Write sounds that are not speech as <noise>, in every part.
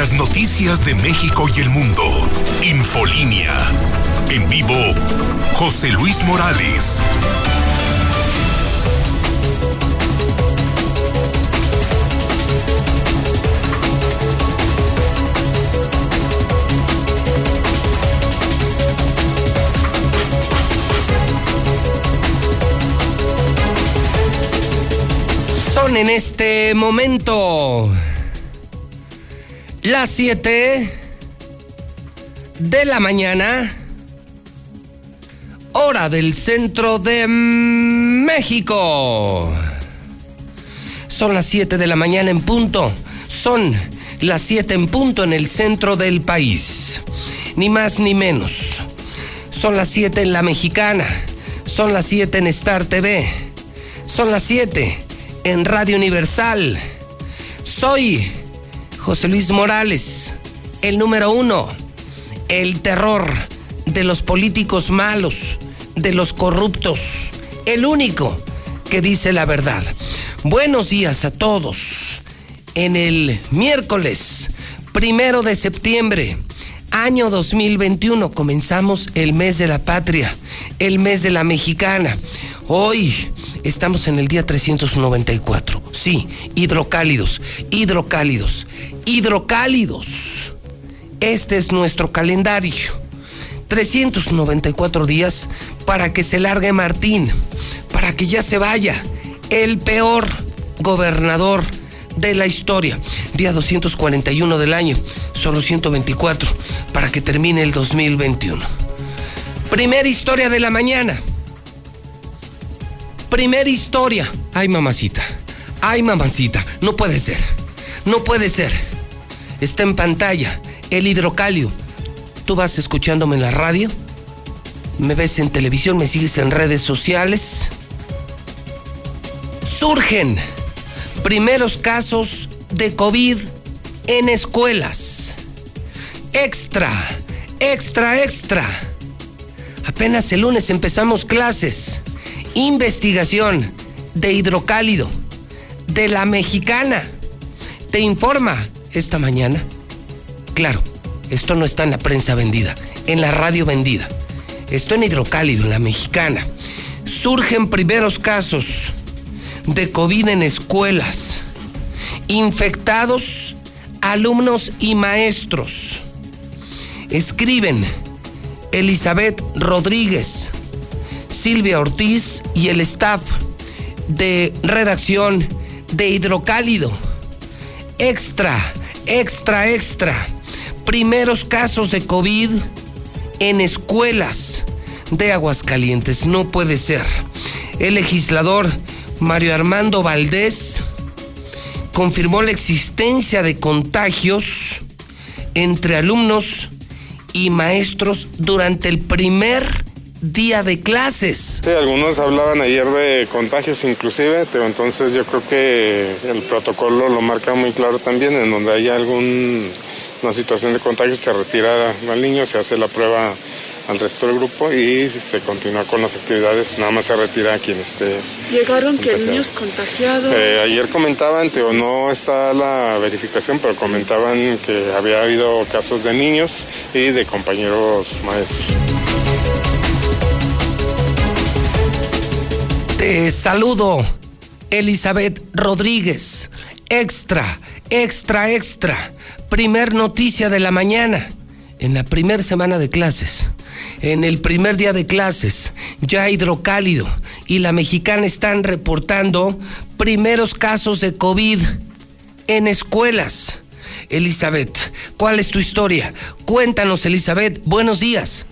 las noticias de México y el mundo. Infolínea. En vivo, José Luis Morales. Son en este momento las 7 de la mañana, hora del centro de México. Son las 7 de la mañana en punto. Son las 7 en punto en el centro del país. Ni más ni menos. Son las 7 en la mexicana. Son las 7 en Star TV. Son las 7 en Radio Universal. Soy José Luis Morales, el número uno, el terror de los políticos malos, de los corruptos, el único que dice la verdad. Buenos días a todos. En el miércoles primero de septiembre, año 2021, comenzamos el mes de la patria, el mes de la mexicana. Hoy estamos en el día 394. Sí, hidrocálidos, hidrocálidos, hidrocálidos. Este es nuestro calendario. 394 días para que se largue Martín, para que ya se vaya el peor gobernador de la historia. Día 241 del año, solo 124 para que termine el 2021. Primera historia de la mañana. Primera historia. Ay, mamacita. Ay, mamacita. No puede ser. No puede ser. Está en pantalla. El hidrocálido. Tú vas escuchándome en la radio. Me ves en televisión. Me sigues en redes sociales. Surgen primeros casos de COVID en escuelas. Extra, extra, extra. Apenas el lunes empezamos clases investigación de hidrocálido de la mexicana. Te informa esta mañana. Claro, esto no está en la prensa vendida, en la radio vendida. Esto en hidrocálido, en la mexicana. Surgen primeros casos de COVID en escuelas. Infectados alumnos y maestros. Escriben Elizabeth Rodríguez, Silvia Ortiz y el staff de redacción de Hidrocálido. Extra, extra, extra. Primeros casos de COVID en escuelas de Aguascalientes. No puede ser. El legislador Mario Armando Valdés confirmó la existencia de contagios entre alumnos y maestros durante el primer día de clases. Sí, algunos hablaban ayer de contagios inclusive, pero entonces yo creo que el protocolo lo marca muy claro también, en donde haya alguna situación de contagio se retira al niño, se hace la prueba al resto del grupo y se continúa con las actividades, nada más se retira a quien esté. ¿Llegaron que niños contagiados? Eh, ayer comentaban, o no está la verificación, pero comentaban que había habido casos de niños y de compañeros maestros. Te saludo, Elizabeth Rodríguez. Extra, extra, extra. Primer noticia de la mañana. En la primera semana de clases, en el primer día de clases, ya hidrocálido y la mexicana están reportando primeros casos de COVID en escuelas. Elizabeth, ¿cuál es tu historia? Cuéntanos, Elizabeth. Buenos días.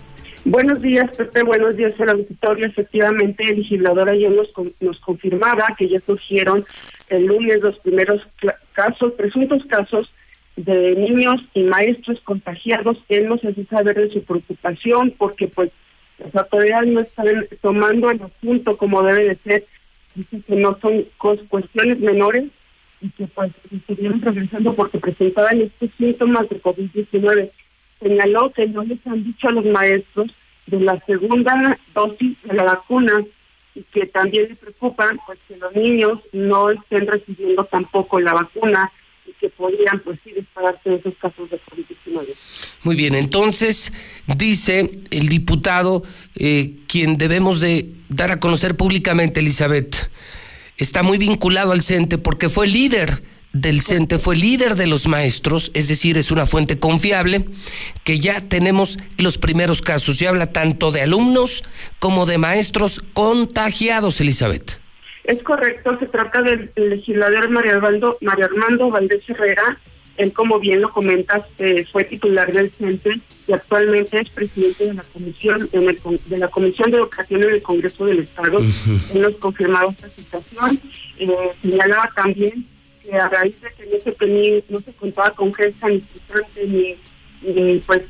Buenos días, Pepe. Buenos días al auditorio. Efectivamente, el legislador ayer nos, nos confirmaba que ya surgieron el lunes los primeros casos, presuntos casos de niños y maestros contagiados. Él nos hace saber de su preocupación porque pues las autoridades no están tomando el asunto como debe de ser. Dice que no son cuestiones menores y que pues estuvieron progresando porque presentaban estos síntomas de COVID-19 señaló que no les han dicho a los maestros de la segunda dosis de la vacuna y que también les preocupa pues que los niños no estén recibiendo tampoco la vacuna y que podrían, pues sí, dispararse esos casos de COVID-19. Muy bien, entonces dice el diputado, eh, quien debemos de dar a conocer públicamente, Elizabeth, está muy vinculado al CENTE porque fue líder del CENTE, fue líder de los maestros, es decir, es una fuente confiable, que ya tenemos los primeros casos. Y habla tanto de alumnos como de maestros contagiados, Elizabeth. Es correcto, se trata del legislador María Armando, María Armando Valdés Herrera. Él, como bien lo comentas, eh, fue titular del CENTE y actualmente es presidente de la comisión en el, de la comisión de educación en el Congreso del Estado. Él nos confirmaba esta situación. Eh, señalaba también que a raíz de que no se, no se contaba con gente ni, ni pues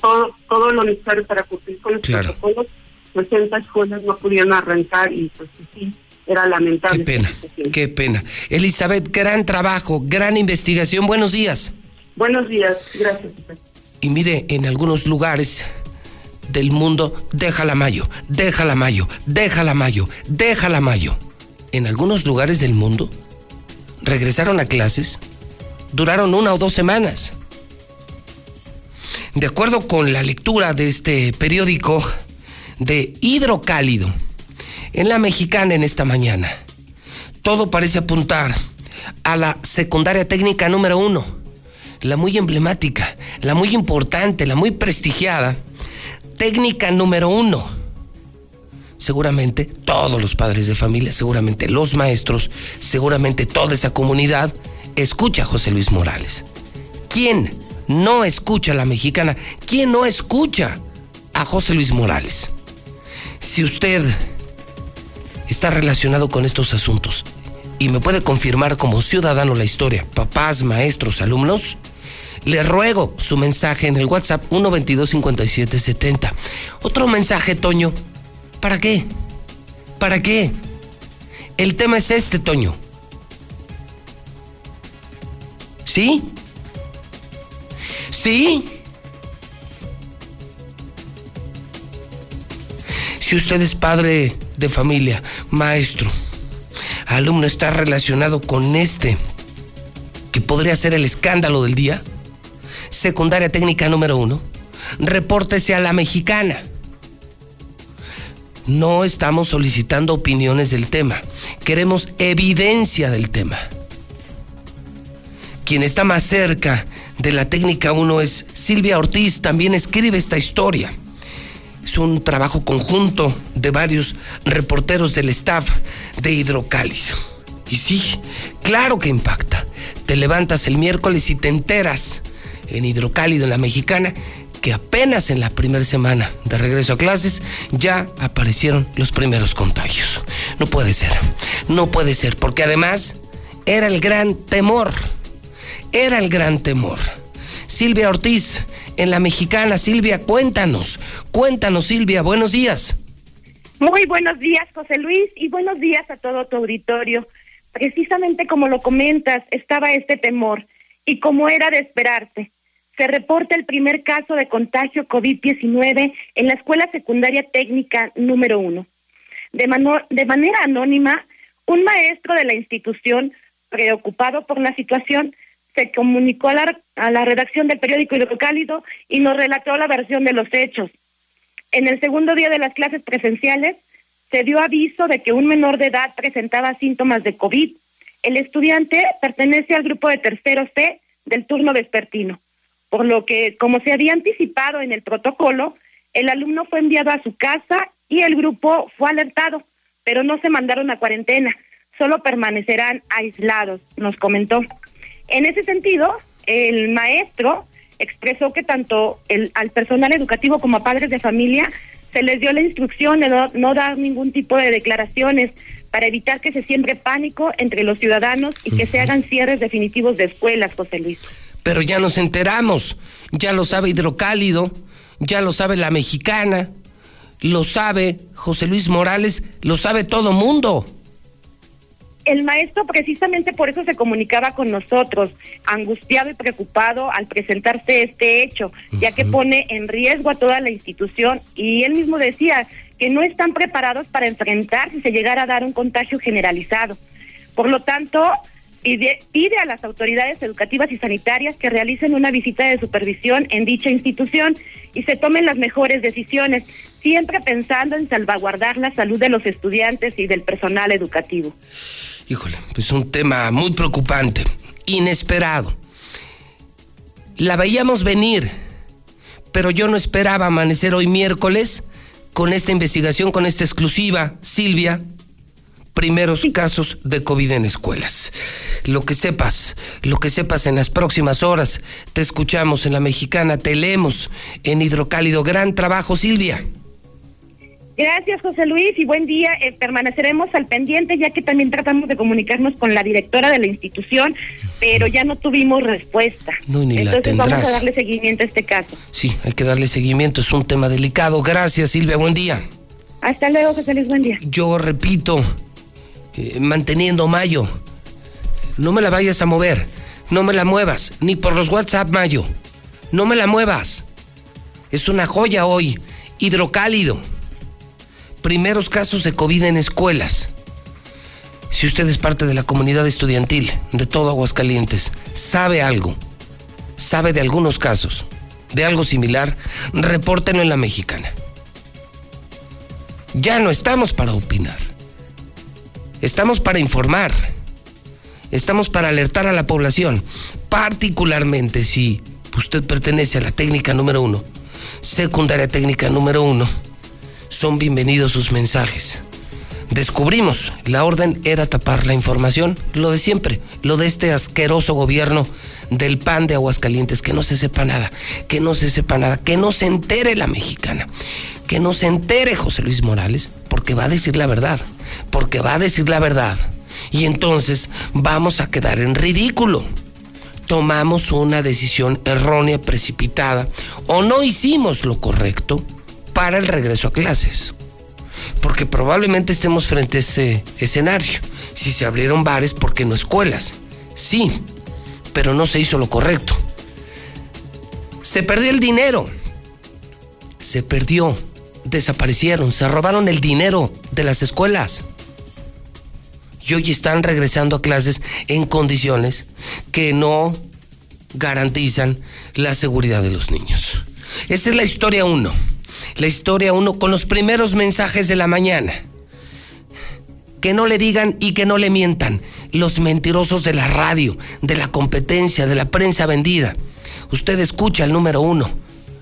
todo, todo lo necesario para cumplir con los protocolos, pues esas escuelas no pudieron arrancar y pues sí, era lamentable. Qué pena, qué pena. Elizabeth, gran trabajo, gran investigación. Buenos días. Buenos días, gracias. Y mire, en algunos lugares del mundo, déjala mayo, déjala mayo, déjala mayo, déjala mayo. En algunos lugares del mundo regresaron a clases, duraron una o dos semanas. De acuerdo con la lectura de este periódico de Hidrocálido, en la mexicana en esta mañana, todo parece apuntar a la secundaria técnica número uno, la muy emblemática, la muy importante, la muy prestigiada, técnica número uno seguramente todos los padres de familia, seguramente los maestros, seguramente toda esa comunidad escucha a José Luis Morales. ¿Quién no escucha a la mexicana? ¿Quién no escucha a José Luis Morales? Si usted está relacionado con estos asuntos y me puede confirmar como ciudadano la historia, papás, maestros, alumnos, le ruego su mensaje en el WhatsApp 122 Otro mensaje, Toño, ¿Para qué? ¿Para qué? El tema es este, Toño. ¿Sí? ¿Sí? Si usted es padre de familia, maestro, alumno está relacionado con este, que podría ser el escándalo del día, secundaria técnica número uno, repórtese a la mexicana. No estamos solicitando opiniones del tema, queremos evidencia del tema. Quien está más cerca de la técnica 1 es Silvia Ortiz, también escribe esta historia. Es un trabajo conjunto de varios reporteros del staff de Hidrocálido. Y sí, claro que impacta. Te levantas el miércoles y te enteras en Hidrocálido, en la mexicana, que apenas en la primera semana de regreso a clases ya aparecieron los primeros contagios. No puede ser, no puede ser, porque además era el gran temor, era el gran temor. Silvia Ortiz, en la mexicana, Silvia, cuéntanos, cuéntanos Silvia, buenos días. Muy buenos días, José Luis, y buenos días a todo tu auditorio. Precisamente como lo comentas, estaba este temor, y como era de esperarse se reporta el primer caso de contagio COVID-19 en la Escuela Secundaria Técnica número uno. De, de manera anónima, un maestro de la institución, preocupado por la situación, se comunicó a la, a la redacción del periódico Hidrocálido y nos relató la versión de los hechos. En el segundo día de las clases presenciales, se dio aviso de que un menor de edad presentaba síntomas de COVID. El estudiante pertenece al grupo de tercero C del turno vespertino por lo que, como se había anticipado en el protocolo, el alumno fue enviado a su casa y el grupo fue alertado, pero no se mandaron a cuarentena, solo permanecerán aislados, nos comentó. En ese sentido, el maestro expresó que tanto el, al personal educativo como a padres de familia se les dio la instrucción de no, no dar ningún tipo de declaraciones para evitar que se siembre pánico entre los ciudadanos y que se hagan cierres definitivos de escuelas, José Luis pero ya nos enteramos, ya lo sabe Hidrocálido, ya lo sabe la mexicana, lo sabe José Luis Morales, lo sabe todo mundo. El maestro precisamente por eso se comunicaba con nosotros, angustiado y preocupado al presentarse este hecho, ya que pone en riesgo a toda la institución y él mismo decía que no están preparados para enfrentar si se llegara a dar un contagio generalizado. Por lo tanto, pide a las autoridades educativas y sanitarias que realicen una visita de supervisión en dicha institución y se tomen las mejores decisiones, siempre pensando en salvaguardar la salud de los estudiantes y del personal educativo. Híjole, pues un tema muy preocupante, inesperado. La veíamos venir, pero yo no esperaba amanecer hoy miércoles con esta investigación, con esta exclusiva, Silvia, primeros casos de COVID en escuelas. Lo que sepas, lo que sepas en las próximas horas, te escuchamos en la mexicana, te leemos en Hidrocálido. Gran trabajo, Silvia. Gracias, José Luis, y buen día. Eh, permaneceremos al pendiente, ya que también tratamos de comunicarnos con la directora de la institución, pero ya no tuvimos respuesta. No, ni Entonces la vamos a darle seguimiento a este caso. Sí, hay que darle seguimiento, es un tema delicado. Gracias, Silvia, buen día. Hasta luego, José Luis, buen día. Yo repito, eh, manteniendo Mayo, no me la vayas a mover, no me la muevas, ni por los WhatsApp, Mayo. No me la muevas. Es una joya hoy, hidrocálido primeros casos de COVID en escuelas. Si usted es parte de la comunidad estudiantil de todo Aguascalientes, sabe algo, sabe de algunos casos, de algo similar, repórtenlo en la mexicana. Ya no estamos para opinar. Estamos para informar. Estamos para alertar a la población, particularmente si usted pertenece a la técnica número uno, secundaria técnica número uno son bienvenidos sus mensajes. Descubrimos, la orden era tapar la información, lo de siempre, lo de este asqueroso gobierno del PAN de Aguascalientes, que no se sepa nada, que no se sepa nada, que no se entere la mexicana, que no se entere José Luis Morales, porque va a decir la verdad, porque va a decir la verdad. Y entonces vamos a quedar en ridículo. Tomamos una decisión errónea, precipitada, o no hicimos lo correcto para el regreso a clases. Porque probablemente estemos frente a ese escenario. Si se abrieron bares, ¿por qué no escuelas? Sí, pero no se hizo lo correcto. Se perdió el dinero. Se perdió. Desaparecieron. Se robaron el dinero de las escuelas. Y hoy están regresando a clases en condiciones que no garantizan la seguridad de los niños. Esa es la historia uno la historia uno con los primeros mensajes de la mañana. Que no le digan y que no le mientan los mentirosos de la radio, de la competencia, de la prensa vendida. Usted escucha al número uno,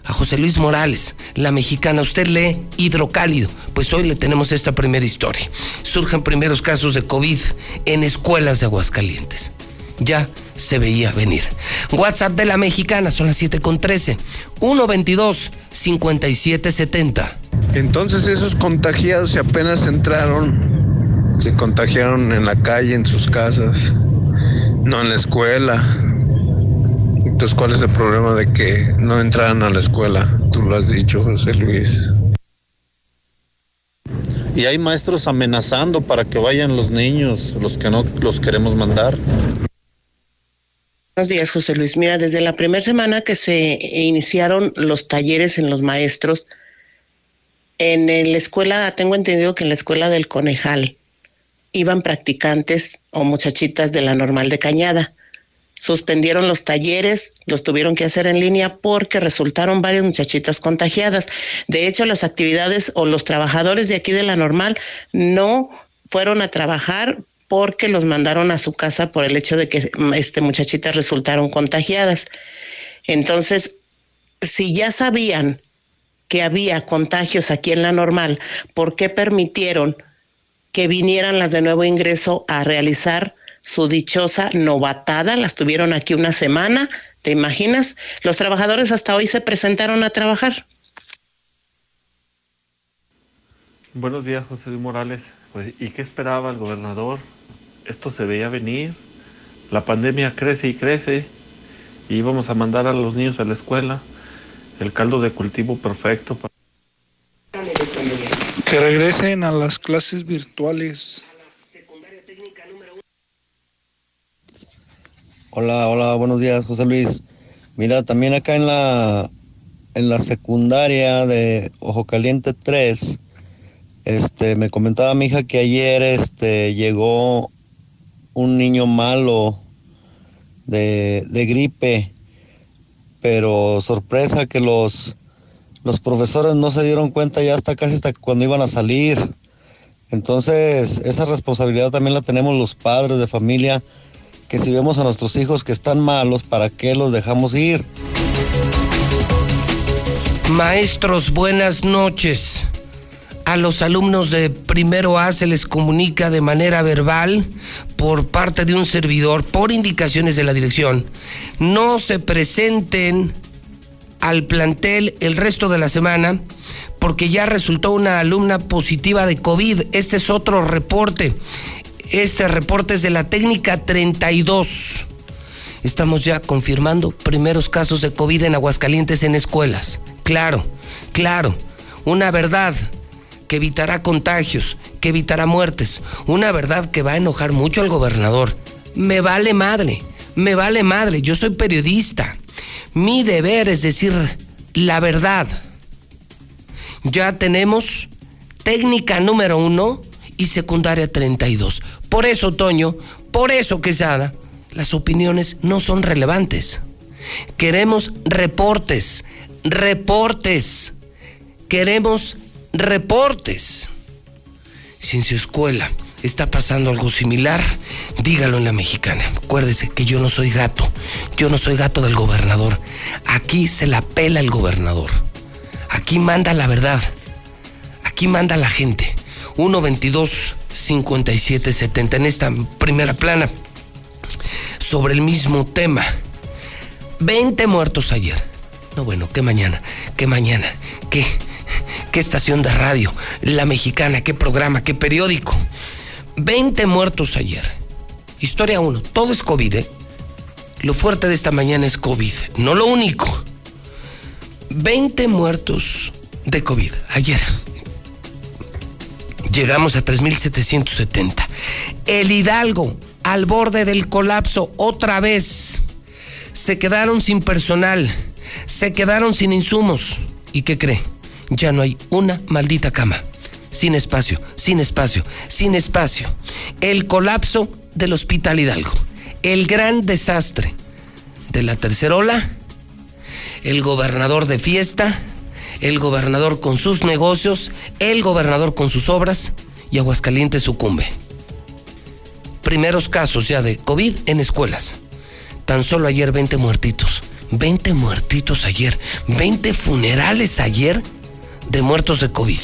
a José Luis Morales, la mexicana. Usted lee Hidrocálido. Pues hoy le tenemos esta primera historia. Surgen primeros casos de COVID en escuelas de Aguascalientes. Ya se veía venir. WhatsApp de la mexicana son las 7 con 13. 122 5770. Entonces esos contagiados se apenas entraron, se contagiaron en la calle, en sus casas, no en la escuela. Entonces, ¿cuál es el problema de que no entraran a la escuela? Tú lo has dicho, José Luis. Y hay maestros amenazando para que vayan los niños, los que no los queremos mandar. Buenos días, José Luis. Mira, desde la primera semana que se iniciaron los talleres en los maestros, en la escuela, tengo entendido que en la escuela del Conejal iban practicantes o muchachitas de la normal de Cañada. Suspendieron los talleres, los tuvieron que hacer en línea porque resultaron varias muchachitas contagiadas. De hecho, las actividades o los trabajadores de aquí de la normal no fueron a trabajar porque los mandaron a su casa por el hecho de que este muchachitas resultaron contagiadas. Entonces, si ya sabían que había contagios aquí en la normal, ¿por qué permitieron que vinieran las de nuevo ingreso a realizar su dichosa novatada? Las tuvieron aquí una semana, ¿te imaginas? Los trabajadores hasta hoy se presentaron a trabajar. Buenos días, José Luis Morales. Pues, ¿Y qué esperaba el gobernador? esto se veía venir, la pandemia crece y crece, y íbamos a mandar a los niños a la escuela, el caldo de cultivo perfecto. Para... Que regresen a las clases virtuales. Hola, hola, buenos días, José Luis. Mira, también acá en la en la secundaria de Ojo Caliente 3, este, me comentaba mi hija que ayer este, llegó un niño malo de, de gripe, pero sorpresa que los, los profesores no se dieron cuenta ya hasta casi hasta cuando iban a salir. Entonces, esa responsabilidad también la tenemos los padres de familia, que si vemos a nuestros hijos que están malos, ¿para qué los dejamos ir? Maestros, buenas noches. A los alumnos de primero A se les comunica de manera verbal por parte de un servidor, por indicaciones de la dirección, no se presenten al plantel el resto de la semana porque ya resultó una alumna positiva de COVID. Este es otro reporte. Este reporte es de la técnica 32. Estamos ya confirmando primeros casos de COVID en Aguascalientes en escuelas. Claro, claro, una verdad que evitará contagios, que evitará muertes, una verdad que va a enojar mucho al gobernador. Me vale madre, me vale madre, yo soy periodista. Mi deber es decir la verdad. Ya tenemos técnica número uno y secundaria 32. Por eso, Toño, por eso, Quesada, las opiniones no son relevantes. Queremos reportes, reportes. Queremos reportes. Si en su escuela está pasando algo similar, dígalo en la mexicana. Acuérdese que yo no soy gato, yo no soy gato del gobernador. Aquí se la pela el gobernador. Aquí manda la verdad. Aquí manda la gente. 122 5770 en esta primera plana sobre el mismo tema. 20 muertos ayer. No, bueno, qué mañana, qué mañana, qué, qué estación de radio, la mexicana, qué programa, qué periódico. 20 muertos ayer. Historia 1, todo es COVID. ¿eh? Lo fuerte de esta mañana es COVID, no lo único. 20 muertos de COVID ayer. Llegamos a 3.770. El Hidalgo, al borde del colapso, otra vez. Se quedaron sin personal, se quedaron sin insumos. ¿Y qué cree? Ya no hay una maldita cama. Sin espacio, sin espacio, sin espacio. El colapso del Hospital Hidalgo. El gran desastre de la tercera ola. El gobernador de fiesta. El gobernador con sus negocios. El gobernador con sus obras. Y Aguascalientes sucumbe. Primeros casos ya de COVID en escuelas. Tan solo ayer 20 muertitos. 20 muertitos ayer. 20 funerales ayer de muertos de COVID.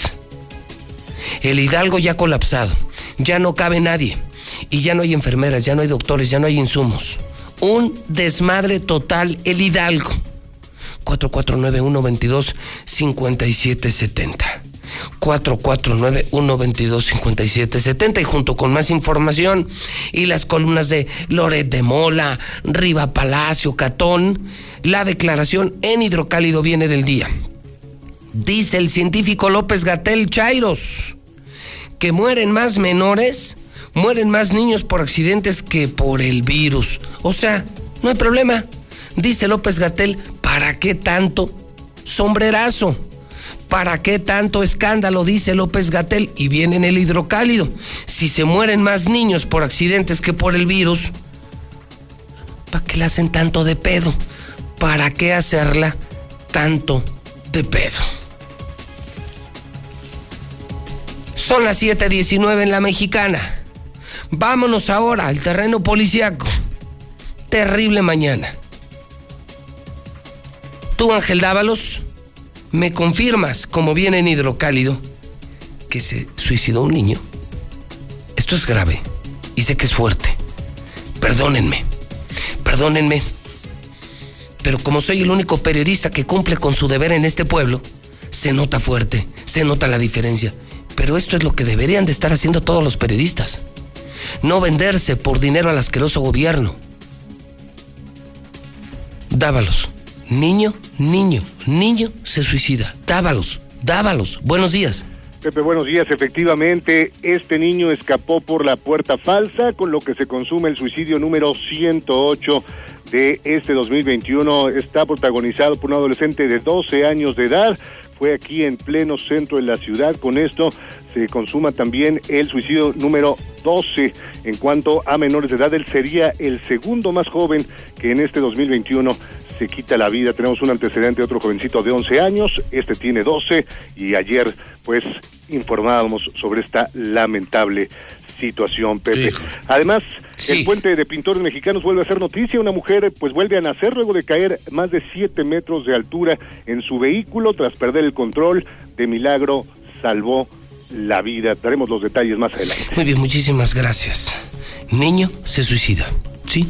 El Hidalgo ya colapsado, ya no cabe nadie y ya no hay enfermeras, ya no hay doctores, ya no hay insumos. Un desmadre total el Hidalgo. 449-122-5770. 449-122-5770 y junto con más información y las columnas de Loret de Mola, Riva Palacio, Catón, la declaración en hidrocálido viene del día. Dice el científico López Gatel Chairos que mueren más menores, mueren más niños por accidentes que por el virus. O sea, no hay problema. Dice López Gatel, ¿para qué tanto sombrerazo? ¿Para qué tanto escándalo? Dice López Gatel. Y viene en el hidrocálido. Si se mueren más niños por accidentes que por el virus, ¿para qué le hacen tanto de pedo? ¿Para qué hacerla tanto de pedo? Son las 7:19 en la mexicana. Vámonos ahora al terreno policiaco. Terrible mañana. Tú, Ángel Dávalos, me confirmas, como viene en hidrocálido, que se suicidó un niño. Esto es grave y sé que es fuerte. Perdónenme, perdónenme. Pero como soy el único periodista que cumple con su deber en este pueblo, se nota fuerte, se nota la diferencia. Pero esto es lo que deberían de estar haciendo todos los periodistas. No venderse por dinero al asqueroso gobierno. Dávalos. Niño, niño, niño se suicida. Dávalos, dávalos. Buenos días. Pepe, buenos días. Efectivamente, este niño escapó por la puerta falsa, con lo que se consume el suicidio número 108 de este 2021. Está protagonizado por un adolescente de 12 años de edad fue aquí en pleno centro de la ciudad. Con esto se consuma también el suicidio número 12 en cuanto a menores de edad. Él sería el segundo más joven que en este 2021 se quita la vida. Tenemos un antecedente, otro jovencito de 11 años, este tiene 12 y ayer pues informábamos sobre esta lamentable situación, Pepe. Además, el puente de pintores mexicanos vuelve a ser noticia. Una mujer pues vuelve a nacer luego de caer más de 7 metros de altura en su vehículo tras perder el control. De milagro salvó la vida. Daremos los detalles más adelante. Muy bien, muchísimas gracias. Niño se suicida. Sí,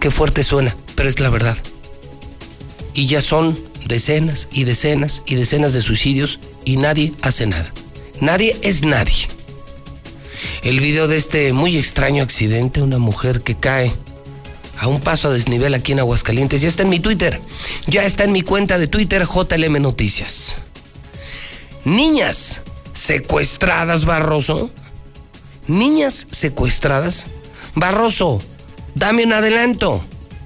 qué fuerte suena, pero es la verdad. Y ya son decenas y decenas y decenas de suicidios y nadie hace nada. Nadie es nadie. El video de este muy extraño accidente, una mujer que cae a un paso a desnivel aquí en Aguascalientes, ya está en mi Twitter, ya está en mi cuenta de Twitter JLM Noticias. Niñas secuestradas, Barroso. Niñas secuestradas. Barroso, dame un adelanto.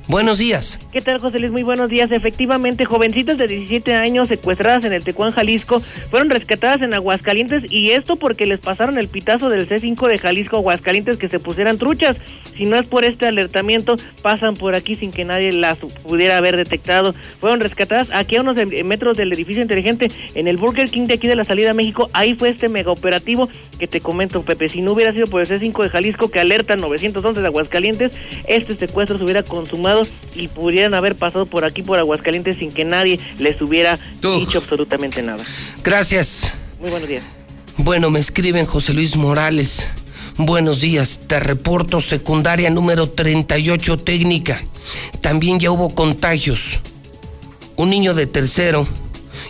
Buenos días. ¿Qué tal, José Luis? Muy buenos días. Efectivamente, jovencitas de 17 años secuestradas en el Tecuán, Jalisco, fueron rescatadas en Aguascalientes y esto porque les pasaron el pitazo del C5 de Jalisco, Aguascalientes, que se pusieran truchas. Si no es por este alertamiento, pasan por aquí sin que nadie las pudiera haber detectado. Fueron rescatadas aquí a unos metros del edificio inteligente en el Burger King de aquí de la salida a México. Ahí fue este mega operativo que te comento, Pepe. Si no hubiera sido por el C5 de Jalisco que alerta 911 de Aguascalientes, este secuestro se hubiera consumado y pudieran haber pasado por aquí, por Aguascalientes, sin que nadie les hubiera dicho absolutamente nada. Gracias. Muy buenos días. Bueno, me escriben José Luis Morales. Buenos días, te reporto secundaria número 38 técnica. También ya hubo contagios. Un niño de tercero.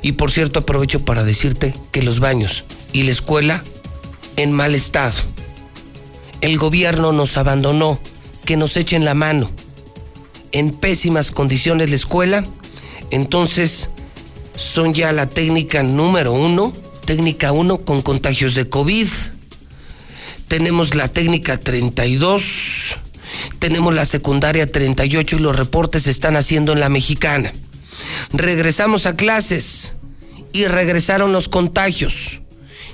Y por cierto, aprovecho para decirte que los baños y la escuela en mal estado. El gobierno nos abandonó. Que nos echen la mano en pésimas condiciones la escuela, entonces son ya la técnica número uno, técnica uno con contagios de COVID. Tenemos la técnica 32, tenemos la secundaria 38 y los reportes se están haciendo en la mexicana. Regresamos a clases y regresaron los contagios.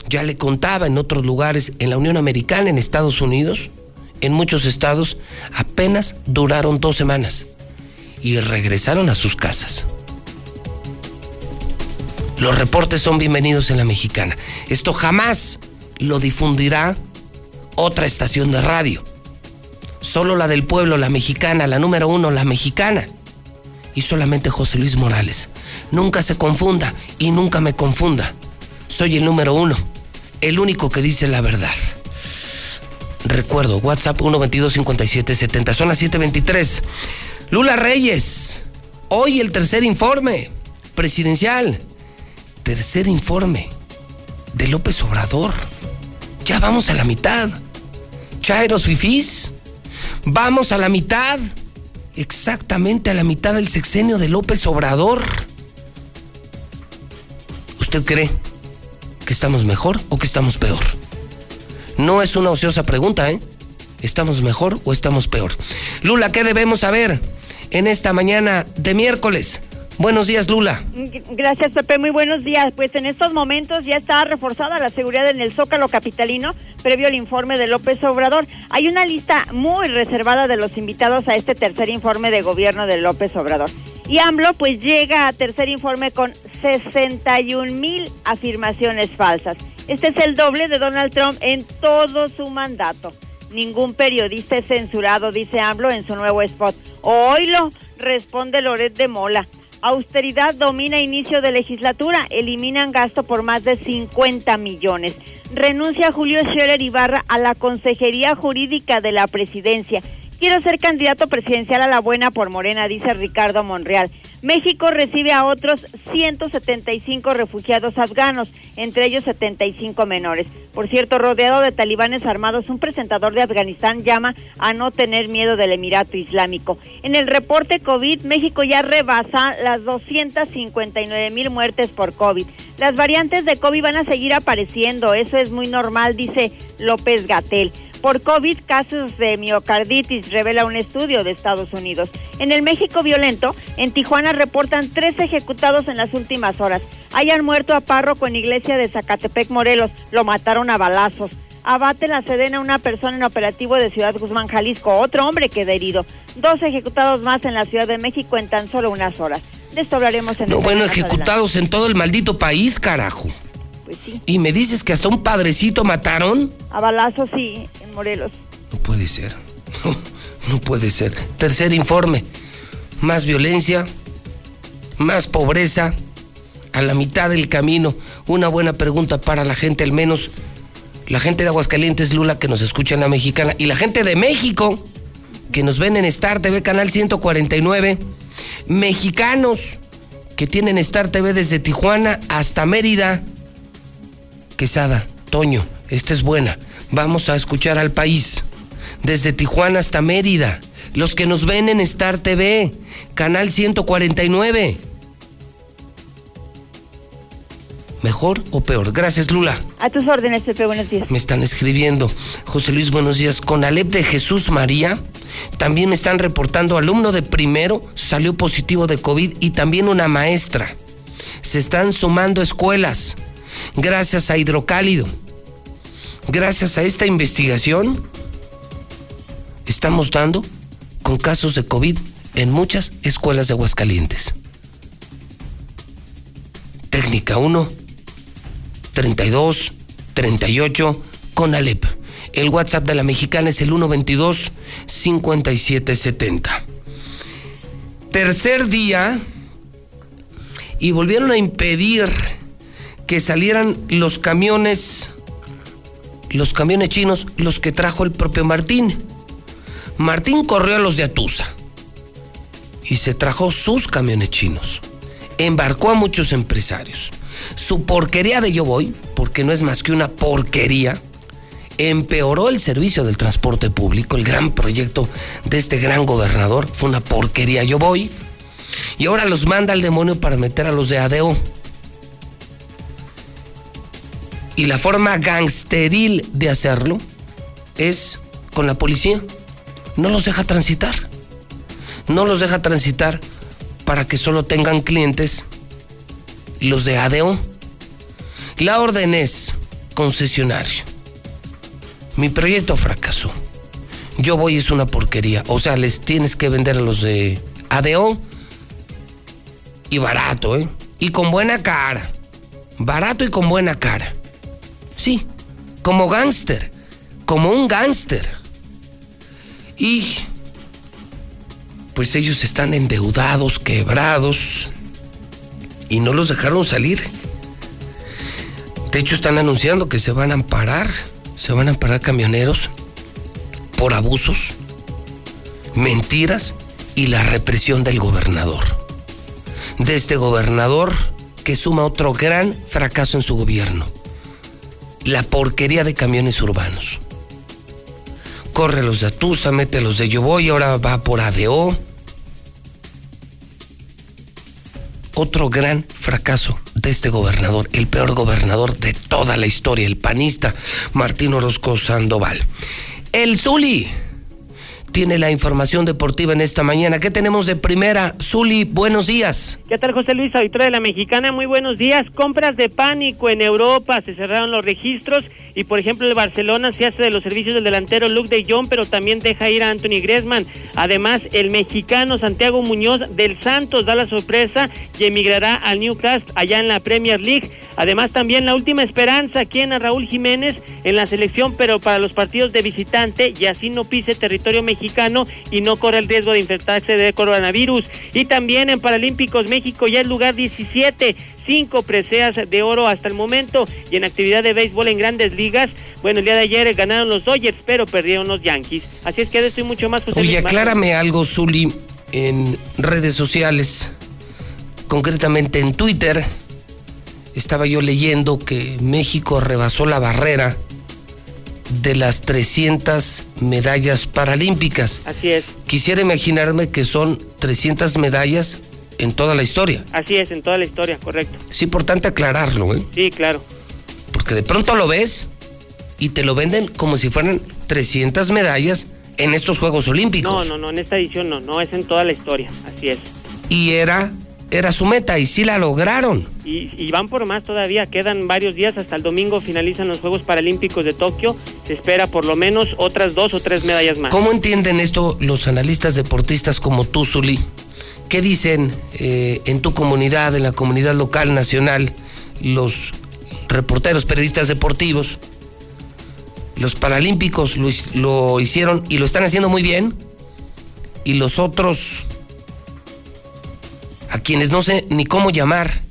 Ya le contaba en otros lugares, en la Unión Americana, en Estados Unidos, en muchos estados apenas duraron dos semanas y regresaron a sus casas. Los reportes son bienvenidos en la mexicana. Esto jamás lo difundirá otra estación de radio. Solo la del pueblo, la mexicana, la número uno, la mexicana. Y solamente José Luis Morales. Nunca se confunda y nunca me confunda. Soy el número uno, el único que dice la verdad. Recuerdo, WhatsApp 122-5770. Son las 723. Lula Reyes. Hoy el tercer informe presidencial. Tercer informe de López Obrador. Ya vamos a la mitad. Chairos Fifís. Vamos a la mitad. Exactamente a la mitad del sexenio de López Obrador. ¿Usted cree que estamos mejor o que estamos peor? No es una ociosa pregunta, ¿eh? ¿Estamos mejor o estamos peor? Lula, ¿qué debemos saber en esta mañana de miércoles? Buenos días, Lula. Gracias, Pepe. Muy buenos días. Pues en estos momentos ya está reforzada la seguridad en el Zócalo Capitalino, previo al informe de López Obrador. Hay una lista muy reservada de los invitados a este tercer informe de gobierno de López Obrador. Y AMLO pues llega a tercer informe con 61 mil afirmaciones falsas. Este es el doble de Donald Trump en todo su mandato. Ningún periodista es censurado, dice AMLO en su nuevo spot. lo responde Loret de Mola. Austeridad domina inicio de legislatura. Eliminan gasto por más de 50 millones. Renuncia Julio Scherer Ibarra a la Consejería Jurídica de la Presidencia. Quiero ser candidato presidencial a la buena por Morena, dice Ricardo Monreal. México recibe a otros 175 refugiados afganos, entre ellos 75 menores. Por cierto, rodeado de talibanes armados, un presentador de Afganistán llama a no tener miedo del Emirato Islámico. En el reporte COVID, México ya rebasa las 259 mil muertes por COVID. Las variantes de COVID van a seguir apareciendo, eso es muy normal, dice López Gatel. Por COVID, casos de miocarditis, revela un estudio de Estados Unidos. En el México violento, en Tijuana reportan tres ejecutados en las últimas horas. Hayan muerto a párroco en iglesia de Zacatepec, Morelos. Lo mataron a balazos. Abate la Sedena una persona en operativo de Ciudad Guzmán, Jalisco. Otro hombre queda herido. Dos ejecutados más en la Ciudad de México en tan solo unas horas. De esto hablaremos en No, el bueno, ejecutados en todo el maldito país, carajo. Pues sí. Y me dices que hasta un padrecito mataron. A balazos, sí, en Morelos. No puede ser. No puede ser. Tercer informe. Más violencia, más pobreza, a la mitad del camino. Una buena pregunta para la gente, al menos la gente de Aguascalientes, Lula, que nos escucha en la mexicana, y la gente de México, que nos ven en Star TV, Canal 149. Mexicanos que tienen Star TV desde Tijuana hasta Mérida. Quesada, Toño, esta es buena. Vamos a escuchar al país. Desde Tijuana hasta Mérida. Los que nos ven en Star TV, Canal 149. ¿Mejor o peor? Gracias, Lula. A tus órdenes, Pepe, buenos días. Me están escribiendo. José Luis, buenos días. Con Alep de Jesús María, también me están reportando alumno de primero salió positivo de COVID y también una maestra. Se están sumando escuelas. Gracias a Hidrocálido. Gracias a esta investigación, estamos dando con casos de COVID en muchas escuelas de Aguascalientes. Técnica 1, 32 38 con Alep. El WhatsApp de la mexicana es el 122 5770. Tercer día y volvieron a impedir que salieran los camiones los camiones chinos, los que trajo el propio Martín. Martín corrió a los de Atusa y se trajo sus camiones chinos. Embarcó a muchos empresarios. Su porquería de yo voy, porque no es más que una porquería, empeoró el servicio del transporte público. El gran proyecto de este gran gobernador fue una porquería yo voy. Y ahora los manda al demonio para meter a los de ADO. Y la forma gangsteril de hacerlo es con la policía. No los deja transitar. No los deja transitar para que solo tengan clientes los de ADO. La orden es concesionario. Mi proyecto fracasó. Yo voy es una porquería. O sea, les tienes que vender a los de ADO y barato, ¿eh? Y con buena cara. Barato y con buena cara. Como gángster, como un gángster. Y pues ellos están endeudados, quebrados, y no los dejaron salir. De hecho, están anunciando que se van a amparar, se van a amparar camioneros por abusos, mentiras y la represión del gobernador. De este gobernador que suma otro gran fracaso en su gobierno la porquería de camiones urbanos. Corre los de Atusa, mete los de Yo Voy, ahora va por ADO. Otro gran fracaso de este gobernador, el peor gobernador de toda la historia, el panista Martín Orozco Sandoval. El Zuli tiene la información deportiva en esta mañana. ¿Qué tenemos de primera? Zuli, buenos días. ¿Qué tal, José Luis, auditor de la Mexicana? Muy buenos días. Compras de pánico en Europa, se cerraron los registros y, por ejemplo, el Barcelona se hace de los servicios del delantero Luke de Jong, pero también deja ir a Anthony Griezmann. Además, el mexicano Santiago Muñoz del Santos da la sorpresa y emigrará al Newcastle allá en la Premier League. Además, también la última esperanza aquí en a Raúl Jiménez en la selección, pero para los partidos de visitante y así no pise territorio mexicano y no corre el riesgo de infectarse de coronavirus. Y también en Paralímpicos México ya es lugar 17, cinco preseas de oro hasta el momento y en actividad de béisbol en grandes ligas. Bueno, el día de ayer ganaron los Dodgers, pero perdieron los Yankees. Así es que de esto y mucho más. José Oye, aclárame algo, Zuli, en redes sociales, concretamente en Twitter. Estaba yo leyendo que México rebasó la barrera de las 300 medallas paralímpicas. Así es, Quisiera imaginarme que son 300 medallas en toda la historia. así es, en toda la historia, correcto. Es importante aclararlo, ¿eh? Sí, claro. Porque de pronto lo ves y te lo venden como si fueran 300 medallas en estos Juegos Olímpicos. No, no, no, en esta edición no, no es en toda la historia, así es. Y era, era su meta y sí la lograron. Y, y, van por más todavía, quedan varios días, hasta el domingo finalizan los Juegos Paralímpicos de Tokio, se espera por lo menos otras dos o tres medallas más. ¿Cómo entienden esto los analistas deportistas como tú, Zuli? ¿Qué dicen eh, en tu comunidad, en la comunidad local, nacional, los reporteros, periodistas deportivos? Los paralímpicos lo, lo hicieron y lo están haciendo muy bien. Y los otros, a quienes no sé ni cómo llamar,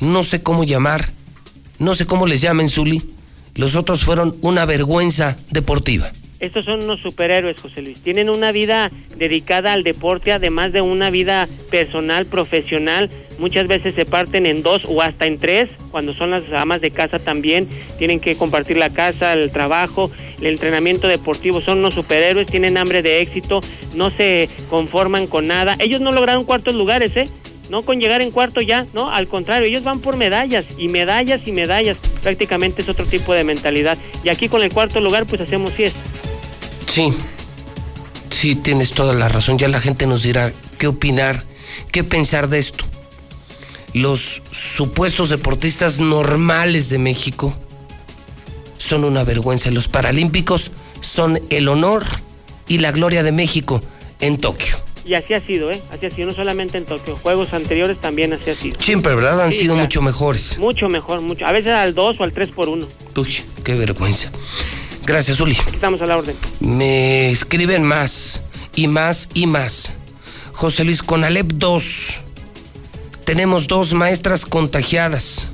no sé cómo llamar, no sé cómo les llamen, Zuli, los otros fueron una vergüenza deportiva. Estos son unos superhéroes, José Luis. Tienen una vida dedicada al deporte, además de una vida personal, profesional. Muchas veces se parten en dos o hasta en tres. Cuando son las amas de casa también tienen que compartir la casa, el trabajo, el entrenamiento deportivo. Son unos superhéroes, tienen hambre de éxito, no se conforman con nada. Ellos no lograron cuartos lugares, ¿eh? no con llegar en cuarto ya, no, al contrario, ellos van por medallas y medallas y medallas, prácticamente es otro tipo de mentalidad. Y aquí con el cuarto lugar pues hacemos fiesta. Sí, sí, tienes toda la razón, ya la gente nos dirá qué opinar, qué pensar de esto. Los supuestos deportistas normales de México son una vergüenza, los paralímpicos son el honor y la gloria de México en Tokio. Y así ha sido, ¿eh? Así ha sido, no solamente en Tokio, juegos anteriores también así ha sido. Siempre, ¿verdad? Han sí, sido claro. mucho mejores. Mucho mejor, mucho. A veces al 2 o al 3 por 1. Uy, qué vergüenza. Gracias, Uli. Estamos a la orden. Me escriben más y más y más. José Luis, con Alep 2 tenemos dos maestras contagiadas.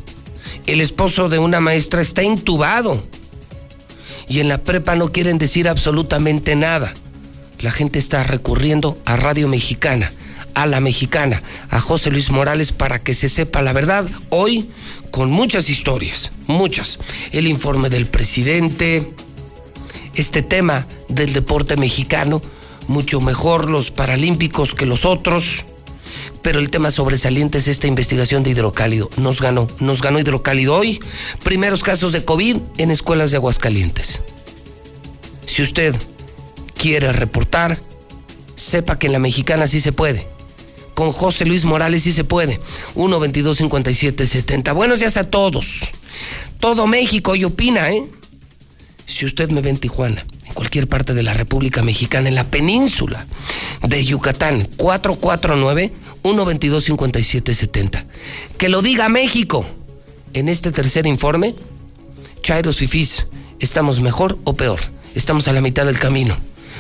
El esposo de una maestra está intubado. Y en la prepa no quieren decir absolutamente nada la gente está recurriendo a Radio Mexicana, a la mexicana, a José Luis Morales para que se sepa la verdad. Hoy, con muchas historias, muchas. El informe del presidente, este tema del deporte mexicano, mucho mejor los paralímpicos que los otros. Pero el tema sobresaliente es esta investigación de hidrocálido. Nos ganó, nos ganó hidrocálido hoy. Primeros casos de COVID en escuelas de Aguascalientes. Si usted quiere reportar, sepa que en la mexicana sí se puede. Con José Luis Morales sí se puede. 1 22 57 70. Buenos días a todos. Todo México y opina, ¿eh? Si usted me ve en Tijuana, en cualquier parte de la República Mexicana, en la península de Yucatán, 449 122 57 70. Que lo diga México. En este tercer informe, Chairos Fifís, ¿estamos mejor o peor? Estamos a la mitad del camino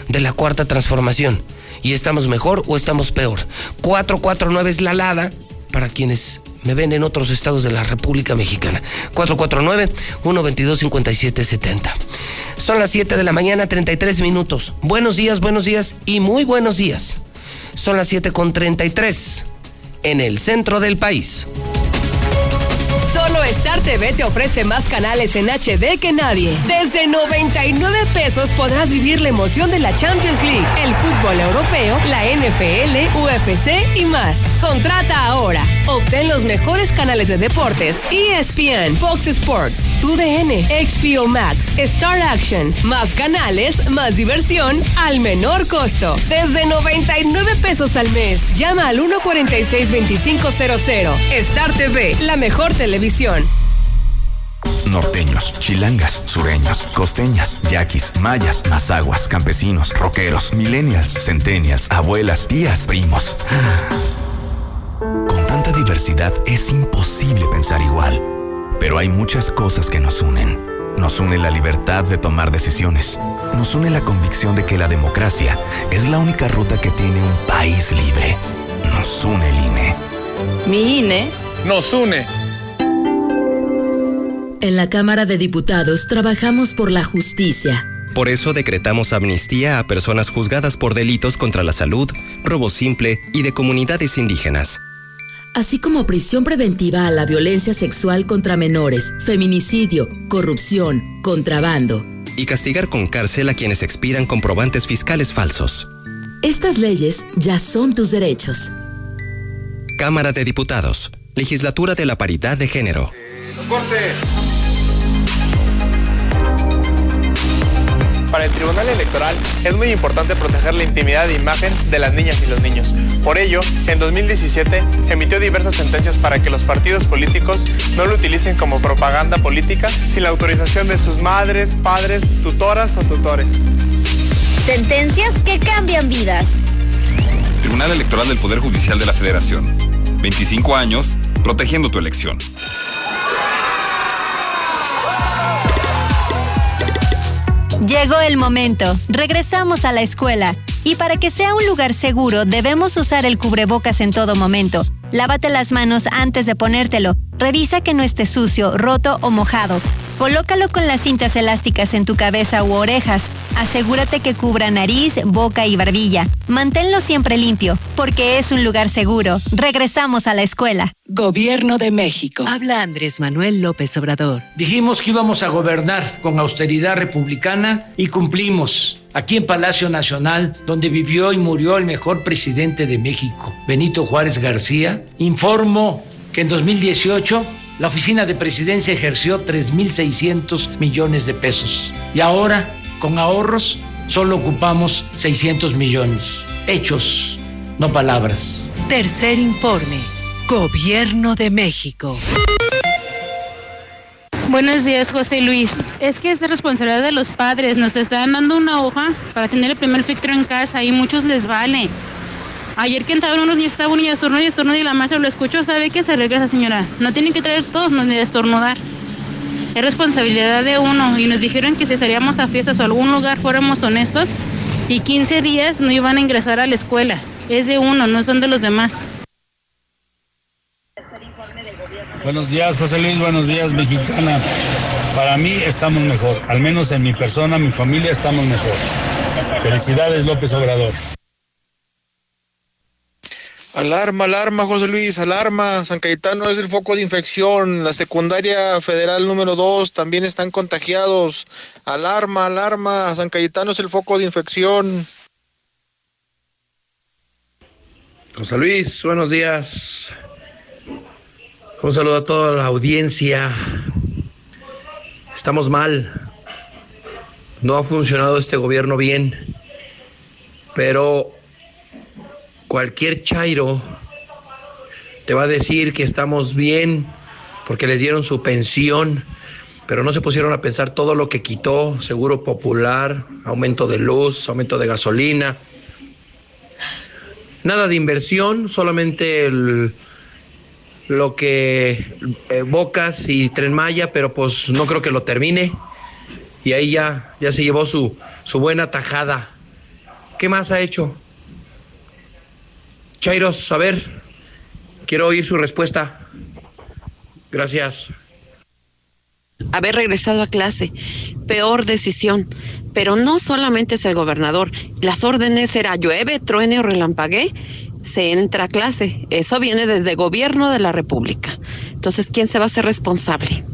de la cuarta transformación. ¿Y estamos mejor o estamos peor? 449 es la alada para quienes me ven en otros estados de la República Mexicana. 449-122-5770. Son las 7 de la mañana, 33 minutos. Buenos días, buenos días y muy buenos días. Son las 7 con 33 en el centro del país. Solo Star TV te ofrece más canales en HD que nadie. Desde 99 pesos podrás vivir la emoción de la Champions League, el fútbol europeo, la NFL, UFC y más. Contrata ahora. Obtén los mejores canales de deportes, ESPN, Fox Sports, TUDN, HBO Max, Star Action, más canales, más diversión al menor costo. Desde 99 pesos al mes. Llama al 146-2500. Star TV, la mejor televisión Norteños, chilangas, sureños, costeñas, yaquis, mayas, mazaguas, campesinos, rockeros, millennials, centennials, abuelas, tías, primos. Con tanta diversidad es imposible pensar igual. Pero hay muchas cosas que nos unen. Nos une la libertad de tomar decisiones. Nos une la convicción de que la democracia es la única ruta que tiene un país libre. Nos une el INE. Mi INE nos une. En la Cámara de Diputados trabajamos por la justicia. Por eso decretamos amnistía a personas juzgadas por delitos contra la salud, robo simple y de comunidades indígenas. Así como prisión preventiva a la violencia sexual contra menores, feminicidio, corrupción, contrabando. Y castigar con cárcel a quienes expidan comprobantes fiscales falsos. Estas leyes ya son tus derechos. Cámara de Diputados. Legislatura de la Paridad de Género. ¡Corte! Para el Tribunal Electoral es muy importante proteger la intimidad de imagen de las niñas y los niños. Por ello, en 2017 emitió diversas sentencias para que los partidos políticos no lo utilicen como propaganda política sin la autorización de sus madres, padres, tutoras o tutores. Sentencias que cambian vidas. Tribunal Electoral del Poder Judicial de la Federación. 25 años protegiendo tu elección. Llegó el momento. Regresamos a la escuela. Y para que sea un lugar seguro, debemos usar el cubrebocas en todo momento. Lávate las manos antes de ponértelo. Revisa que no esté sucio, roto o mojado. Colócalo con las cintas elásticas en tu cabeza u orejas. Asegúrate que cubra nariz, boca y barbilla. Manténlo siempre limpio, porque es un lugar seguro. Regresamos a la escuela. Gobierno de México. Habla Andrés Manuel López Obrador. Dijimos que íbamos a gobernar con austeridad republicana y cumplimos. Aquí en Palacio Nacional, donde vivió y murió el mejor presidente de México, Benito Juárez García, informo que en 2018 la oficina de presidencia ejerció 3.600 millones de pesos. Y ahora, con ahorros, solo ocupamos 600 millones. Hechos, no palabras. Tercer informe. Gobierno de México. Buenos días, José Luis. Es que es de responsabilidad de los padres. Nos están dando una hoja para tener el primer filtro en casa y muchos les vale. Ayer que entraron unos niños, estaba un niño estornudo y estornudo y la maestra lo escuchó, sabe que se regresa, señora. No tienen que traer todos ni estornudar. Es responsabilidad de uno y nos dijeron que si salíamos a fiestas o algún lugar fuéramos honestos y 15 días no iban a ingresar a la escuela. Es de uno, no son de los demás. Buenos días, José Luis. Buenos días, mexicana. Para mí estamos mejor. Al menos en mi persona, mi familia, estamos mejor. Felicidades, López Obrador. Alarma, alarma, José Luis, alarma. San Cayetano es el foco de infección. La secundaria federal número 2 también están contagiados. Alarma, alarma. San Cayetano es el foco de infección. José Luis, buenos días. Un saludo a toda la audiencia. Estamos mal. No ha funcionado este gobierno bien. Pero cualquier chairo te va a decir que estamos bien porque les dieron su pensión, pero no se pusieron a pensar todo lo que quitó, seguro popular, aumento de luz, aumento de gasolina. Nada de inversión, solamente el, lo que eh, Bocas y Tren Maya, pero pues no creo que lo termine. Y ahí ya, ya se llevó su, su buena tajada. ¿Qué más ha hecho? Chairos, a ver, quiero oír su respuesta. Gracias. Haber regresado a clase, peor decisión. Pero no solamente es el gobernador, las órdenes era llueve, truene o relampaguee, se entra a clase. Eso viene desde el gobierno de la República. Entonces, ¿quién se va a hacer responsable?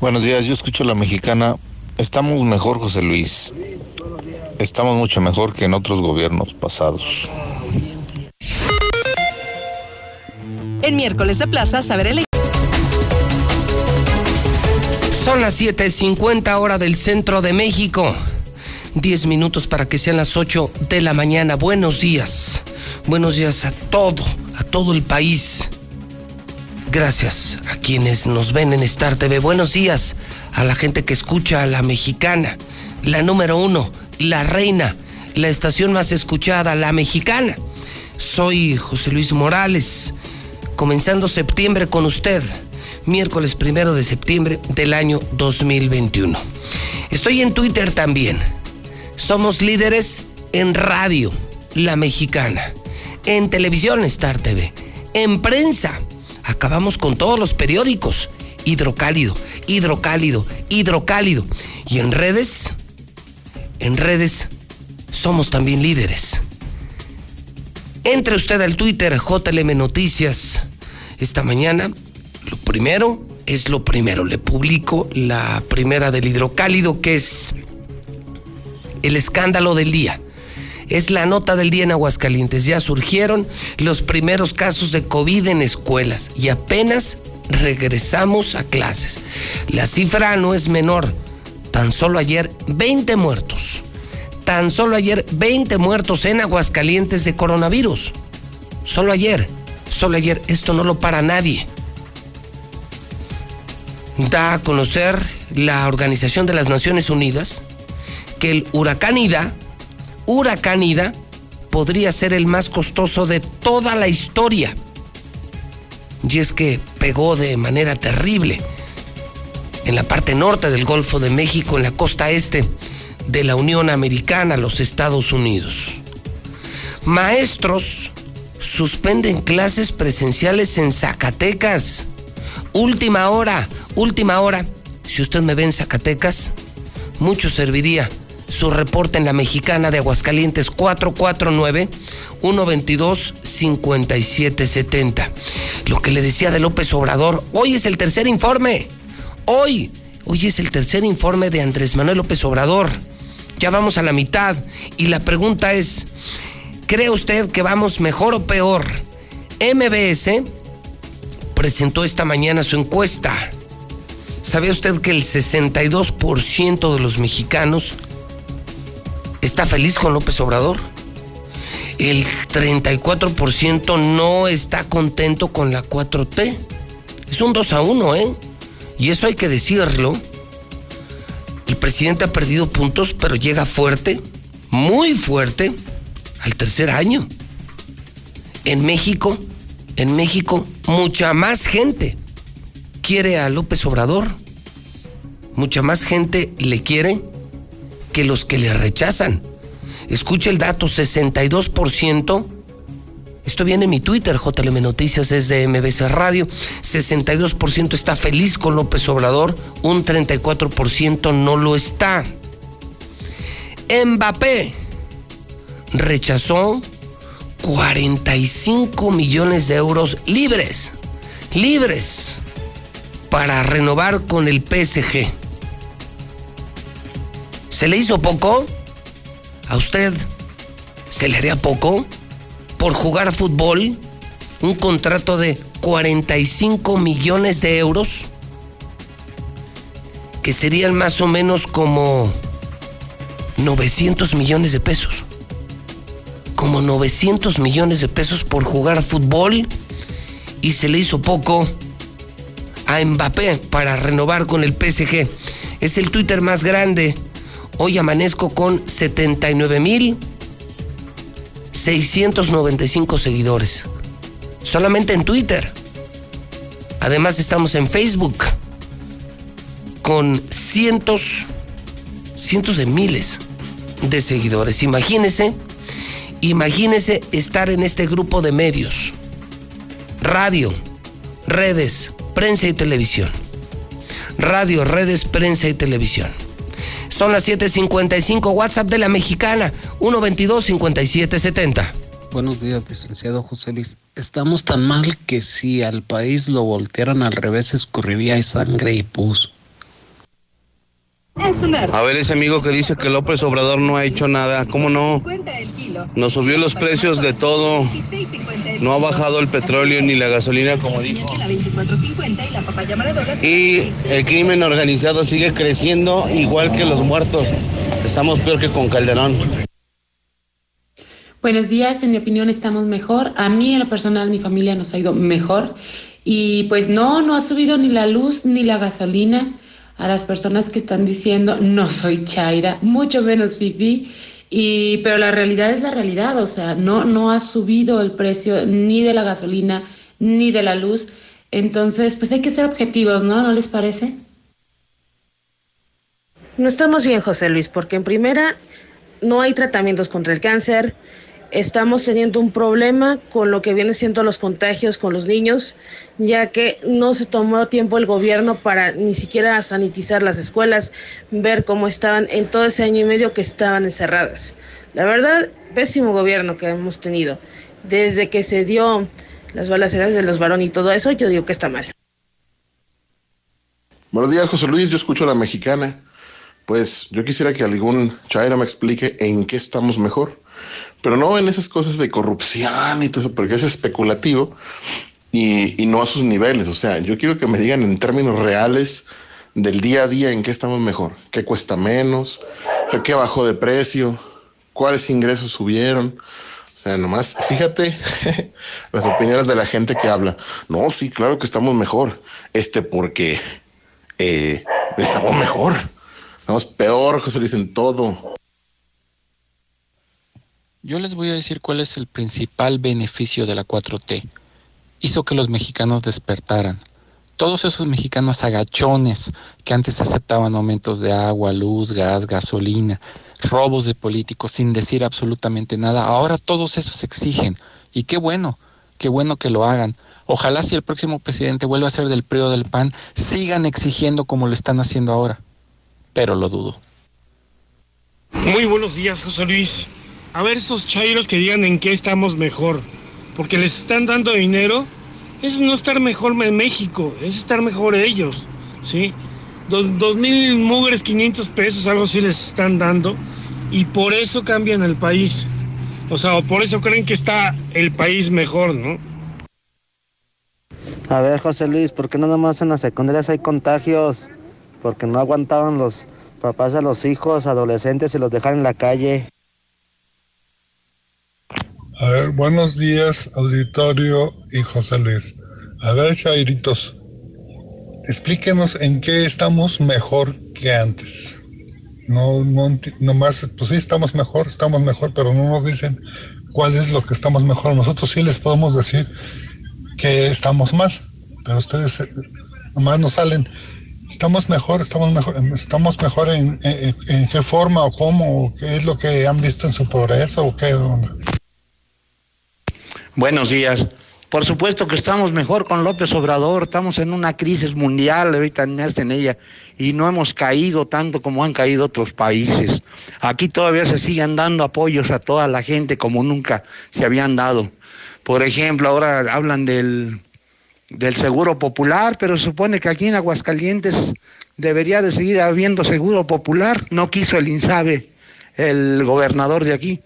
Buenos días, yo escucho a la mexicana. Estamos mejor, José Luis. Estamos mucho mejor que en otros gobiernos pasados. En miércoles de plaza, saber el... Son las 7:50 hora del centro de México. 10 minutos para que sean las 8 de la mañana. Buenos días. Buenos días a todo, a todo el país. Gracias a quienes nos ven en Star TV. Buenos días a la gente que escucha a la mexicana, la número uno, la reina, la estación más escuchada, la mexicana. Soy José Luis Morales, comenzando septiembre con usted, miércoles primero de septiembre del año 2021. Estoy en Twitter también. Somos líderes en radio, la mexicana, en televisión, Star TV, en prensa. Acabamos con todos los periódicos. Hidrocálido, hidrocálido, hidrocálido. Y en redes, en redes somos también líderes. Entre usted al Twitter JLM Noticias esta mañana. Lo primero es lo primero. Le publico la primera del hidrocálido que es el escándalo del día. Es la nota del día en Aguascalientes. Ya surgieron los primeros casos de COVID en escuelas y apenas regresamos a clases. La cifra no es menor Tan solo ayer 20 muertos. Tan solo ayer 20 muertos en Aguascalientes de coronavirus. Solo ayer, solo ayer. Esto no lo para nadie. Da a conocer la Organización de las Naciones Unidas que el huracán Ida, huracán Ida, podría ser el más costoso de toda la historia. Y es que pegó de manera terrible en la parte norte del Golfo de México, en la costa este de la Unión Americana, los Estados Unidos. Maestros suspenden clases presenciales en Zacatecas. Última hora, última hora. Si usted me ve en Zacatecas, mucho serviría su reporte en la mexicana de Aguascalientes 449-122-5770. Lo que le decía de López Obrador, hoy es el tercer informe. Hoy, hoy es el tercer informe de Andrés Manuel López Obrador. Ya vamos a la mitad y la pregunta es, ¿cree usted que vamos mejor o peor? MBS presentó esta mañana su encuesta. ¿Sabía usted que el 62% de los mexicanos está feliz con López Obrador? El 34% no está contento con la 4T. Es un 2 a 1, ¿eh? Y eso hay que decirlo. El presidente ha perdido puntos, pero llega fuerte, muy fuerte, al tercer año. En México, en México, mucha más gente quiere a López Obrador. Mucha más gente le quiere que los que le rechazan. Escuche el dato, 62%. Esto viene en mi Twitter, JLM Noticias, es de MBC Radio. 62% está feliz con López Obrador, un 34% no lo está. Mbappé rechazó 45 millones de euros libres, libres, para renovar con el PSG. ¿Se le hizo poco? ¿A usted se le haría poco? Por jugar fútbol, un contrato de 45 millones de euros, que serían más o menos como 900 millones de pesos. Como 900 millones de pesos por jugar fútbol y se le hizo poco a Mbappé para renovar con el PSG. Es el Twitter más grande. Hoy amanezco con 79 mil 695 seguidores. Solamente en Twitter. Además estamos en Facebook con cientos, cientos de miles de seguidores. Imagínese, imagínese estar en este grupo de medios. Radio, redes, prensa y televisión. Radio, redes, prensa y televisión. Son las 7:55 WhatsApp de la mexicana 122-5770. Buenos días, licenciado José Luis. Estamos tan mal que si al país lo voltearan al revés escurriría sangre y pus. A ver, ese amigo que dice que López Obrador no ha hecho nada, ¿cómo no? Nos subió los precios de todo. No ha bajado el petróleo ni la gasolina, como dijo. Y el crimen organizado sigue creciendo igual que los muertos. Estamos peor que con Calderón. Buenos días, en mi opinión estamos mejor. A mí en lo personal, mi familia nos ha ido mejor. Y pues no, no ha subido ni la luz ni la gasolina a las personas que están diciendo no soy Chaira, mucho menos Fifi, y, pero la realidad es la realidad, o sea, no, no ha subido el precio ni de la gasolina ni de la luz. Entonces, pues hay que ser objetivos, ¿no? ¿No les parece? No estamos bien, José Luis, porque en primera no hay tratamientos contra el cáncer, estamos teniendo un problema con lo que viene siendo los contagios con los niños, ya que no se tomó tiempo el gobierno para ni siquiera sanitizar las escuelas, ver cómo estaban en todo ese año y medio que estaban encerradas. La verdad, pésimo gobierno que hemos tenido. Desde que se dio las balaceras de los varones y todo eso, yo digo que está mal. Buenos días, José Luis. Yo escucho a la mexicana. Pues yo quisiera que algún chaira me explique en qué estamos mejor pero no en esas cosas de corrupción y todo eso, porque es especulativo y, no a sus niveles. O sea, yo quiero que me digan en términos reales del día a día en qué estamos mejor, qué cuesta menos, qué bajó de precio, cuáles ingresos subieron. O sea, nomás fíjate <laughs> las opiniones de la gente que habla. No, sí, claro que estamos mejor. Este, porque eh, estamos mejor. Estamos peor, José Luis, en todo. Yo les voy a decir cuál es el principal beneficio de la 4T. Hizo que los mexicanos despertaran. Todos esos mexicanos agachones que antes aceptaban aumentos de agua, luz, gas, gasolina, robos de políticos sin decir absolutamente nada, ahora todos esos exigen. Y qué bueno, qué bueno que lo hagan. Ojalá si el próximo presidente vuelva a ser del PRI del PAN, sigan exigiendo como lo están haciendo ahora. Pero lo dudo. Muy buenos días, José Luis a ver esos chairos que digan en qué estamos mejor, porque les están dando dinero, es no estar mejor en México, es estar mejor ellos, ¿sí? Dos, mil mugres, 500 pesos, algo así les están dando, y por eso cambian el país. O sea, por eso creen que está el país mejor, ¿no? A ver, José Luis, ¿por qué nada más en las secundarias hay contagios? Porque no aguantaban los papás a los hijos, adolescentes y los dejaron en la calle. A ver, buenos días, auditorio y José Luis. A ver, Chairitos, explíquenos en qué estamos mejor que antes. No, no, no más, pues sí, estamos mejor, estamos mejor, pero no nos dicen cuál es lo que estamos mejor. Nosotros sí les podemos decir que estamos mal, pero ustedes eh, nomás nos salen. Estamos mejor, estamos mejor, estamos mejor en, en, qué forma o cómo, o qué es lo que han visto en su progreso o qué. Buenos días. Por supuesto que estamos mejor con López Obrador, estamos en una crisis mundial, ahorita en ella, y no hemos caído tanto como han caído otros países. Aquí todavía se siguen dando apoyos a toda la gente como nunca se habían dado. Por ejemplo, ahora hablan del, del seguro popular, pero se supone que aquí en Aguascalientes debería de seguir habiendo seguro popular. No quiso el INSABE, el gobernador de aquí.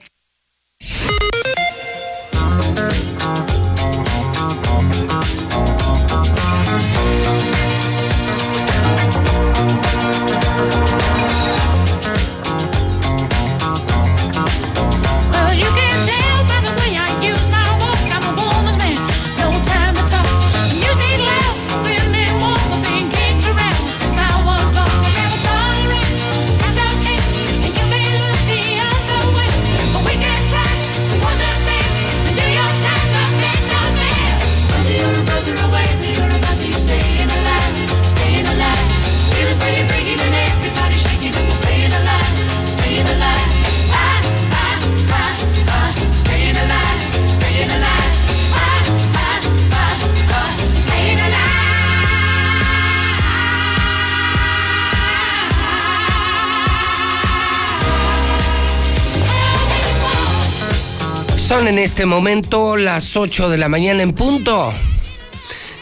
En este momento las 8 de la mañana en punto.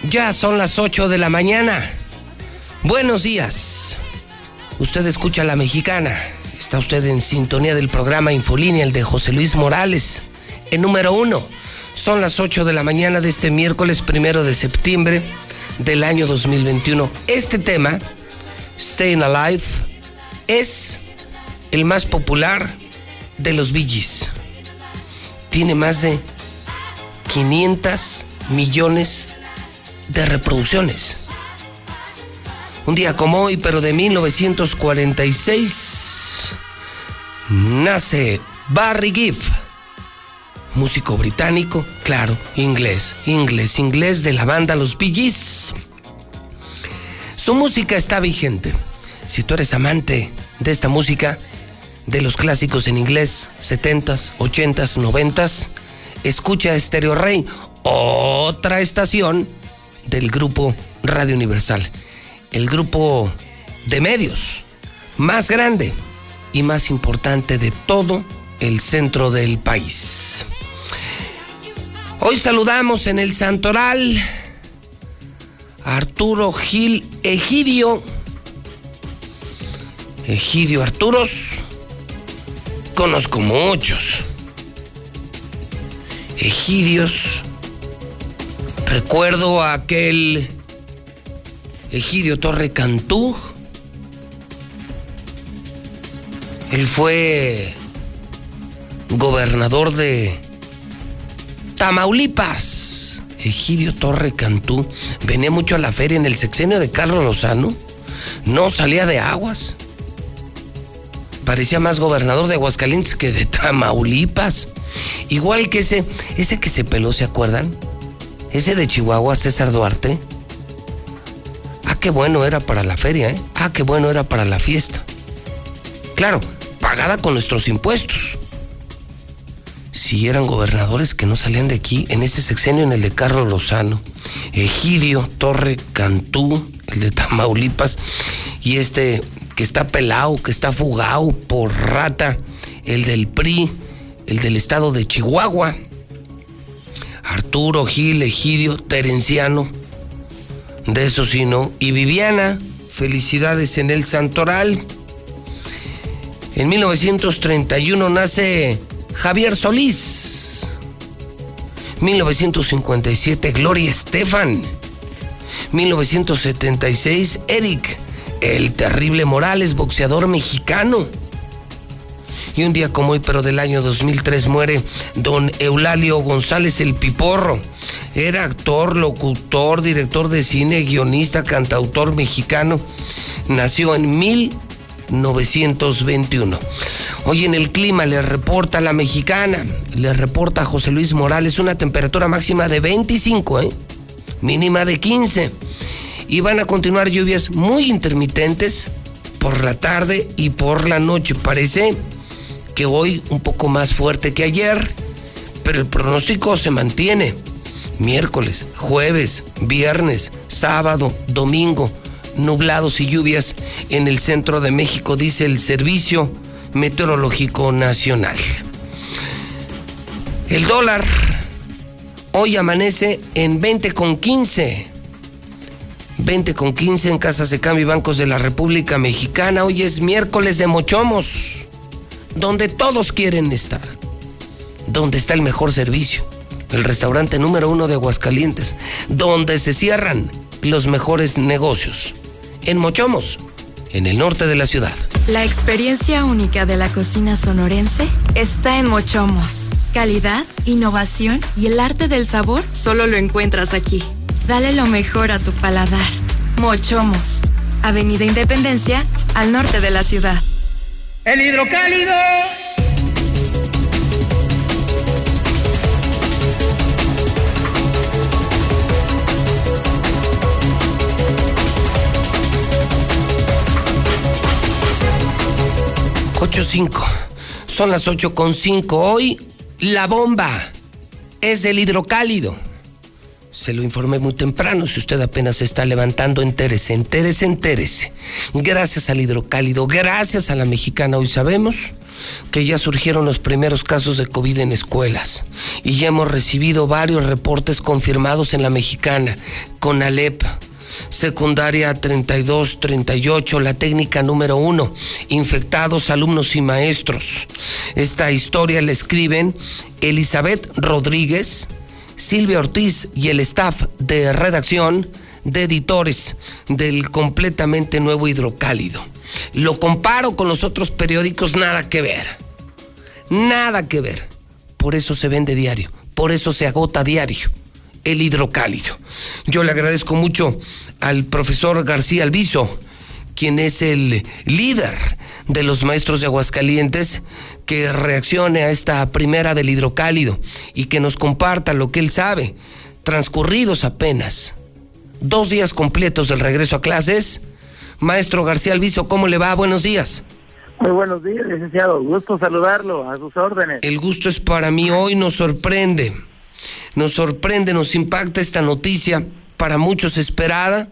Ya son las 8 de la mañana. Buenos días. Usted escucha a la mexicana. Está usted en sintonía del programa Infolínea, el de José Luis Morales. En número uno. Son las 8 de la mañana de este miércoles primero de septiembre del año 2021. Este tema, Staying Alive, es el más popular de los Billys tiene más de 500 millones de reproducciones. Un día como hoy, pero de 1946, nace Barry Gibb, músico británico, claro, inglés, inglés, inglés de la banda Los Bee Gees. Su música está vigente. Si tú eres amante de esta música, de los clásicos en inglés, 70s, 80s, 90s, escucha Estéreo Rey, otra estación del grupo Radio Universal, el grupo de medios más grande y más importante de todo el centro del país. Hoy saludamos en el Santoral a Arturo Gil Egidio. Egidio Arturos Conozco muchos. Egidios. Recuerdo a aquel Egidio Torre Cantú. Él fue gobernador de Tamaulipas. Egidio Torre Cantú venía mucho a la feria en el sexenio de Carlos Lozano. No salía de aguas. Parecía más gobernador de Aguascalientes que de Tamaulipas. Igual que ese, ese que se peló, ¿se acuerdan? Ese de Chihuahua, César Duarte. Ah, qué bueno era para la feria, ¿eh? Ah, qué bueno era para la fiesta. Claro, pagada con nuestros impuestos. Si eran gobernadores que no salían de aquí, en ese sexenio, en el de Carlos Lozano, Egidio Torre Cantú, el de Tamaulipas, y este que está pelado, que está fugado por rata, el del PRI, el del estado de Chihuahua, Arturo Gil, Egidio, Terenciano, de eso sí, ¿no? Y Viviana, felicidades en el Santoral. En 1931 nace Javier Solís. 1957 Gloria Estefan. 1976 Eric, el terrible Morales, boxeador mexicano. Y un día como hoy, pero del año 2003, muere don Eulalio González el Piporro. Era actor, locutor, director de cine, guionista, cantautor mexicano. Nació en 1921. Hoy en el clima le reporta la mexicana, le reporta José Luis Morales una temperatura máxima de 25, ¿eh? mínima de 15. Y van a continuar lluvias muy intermitentes por la tarde y por la noche. Parece que hoy un poco más fuerte que ayer, pero el pronóstico se mantiene. Miércoles, jueves, viernes, sábado, domingo, nublados y lluvias en el centro de México, dice el Servicio Meteorológico Nacional. El dólar hoy amanece en 20 con 15. 20 con 15 en casas de cambio y bancos de la República Mexicana. Hoy es miércoles de mochomos donde todos quieren estar, donde está el mejor servicio, el restaurante número uno de Aguascalientes, donde se cierran los mejores negocios, en Mochomos, en el norte de la ciudad. La experiencia única de la cocina sonorense está en Mochomos. Calidad, innovación y el arte del sabor solo lo encuentras aquí. Dale lo mejor a tu paladar. Mochomos, Avenida Independencia, al norte de la ciudad. El hidrocálido. Ocho cinco. Son las ocho con cinco. Hoy la bomba es el hidrocálido. Se lo informé muy temprano. Si usted apenas se está levantando, entérese, entérese, entérese. Gracias al hidrocálido, gracias a la mexicana, hoy sabemos que ya surgieron los primeros casos de COVID en escuelas y ya hemos recibido varios reportes confirmados en la mexicana, con Alep, secundaria 32, 38, la técnica número uno, infectados alumnos y maestros. Esta historia la escriben Elizabeth Rodríguez, Silvia Ortiz y el staff de redacción de editores del completamente nuevo hidrocálido. Lo comparo con los otros periódicos, nada que ver. Nada que ver. Por eso se vende diario, por eso se agota diario el hidrocálido. Yo le agradezco mucho al profesor García Alviso, quien es el líder de los maestros de Aguascalientes, que reaccione a esta primera del hidrocálido y que nos comparta lo que él sabe. Transcurridos apenas dos días completos del regreso a clases. Maestro García Alviso, ¿cómo le va? Buenos días. Muy buenos días, licenciado. Gusto saludarlo, a sus órdenes. El gusto es para mí. Hoy nos sorprende. Nos sorprende, nos impacta esta noticia, para muchos esperada.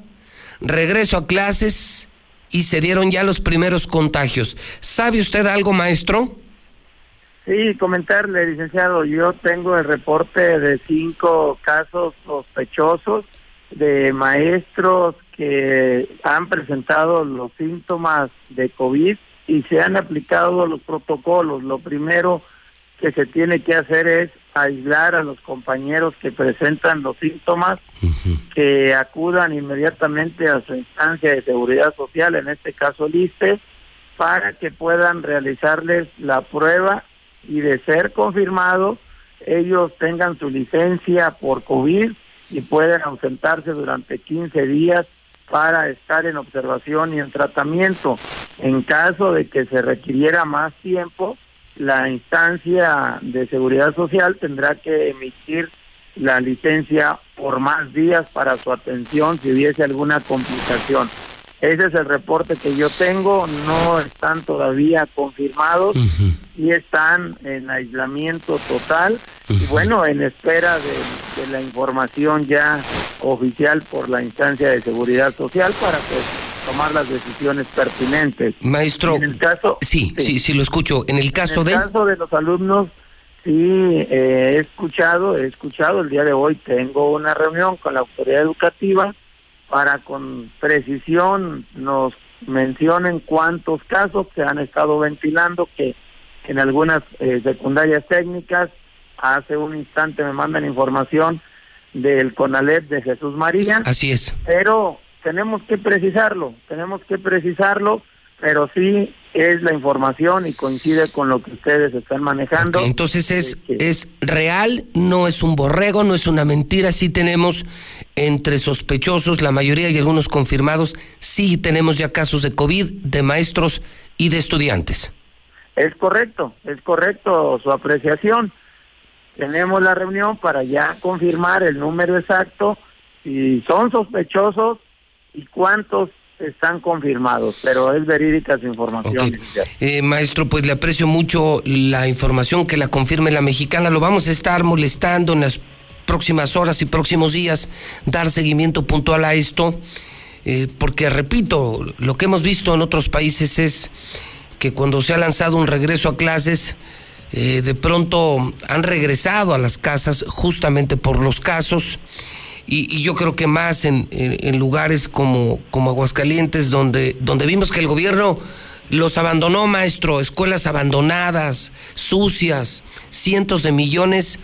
Regreso a clases y se dieron ya los primeros contagios. ¿Sabe usted algo, maestro? Sí, comentarle, licenciado, yo tengo el reporte de cinco casos sospechosos de maestros que han presentado los síntomas de COVID y se han aplicado los protocolos. Lo primero que se tiene que hacer es aislar a los compañeros que presentan los síntomas, que acudan inmediatamente a su instancia de seguridad social, en este caso el ISPE, para que puedan realizarles la prueba y de ser confirmado, ellos tengan su licencia por COVID y pueden ausentarse durante 15 días para estar en observación y en tratamiento. En caso de que se requiriera más tiempo, la instancia de seguridad social tendrá que emitir la licencia por más días para su atención si hubiese alguna complicación. Ese es el reporte que yo tengo, no están todavía confirmados y están en aislamiento total y bueno, en espera de, de, la información ya oficial por la instancia de seguridad social para pues tomar las decisiones pertinentes. Maestro, en el caso, sí, sí, sí, lo escucho. En el caso en de... caso de los alumnos, sí, eh, he escuchado, he escuchado, el día de hoy tengo una reunión con la autoridad educativa para con precisión nos mencionen cuántos casos se han estado ventilando, que en algunas eh, secundarias técnicas, hace un instante me mandan información del CONALEP de Jesús María. Así es. Pero tenemos que precisarlo, tenemos que precisarlo, pero sí es la información y coincide con lo que ustedes están manejando. Okay, entonces es, es real, no es un borrego, no es una mentira, sí tenemos entre sospechosos, la mayoría y algunos confirmados, sí tenemos ya casos de COVID de maestros y de estudiantes. Es correcto, es correcto su apreciación. Tenemos la reunión para ya confirmar el número exacto, si son sospechosos y cuántos están confirmados, pero es verídica su información. Okay. Eh, maestro, pues le aprecio mucho la información que la confirme la mexicana. Lo vamos a estar molestando en las próximas horas y próximos días, dar seguimiento puntual a esto, eh, porque repito, lo que hemos visto en otros países es que cuando se ha lanzado un regreso a clases, eh, de pronto han regresado a las casas justamente por los casos. Y, y, yo creo que más en, lugares como, como Aguascalientes, donde, donde vimos que el gobierno los abandonó, maestro, escuelas abandonadas, sucias, cientos de millones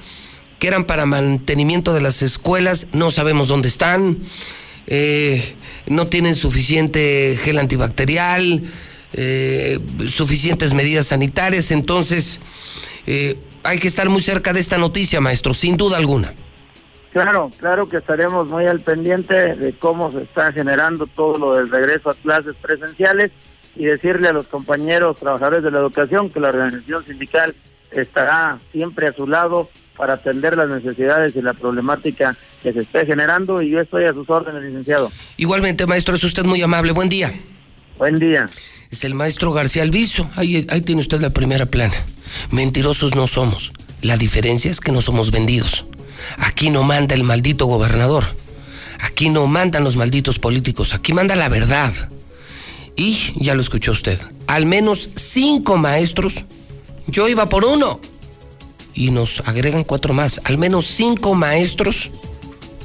que eran para mantenimiento de las escuelas, no sabemos dónde están, eh, no tienen suficiente gel antibacterial, eh, suficientes medidas sanitarias, entonces eh, hay que estar muy cerca de esta noticia, maestro, sin duda alguna. Claro, claro que estaremos muy al pendiente de cómo se está generando todo lo del regreso a clases presenciales y decirle a los compañeros trabajadores de la educación que la organización sindical estará siempre a su lado para atender las necesidades y la problemática que se esté generando y yo estoy a sus órdenes, licenciado. Igualmente, maestro, es usted muy amable. Buen día. Buen día. Es el maestro García Alviso. Ahí, ahí tiene usted la primera plana. Mentirosos no somos. La diferencia es que no somos vendidos. Aquí no manda el maldito gobernador. Aquí no mandan los malditos políticos. Aquí manda la verdad. Y ya lo escuchó usted. Al menos cinco maestros. Yo iba por uno. Y nos agregan cuatro más. Al menos cinco maestros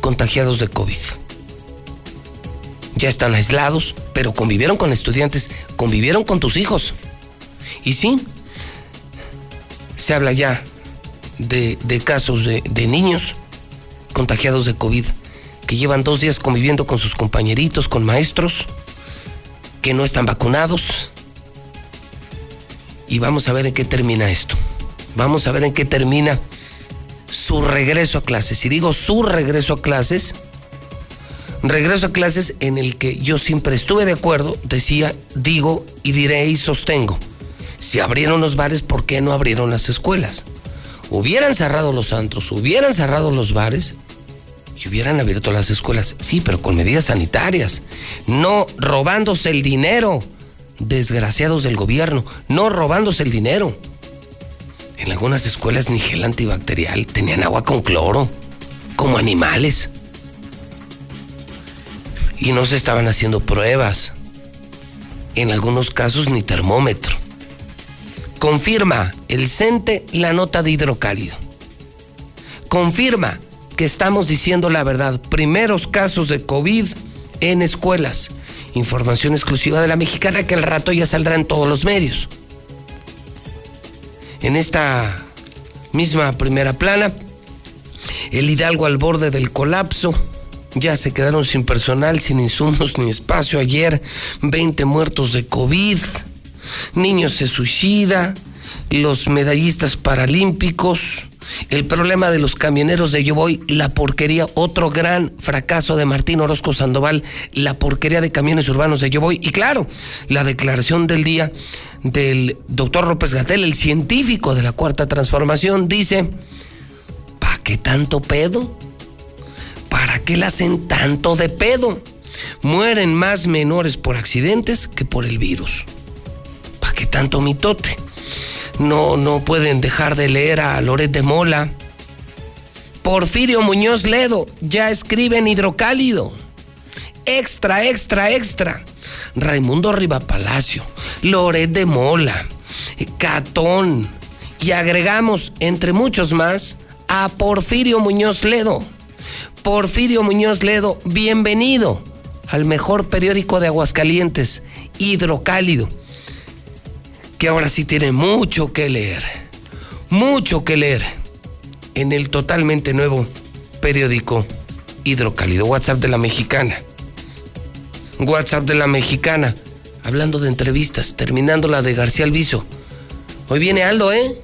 contagiados de COVID. Ya están aislados, pero convivieron con estudiantes, convivieron con tus hijos. Y sí, se habla ya de, de casos de, de, niños contagiados de COVID que llevan dos días conviviendo con sus compañeritos, con maestros, que no están vacunados. Y vamos a ver en qué termina esto. Vamos a ver en qué termina su regreso a clases. Y digo su regreso a clases, regreso a clases en el que yo siempre estuve de acuerdo, decía, digo y diré y sostengo. Si abrieron los bares, ¿por qué no abrieron las escuelas? Hubieran cerrado los antros, hubieran cerrado los bares y hubieran abierto las escuelas. Sí, pero con medidas sanitarias, no robándose el dinero. Desgraciados del gobierno, no robándose el dinero. En algunas escuelas ni gel antibacterial, tenían agua con cloro, como animales. Y no se estaban haciendo pruebas. En algunos casos ni termómetro confirma el CENTE la nota de hidrocálido. Confirma que estamos diciendo la verdad. Primeros casos de COVID en escuelas. Información exclusiva de la mexicana que al rato ya saldrá en todos los medios. En esta misma primera plana, el Hidalgo al borde del colapso. Ya se quedaron sin personal, sin insumos ni espacio. Ayer, 20 muertos de COVID Niños se suicida, los medallistas paralímpicos, el problema de los camioneros de Yo Voy, la porquería, otro gran fracaso de Martín Orozco Sandoval, la porquería de camiones urbanos de Yo Voy. Y claro, la declaración del día del doctor López Gatel, el científico de la Cuarta Transformación, dice, ¿para qué tanto pedo? ¿Para qué le hacen tanto de pedo? Mueren más menores por accidentes que por el virus. ¿Para qué tanto mitote? no, no pueden dejar de leer a Loret de Mola. Porfirio Muñoz Ledo ya escribe en Hidrocálido. Extra, extra, extra. Raimundo Rivapalacio, Loret de Mola, Catón. Y agregamos, entre muchos más, a Porfirio Muñoz Ledo. Porfirio Muñoz Ledo, bienvenido al mejor periódico de Aguascalientes, Hidrocálido que ahora sí tiene mucho que leer, mucho que leer en el totalmente nuevo periódico Hidrocálido, WhatsApp de la Mexicana. WhatsApp de la Mexicana, hablando de entrevistas, terminando la de García Alviso. Hoy viene Aldo, ¿eh?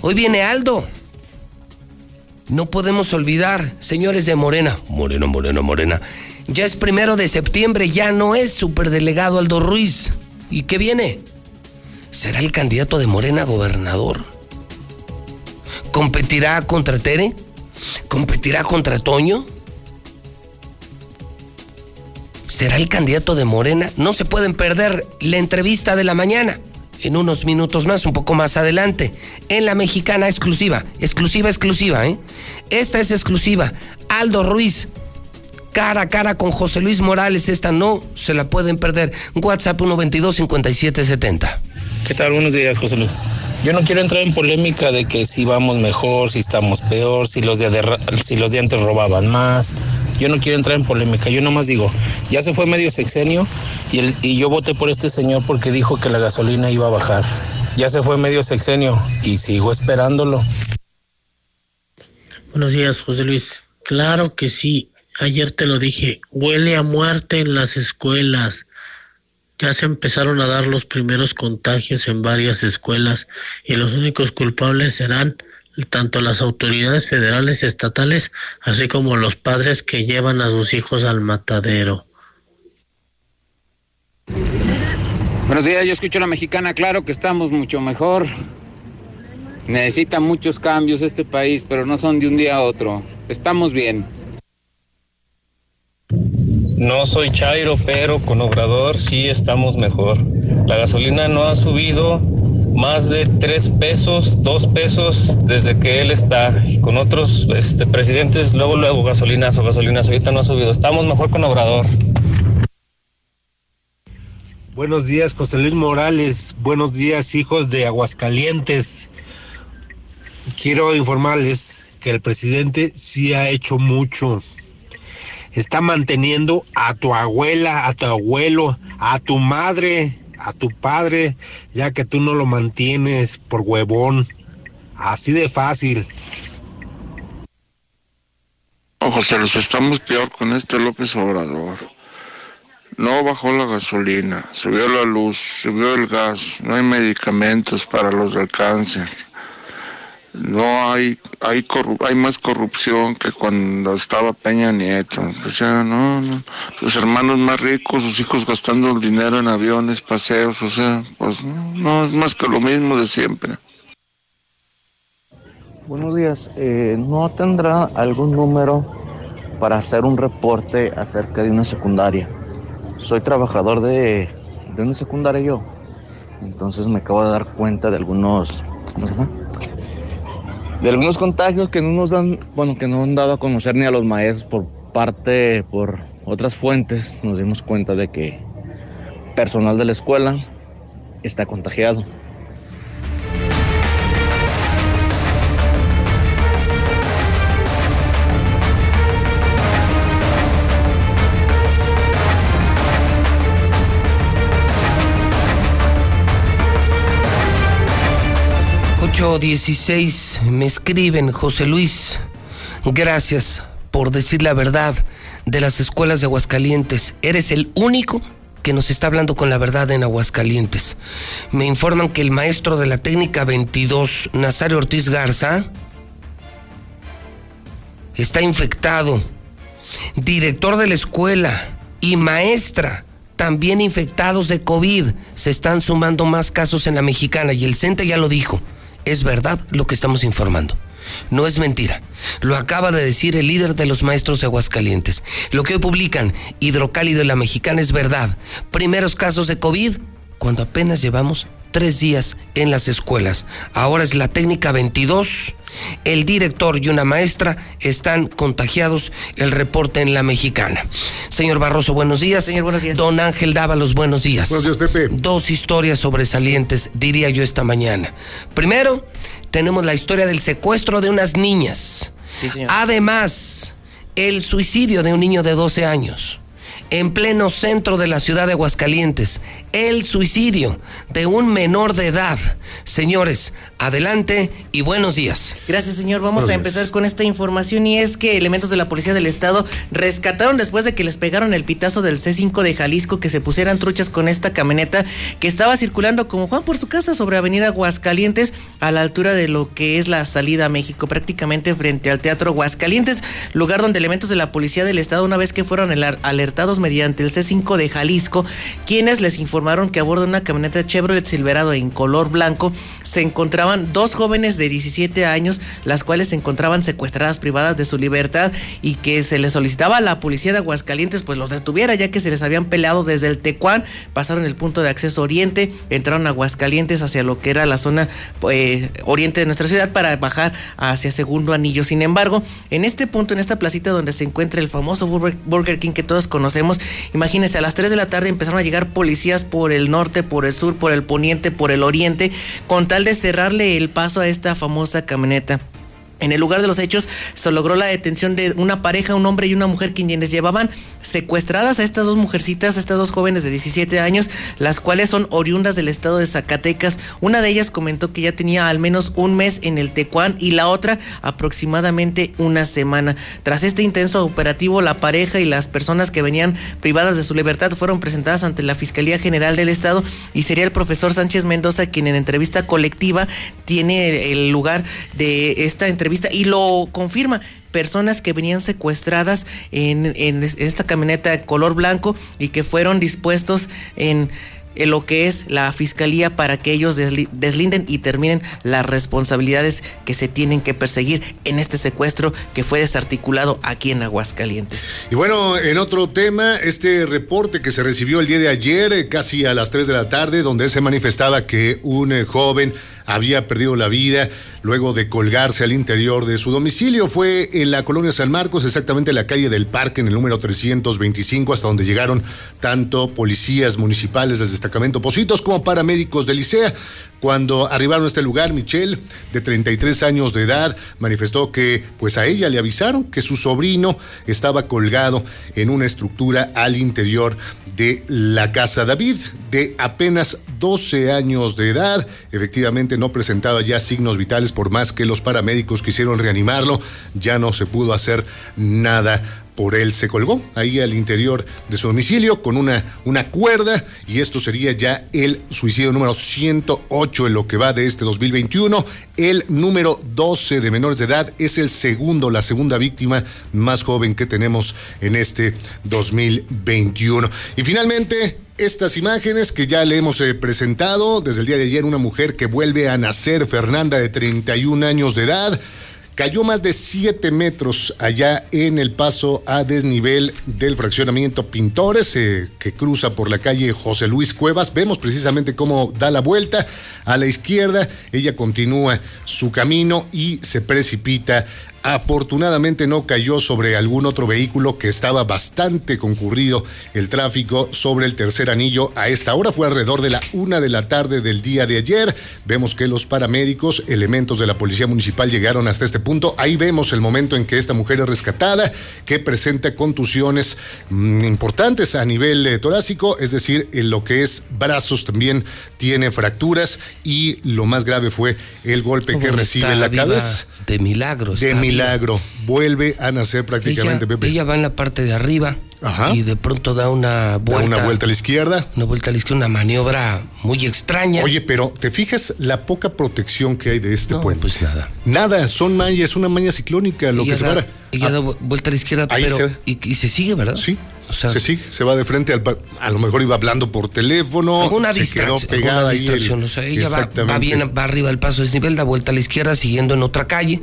Hoy viene Aldo. No podemos olvidar, señores de Morena, Morena, Morena, Morena. Ya es primero de septiembre, ya no es superdelegado Aldo Ruiz. ¿Y qué viene? ¿Será el candidato de Morena gobernador? ¿Competirá contra Tere? ¿Competirá contra Toño? ¿Será el candidato de Morena? No se pueden perder la entrevista de la mañana. En unos minutos más, un poco más adelante, en la mexicana exclusiva, exclusiva, exclusiva, ¿eh? Esta es exclusiva. Aldo Ruiz, cara a cara con José Luis Morales. Esta no se la pueden perder. WhatsApp 122-5770. ¿Qué tal? Buenos días, José Luis. Yo no quiero entrar en polémica de que si vamos mejor, si estamos peor, si los de, si los de antes robaban más. Yo no quiero entrar en polémica. Yo nomás digo, ya se fue medio sexenio y, el, y yo voté por este señor porque dijo que la gasolina iba a bajar. Ya se fue medio sexenio y sigo esperándolo. Buenos días, José Luis. Claro que sí, Ayer te lo dije, huele a muerte en las escuelas. Ya se empezaron a dar los primeros contagios en varias escuelas y los únicos culpables serán tanto las autoridades federales y estatales, así como los padres que llevan a sus hijos al matadero. Buenos días, yo escucho a la mexicana, claro que estamos mucho mejor. Necesita muchos cambios este país, pero no son de un día a otro. Estamos bien. No soy Chairo, pero con Obrador sí estamos mejor. La gasolina no ha subido más de tres pesos, dos pesos desde que él está. con otros este, presidentes, luego, luego gasolinas o gasolinas. Ahorita no ha subido. Estamos mejor con Obrador. Buenos días, José Luis Morales. Buenos días, hijos de Aguascalientes. Quiero informarles que el presidente sí ha hecho mucho está manteniendo a tu abuela, a tu abuelo, a tu madre, a tu padre, ya que tú no lo mantienes por huevón. Así de fácil. Oh, José, los estamos peor con este López Obrador. No bajó la gasolina, subió la luz, subió el gas, no hay medicamentos para los del cáncer no hay hay hay más corrupción que cuando estaba Peña Nieto o sea no, no. Sus hermanos más ricos sus hijos gastando el dinero en aviones paseos o sea pues no, es más que lo mismo de siempre. Buenos días eh, no tendrá algún número para hacer un reporte acerca de una secundaria soy trabajador de, de una secundaria yo entonces me acabo de dar cuenta de algunos ¿cómo se llama? De algunos contagios que no nos dan, bueno, que no han dado a conocer ni a los maestros por parte, por otras fuentes, nos dimos cuenta de que personal de la escuela está contagiado. 816 me escriben, José Luis, gracias por decir la verdad de las escuelas de Aguascalientes. Eres el único que nos está hablando con la verdad en Aguascalientes. Me informan que el maestro de la técnica 22, Nazario Ortiz Garza, está infectado. Director de la escuela y maestra también infectados de COVID. Se están sumando más casos en la mexicana y el CENTE ya lo dijo. Es verdad lo que estamos informando. No es mentira. Lo acaba de decir el líder de los maestros de Aguascalientes. Lo que hoy publican Hidrocálido y la Mexicana es verdad. Primeros casos de COVID cuando apenas llevamos tres días en las escuelas. Ahora es la técnica 22. El director y una maestra están contagiados. El reporte en la mexicana. Señor Barroso, buenos días. Señor, buenos días. Don Ángel Dávalos, buenos días. Buenos días, Pepe. Dos historias sobresalientes, diría yo, esta mañana. Primero, tenemos la historia del secuestro de unas niñas. Sí, señor. Además, el suicidio de un niño de 12 años. En pleno centro de la ciudad de Aguascalientes, el suicidio de un menor de edad. Señores, adelante y buenos días. Gracias, señor. Vamos Buenos a días. empezar con esta información y es que elementos de la Policía del Estado rescataron después de que les pegaron el pitazo del C5 de Jalisco que se pusieran truchas con esta camioneta que estaba circulando como Juan por su casa sobre Avenida Aguascalientes a la altura de lo que es la salida a México, prácticamente frente al Teatro Aguascalientes, lugar donde elementos de la Policía del Estado, una vez que fueron aler- alertados mediante el C5 de Jalisco, quienes les informaron que a bordo de una camioneta Chevrolet Silverado en color blanco se encontraban dos jóvenes de 17 años, las cuales se encontraban secuestradas privadas de su libertad y que se les solicitaba a la policía de Aguascalientes pues los detuviera ya que se les habían peleado desde el Tecuán, pasaron el punto de acceso oriente, entraron a Aguascalientes hacia lo que era la zona eh, oriente de nuestra ciudad para bajar hacia segundo anillo. Sin embargo, en este punto, en esta placita donde se encuentra el famoso Burger, Burger King que todos conocemos, imagínense, a las 3 de la tarde empezaron a llegar policías por el norte, por el sur, por el poniente, por el oriente, con tal de cerrarle el paso a esta famosa camioneta. En el lugar de los hechos se logró la detención de una pareja, un hombre y una mujer quienes llevaban secuestradas a estas dos mujercitas, a estas dos jóvenes de 17 años, las cuales son oriundas del estado de Zacatecas. Una de ellas comentó que ya tenía al menos un mes en el Tecuán y la otra aproximadamente una semana. Tras este intenso operativo, la pareja y las personas que venían privadas de su libertad fueron presentadas ante la Fiscalía General del Estado y sería el profesor Sánchez Mendoza quien en entrevista colectiva tiene el lugar de esta entrevista y lo confirma. Personas que venían secuestradas en, en es- esta camioneta color blanco y que fueron dispuestos en, en lo que es la fiscalía para que ellos desli- deslinden y terminen las responsabilidades que se tienen que perseguir en este secuestro que fue desarticulado aquí en Aguascalientes. Y bueno, en otro tema, este reporte que se recibió el día de ayer, eh, casi a las 3 de la tarde, donde se manifestaba que un eh, joven había perdido la vida luego de colgarse al interior de su domicilio. Fue en la colonia San Marcos, exactamente en la calle del Parque, en el número 325, hasta donde llegaron tanto policías municipales del destacamento Positos como paramédicos del ICEA. Cuando arribaron a este lugar, Michelle, de 33 años de edad, manifestó que pues a ella le avisaron que su sobrino estaba colgado en una estructura al interior de la casa. David, de apenas 12 años de edad, efectivamente no presentaba ya signos vitales por más que los paramédicos quisieron reanimarlo, ya no se pudo hacer nada por él se colgó ahí al interior de su domicilio con una, una cuerda y esto sería ya el suicidio número 108 en lo que va de este 2021. El número 12 de menores de edad es el segundo, la segunda víctima más joven que tenemos en este 2021. Y finalmente, estas imágenes que ya le hemos eh, presentado desde el día de ayer, una mujer que vuelve a nacer, Fernanda de 31 años de edad. Cayó más de 7 metros allá en el paso a desnivel del fraccionamiento Pintores, eh, que cruza por la calle José Luis Cuevas. Vemos precisamente cómo da la vuelta a la izquierda. Ella continúa su camino y se precipita Afortunadamente no cayó sobre algún otro vehículo que estaba bastante concurrido el tráfico sobre el tercer anillo. A esta hora fue alrededor de la una de la tarde del día de ayer. Vemos que los paramédicos, elementos de la policía municipal llegaron hasta este punto. Ahí vemos el momento en que esta mujer es rescatada, que presenta contusiones mm, importantes a nivel eh, torácico, es decir, en lo que es brazos también tiene fracturas y lo más grave fue el golpe que recibe en la cabeza. De milagro. De viva. Milagro. Vuelve a nacer prácticamente, ella, Pepe. ella va en la parte de arriba, Ajá. y de pronto da una Da vuelta. una vuelta a la izquierda. Una vuelta a la izquierda, una maniobra muy extraña. Oye, pero ¿te fijas la poca protección que hay de este No, puente? pues nada. Nada, son mallas, es una malla ciclónica, lo Ella que se da- va. ella da vu- vuelta a la izquierda, Ahí pero. se- y, y se sigue, ¿verdad? Sí. O sea, se sigue, se va de frente al a lo mejor iba hablando por teléfono, alguna se quedó pegada alguna ahí el- distracción. o sea, ella va, bien, va arriba del paso desnivel, da vuelta a la izquierda, siguiendo en otra calle,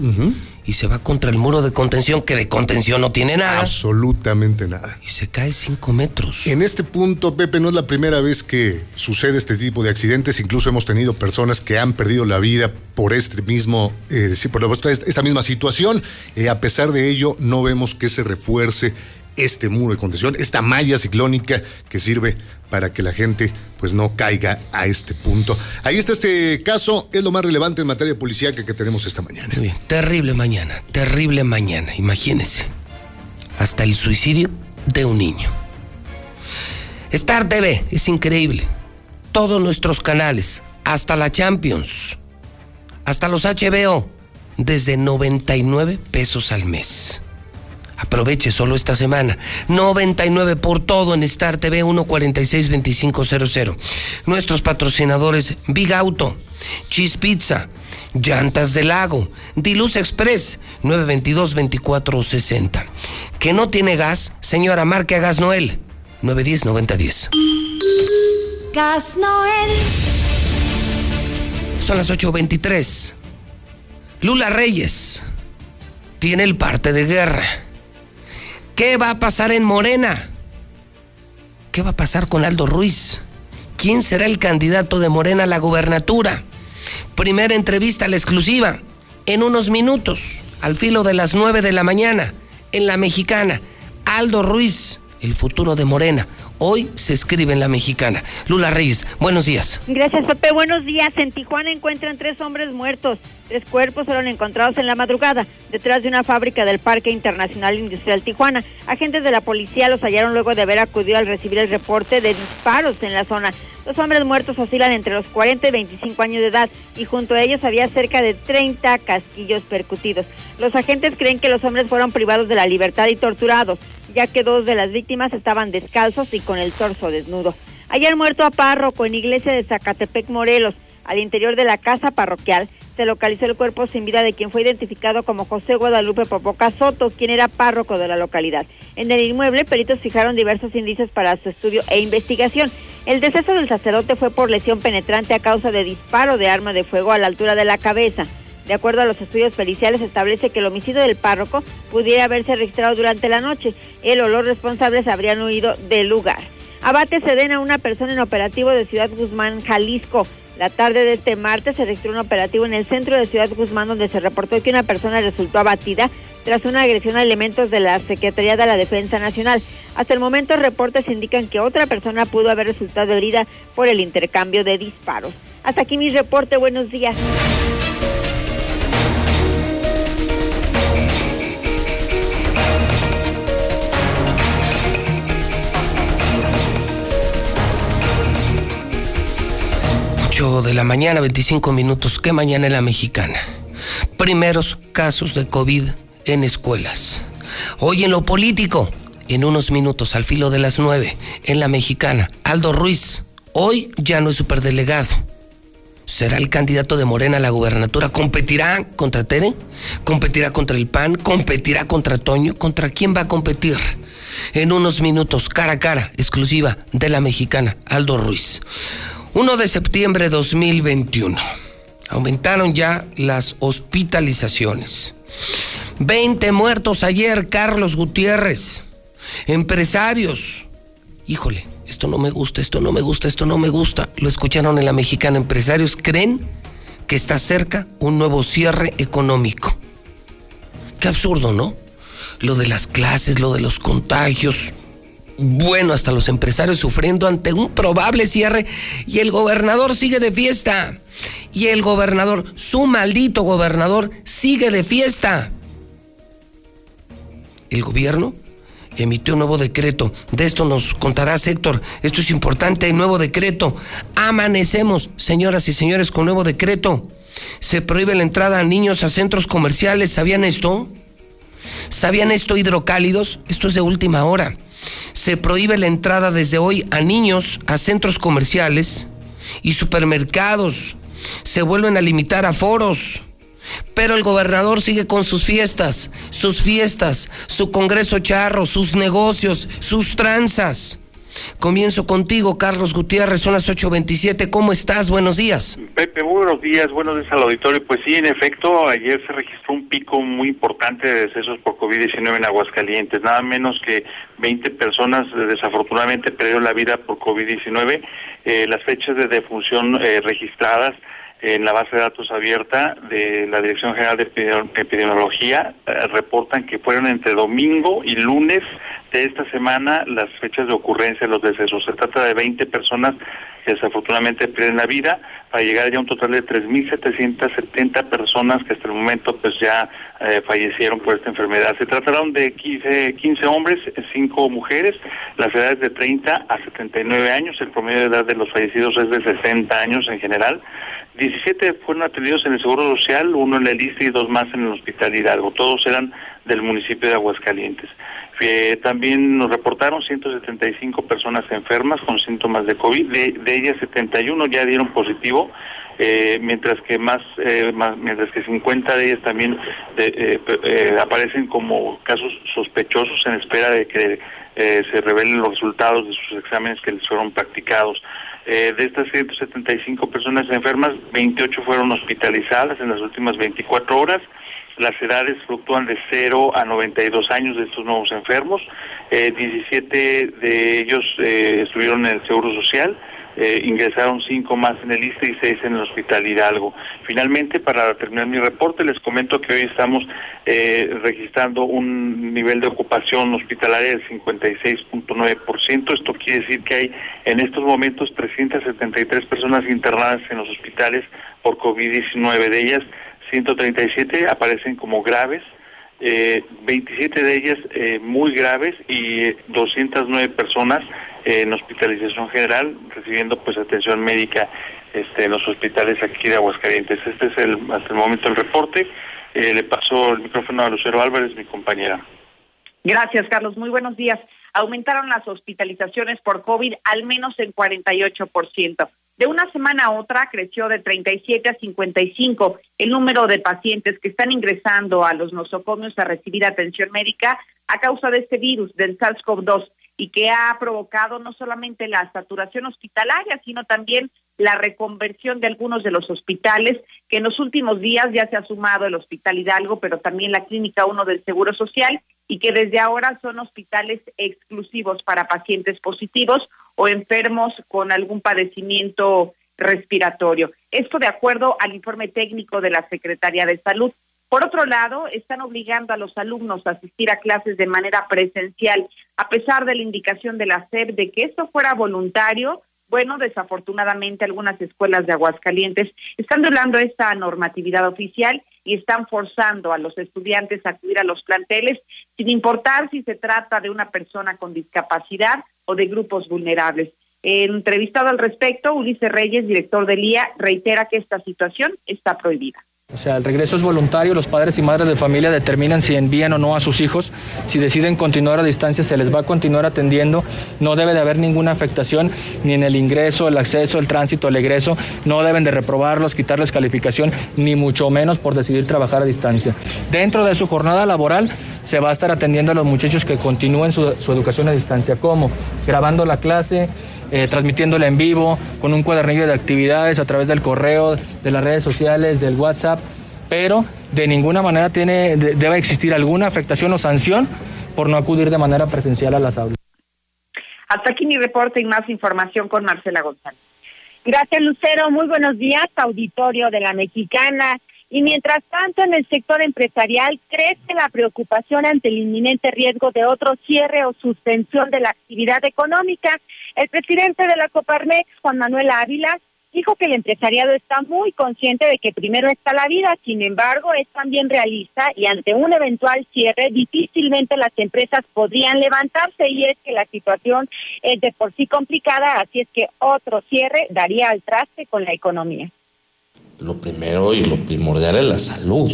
y se va contra el muro de contención, que de contención no tiene nada. Absolutamente nada. Y se cae cinco metros. En este punto, Pepe, no es la primera vez que sucede este tipo de accidentes. Incluso hemos tenido personas que han perdido la vida por este mismo, eh, por esta esta misma situación. Eh, a pesar de ello, no vemos que se refuerce este muro de contención, esta malla ciclónica que sirve para que la gente pues no caiga a este punto. Ahí está este caso, es lo más relevante en materia policíaca que tenemos esta mañana. Muy bien, terrible mañana, terrible mañana, imagínense. Hasta el suicidio de un niño. Star TV es increíble. Todos nuestros canales, hasta la Champions, hasta los HBO, desde 99 pesos al mes. Aproveche solo esta semana. 99 por todo en Star TV 1462500. Nuestros patrocinadores Big Auto, Cheese Pizza, Llantas del Lago, Diluz Express 922-2460. Que no tiene gas, señora, marque a Gas Noel 910-9010. Gas Noel. Son las 8.23. Lula Reyes tiene el parte de guerra. ¿Qué va a pasar en Morena? ¿Qué va a pasar con Aldo Ruiz? ¿Quién será el candidato de Morena a la gubernatura? Primera entrevista a la exclusiva. En unos minutos, al filo de las 9 de la mañana, en la mexicana. Aldo Ruiz, el futuro de Morena. Hoy se escribe en la mexicana. Lula Reyes, buenos días. Gracias, Pepe. Buenos días. En Tijuana encuentran tres hombres muertos. Tres cuerpos fueron encontrados en la madrugada detrás de una fábrica del Parque Internacional Industrial Tijuana. Agentes de la policía los hallaron luego de haber acudido al recibir el reporte de disparos en la zona. Los hombres muertos oscilan entre los 40 y 25 años de edad y junto a ellos había cerca de 30 casquillos percutidos. Los agentes creen que los hombres fueron privados de la libertad y torturados, ya que dos de las víctimas estaban descalzos y con el torso desnudo. Hayan muerto a párroco en iglesia de Zacatepec, Morelos. Al interior de la casa parroquial se localizó el cuerpo sin vida de quien fue identificado como José Guadalupe Popoca Soto, quien era párroco de la localidad. En el inmueble, peritos fijaron diversos indicios para su estudio e investigación. El deceso del sacerdote fue por lesión penetrante a causa de disparo de arma de fuego a la altura de la cabeza. De acuerdo a los estudios periciales, establece que el homicidio del párroco pudiera haberse registrado durante la noche. El o los responsables habrían huido del lugar. Abate Sedena a una persona en operativo de Ciudad Guzmán, Jalisco. La tarde de este martes se registró un operativo en el centro de Ciudad Guzmán donde se reportó que una persona resultó abatida tras una agresión a elementos de la Secretaría de la Defensa Nacional. Hasta el momento reportes indican que otra persona pudo haber resultado herida por el intercambio de disparos. Hasta aquí mi reporte, buenos días. Ocho de la mañana, 25 minutos. ¿Qué mañana en la mexicana? Primeros casos de COVID en escuelas. Hoy en lo político, en unos minutos, al filo de las 9, en la mexicana, Aldo Ruiz. Hoy ya no es superdelegado. ¿Será el candidato de Morena a la gubernatura? ¿Competirá contra Tere? ¿Competirá contra el PAN? ¿Competirá contra Toño? ¿Contra quién va a competir? En unos minutos, cara a cara, exclusiva de la mexicana, Aldo Ruiz. 1 de septiembre de 2021. Aumentaron ya las hospitalizaciones. 20 muertos ayer, Carlos Gutiérrez. Empresarios. Híjole, esto no me gusta, esto no me gusta, esto no me gusta. Lo escucharon en la mexicana. Empresarios creen que está cerca un nuevo cierre económico. Qué absurdo, ¿no? Lo de las clases, lo de los contagios. Bueno, hasta los empresarios sufriendo ante un probable cierre y el gobernador sigue de fiesta. Y el gobernador, su maldito gobernador, sigue de fiesta. El gobierno emitió un nuevo decreto. De esto nos contará Héctor. Esto es importante, nuevo decreto. Amanecemos, señoras y señores, con nuevo decreto. Se prohíbe la entrada a niños a centros comerciales. ¿Sabían esto? ¿Sabían esto hidrocálidos? Esto es de última hora. Se prohíbe la entrada desde hoy a niños a centros comerciales y supermercados. Se vuelven a limitar a foros. Pero el gobernador sigue con sus fiestas, sus fiestas, su congreso charro, sus negocios, sus tranzas. Comienzo contigo, Carlos Gutiérrez, son las 8.27. ¿Cómo estás? Buenos días. Pepe, buenos días, buenos días al auditorio. Pues sí, en efecto, ayer se registró un pico muy importante de decesos por COVID-19 en Aguascalientes. Nada menos que 20 personas eh, desafortunadamente perdieron la vida por COVID-19. Eh, las fechas de defunción eh, registradas en la base de datos abierta de la Dirección General de Epidemiología reportan que fueron entre domingo y lunes de esta semana las fechas de ocurrencia de los decesos. Se trata de 20 personas que desafortunadamente pierden la vida para llegar ya a un total de 3.770 personas que hasta el momento pues ya eh, fallecieron por esta enfermedad. Se trataron de 15, 15 hombres, 5 mujeres, las edades de 30 a 79 años, el promedio de edad de los fallecidos es de 60 años en general. 17 fueron atendidos en el Seguro Social, uno en el ISTE y dos más en el Hospital Hidalgo. Todos eran del municipio de Aguascalientes. Eh, también nos reportaron 175 personas enfermas con síntomas de COVID, de, ellas 71 ya dieron positivo, eh, mientras que más, eh, mientras que 50 de ellas también aparecen como casos sospechosos en espera de que se revelen los resultados de sus exámenes que les fueron practicados. de estas 175 personas enfermas, 28 fueron hospitalizadas en las últimas 24 horas las edades fluctúan de 0 a 92 años de estos nuevos enfermos. 17 eh, de ellos eh, estuvieron en el Seguro Social. Eh, ingresaron 5 más en el ISTE y 6 en el Hospital Hidalgo. Finalmente, para terminar mi reporte, les comento que hoy estamos registrando un nivel de ocupación hospitalaria del 56.9%. Esto quiere decir que hay en estos momentos 373 personas internadas en los hospitales por COVID-19. De ellas, 137 aparecen como graves, eh, 27 de ellas eh, muy graves y 209 personas en hospitalización general recibiendo pues atención médica este, en los hospitales aquí de Aguascalientes. Este es el, hasta el momento el reporte. Eh, le paso el micrófono a Lucero Álvarez, mi compañera. Gracias, Carlos. Muy buenos días. Aumentaron las hospitalizaciones por COVID al menos en 48%. De una semana a otra creció de 37 a 55 el número de pacientes que están ingresando a los nosocomios a recibir atención médica a causa de este virus del SARS-CoV-2 y que ha provocado no solamente la saturación hospitalaria, sino también la reconversión de algunos de los hospitales, que en los últimos días ya se ha sumado el Hospital Hidalgo, pero también la Clínica 1 del Seguro Social, y que desde ahora son hospitales exclusivos para pacientes positivos o enfermos con algún padecimiento respiratorio. Esto de acuerdo al informe técnico de la Secretaría de Salud. Por otro lado, están obligando a los alumnos a asistir a clases de manera presencial, a pesar de la indicación de la SEP de que esto fuera voluntario. Bueno, desafortunadamente algunas escuelas de Aguascalientes están violando esta normatividad oficial y están forzando a los estudiantes a acudir a los planteles sin importar si se trata de una persona con discapacidad o de grupos vulnerables. Entrevistado al respecto, Ulises Reyes, director del IA, reitera que esta situación está prohibida. O sea, el regreso es voluntario, los padres y madres de familia determinan si envían o no a sus hijos, si deciden continuar a distancia se les va a continuar atendiendo, no debe de haber ninguna afectación ni en el ingreso, el acceso, el tránsito, el egreso, no deben de reprobarlos, quitarles calificación, ni mucho menos por decidir trabajar a distancia. Dentro de su jornada laboral se va a estar atendiendo a los muchachos que continúen su, su educación a distancia, como grabando la clase, eh, transmitiéndola en vivo, con un cuadernillo de actividades a través del correo, de las redes sociales, del WhatsApp, pero de ninguna manera tiene, debe existir alguna afectación o sanción por no acudir de manera presencial a las aulas. Hasta aquí mi reporte y más información con Marcela González. Gracias, Lucero. Muy buenos días, auditorio de la Mexicana. Y mientras tanto, en el sector empresarial crece la preocupación ante el inminente riesgo de otro cierre o suspensión de la actividad económica. El presidente de la Coparmex, Juan Manuel Ávila, dijo que el empresariado está muy consciente de que primero está la vida, sin embargo, es también realista y ante un eventual cierre difícilmente las empresas podrían levantarse y es que la situación es de por sí complicada, así es que otro cierre daría al traste con la economía lo primero y lo primordial es la salud.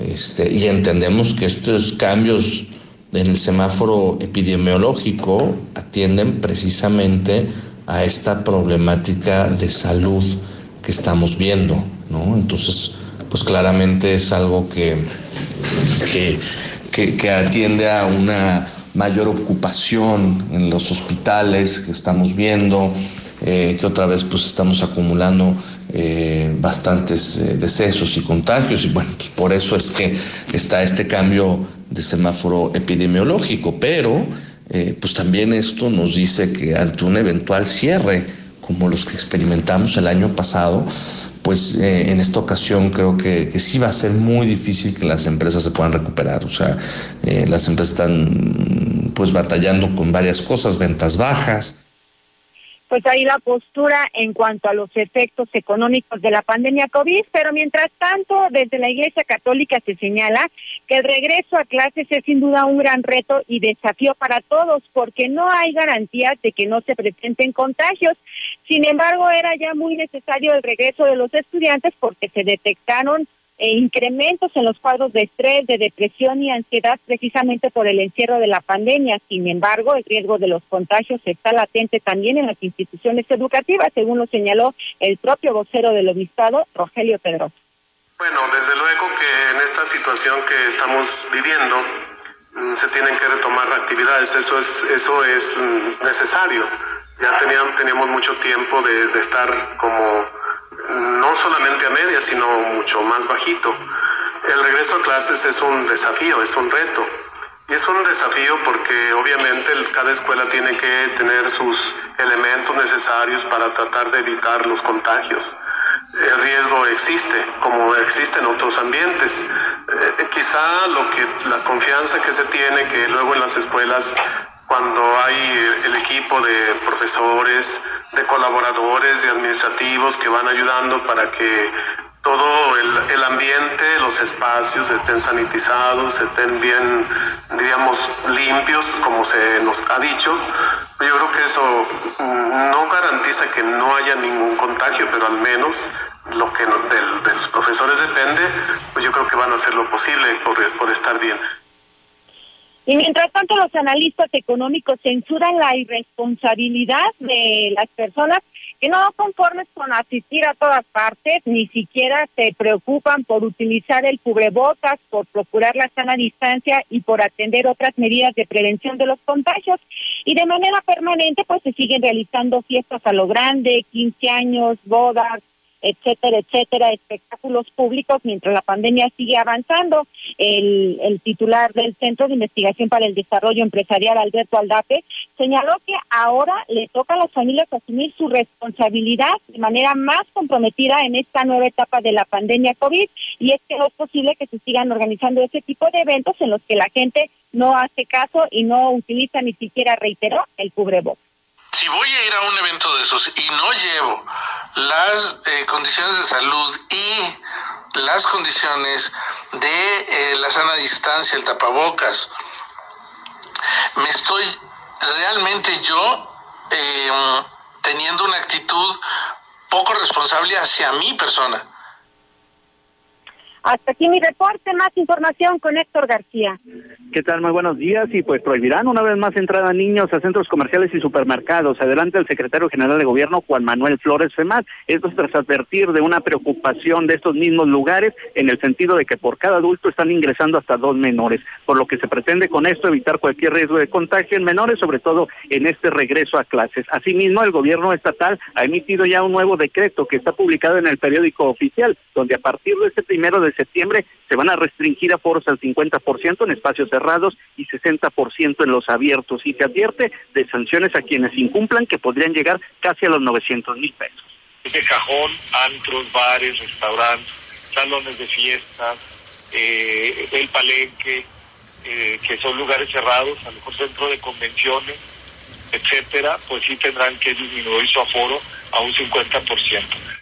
Este, y entendemos que estos cambios en el semáforo epidemiológico atienden precisamente a esta problemática de salud que estamos viendo, ¿no? Entonces, pues claramente es algo que, que, que, atiende a una mayor ocupación en los hospitales que estamos viendo, eh, que otra vez pues estamos acumulando eh, bastantes eh, decesos y contagios y bueno, pues por eso es que está este cambio de semáforo epidemiológico, pero pues también esto nos dice que ante un eventual cierre como los que experimentamos el año pasado, pues eh, en esta ocasión creo que, que, sí va a ser muy difícil que las empresas se puedan recuperar. O sea, eh, las empresas están pues batallando con varias cosas, ventas bajas, pues ahí la postura en cuanto a los efectos económicos de la pandemia COVID, pero mientras tanto, desde la Iglesia Católica se señala que el regreso a clases es sin duda un gran reto y desafío para todos, porque no hay garantías de que no se presenten contagios. Sin embargo, era ya muy necesario el regreso de los estudiantes porque se detectaron e incrementos en los cuadros de estrés, de depresión y ansiedad precisamente por el encierro de la pandemia. Sin embargo, el riesgo de los contagios está latente también en las instituciones educativas, según lo señaló el propio vocero del obispado, Rogelio Pedro. Bueno, desde luego que en esta situación que estamos viviendo mm, se tienen que retomar actividades, eso es, eso es mm, necesario. Ya teníamos, teníamos mucho tiempo de, de estar como no solamente a media, sino mucho más bajito. El regreso a clases es un desafío, es un reto. Y es un desafío porque obviamente cada escuela tiene que tener sus elementos necesarios para tratar de evitar los contagios. El riesgo existe, como existe en otros ambientes. Eh, quizá lo que la confianza que se tiene que luego en las escuelas cuando hay el equipo de profesores, de colaboradores, de administrativos que van ayudando para que todo el, ambiente, los espacios estén sanitizados, estén bien, diríamos, limpios, como se nos ha dicho. Yo creo que eso no garantiza que no haya ningún contagio, pero al menos lo que de, los profesores depende, pues yo creo que van a hacer lo posible por estar bien. Y mientras tanto, los analistas económicos censuran la irresponsabilidad de las personas que no conformes con asistir a todas partes, ni siquiera se preocupan por utilizar el cubrebocas, por procurar la sana distancia y por atender otras medidas de prevención de los contagios. Y de manera permanente, pues se siguen realizando fiestas a lo grande, 15 años, bodas, etcétera, etcétera, espectáculos públicos mientras la pandemia sigue avanzando. El, el titular del Centro de Investigación para el Desarrollo Empresarial, Alberto Aldape, señaló que ahora le toca a las familias asumir su responsabilidad de manera más comprometida en esta nueva etapa de la pandemia COVID y es que no es posible que se sigan organizando ese tipo de eventos en los que la gente no hace caso y no utiliza ni siquiera, reiteró, el cubrebocas si voy a ir a un evento de esos y no llevo las eh, condiciones de salud y las condiciones de eh, la sana distancia, el tapabocas, me estoy realmente yo eh, teniendo una actitud poco responsable hacia mi persona. Hasta aquí mi reporte, más información con Héctor García. ¿Qué tal? Muy buenos días. Y pues prohibirán una vez más entrada a niños a centros comerciales y supermercados. Adelante el secretario general de gobierno, Juan Manuel Flores Femat. Esto es tras advertir de una preocupación de estos mismos lugares en el sentido de que por cada adulto están ingresando hasta dos menores, por lo que se pretende con esto evitar cualquier riesgo de contagio en menores, sobre todo en este regreso a clases. Asimismo, el gobierno estatal ha emitido ya un nuevo decreto que está publicado en el periódico oficial, donde a partir de este primero de septiembre se van a restringir aforos al 50% en espacios cerrados y 60% en los abiertos y se advierte de sanciones a quienes incumplan que podrían llegar casi a los 900 mil pesos. Ese cajón, antros, bares, restaurantes, salones de fiestas, eh, el palenque, eh, que son lugares cerrados, a lo mejor centro de convenciones, etcétera, pues sí tendrán que disminuir su aforo a un 50%.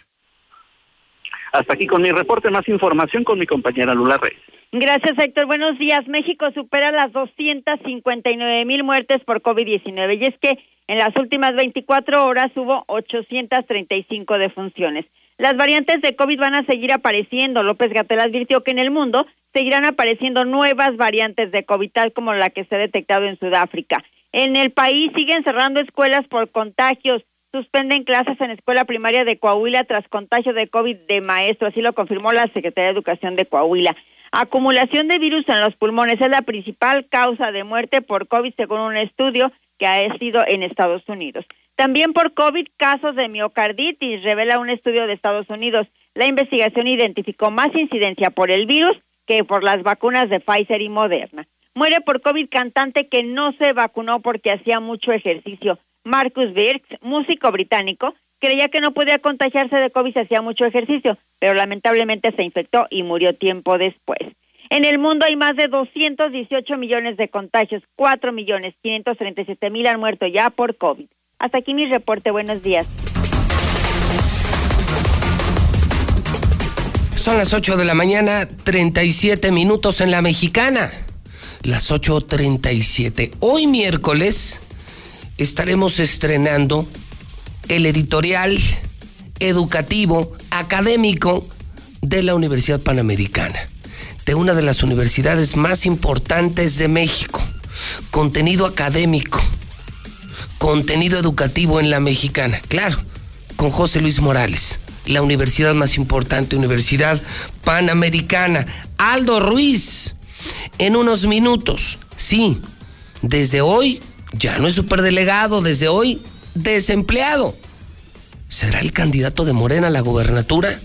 Hasta aquí con mi reporte, más información con mi compañera Lula Reyes. Gracias, Héctor. Buenos días. México supera las 259 mil muertes por COVID-19 y es que en las últimas 24 horas hubo 835 defunciones. Las variantes de COVID van a seguir apareciendo. López Gatel advirtió que en el mundo seguirán apareciendo nuevas variantes de COVID, tal como la que se ha detectado en Sudáfrica. En el país siguen cerrando escuelas por contagios. Suspenden clases en escuela primaria de Coahuila tras contagio de COVID de maestro, así lo confirmó la Secretaría de Educación de Coahuila. Acumulación de virus en los pulmones es la principal causa de muerte por COVID, según un estudio que ha sido en Estados Unidos. También por COVID, casos de miocarditis, revela un estudio de Estados Unidos. La investigación identificó más incidencia por el virus que por las vacunas de Pfizer y Moderna. Muere por COVID cantante que no se vacunó porque hacía mucho ejercicio. Marcus Birks, músico británico, creía que no podía contagiarse de COVID si hacía mucho ejercicio, pero lamentablemente se infectó y murió tiempo después. En el mundo hay más de 218 millones de contagios, 4 millones 537 mil han muerto ya por COVID. Hasta aquí mi reporte, buenos días. Son las 8 de la mañana, 37 minutos en la mexicana. Las 8.37. Hoy miércoles estaremos estrenando el editorial educativo, académico de la Universidad Panamericana, de una de las universidades más importantes de México. Contenido académico, contenido educativo en la mexicana, claro, con José Luis Morales, la universidad más importante, Universidad Panamericana. Aldo Ruiz, en unos minutos, sí, desde hoy ya no es superdelegado, desde hoy desempleado. ¿Será el candidato de Morena a la gobernatura?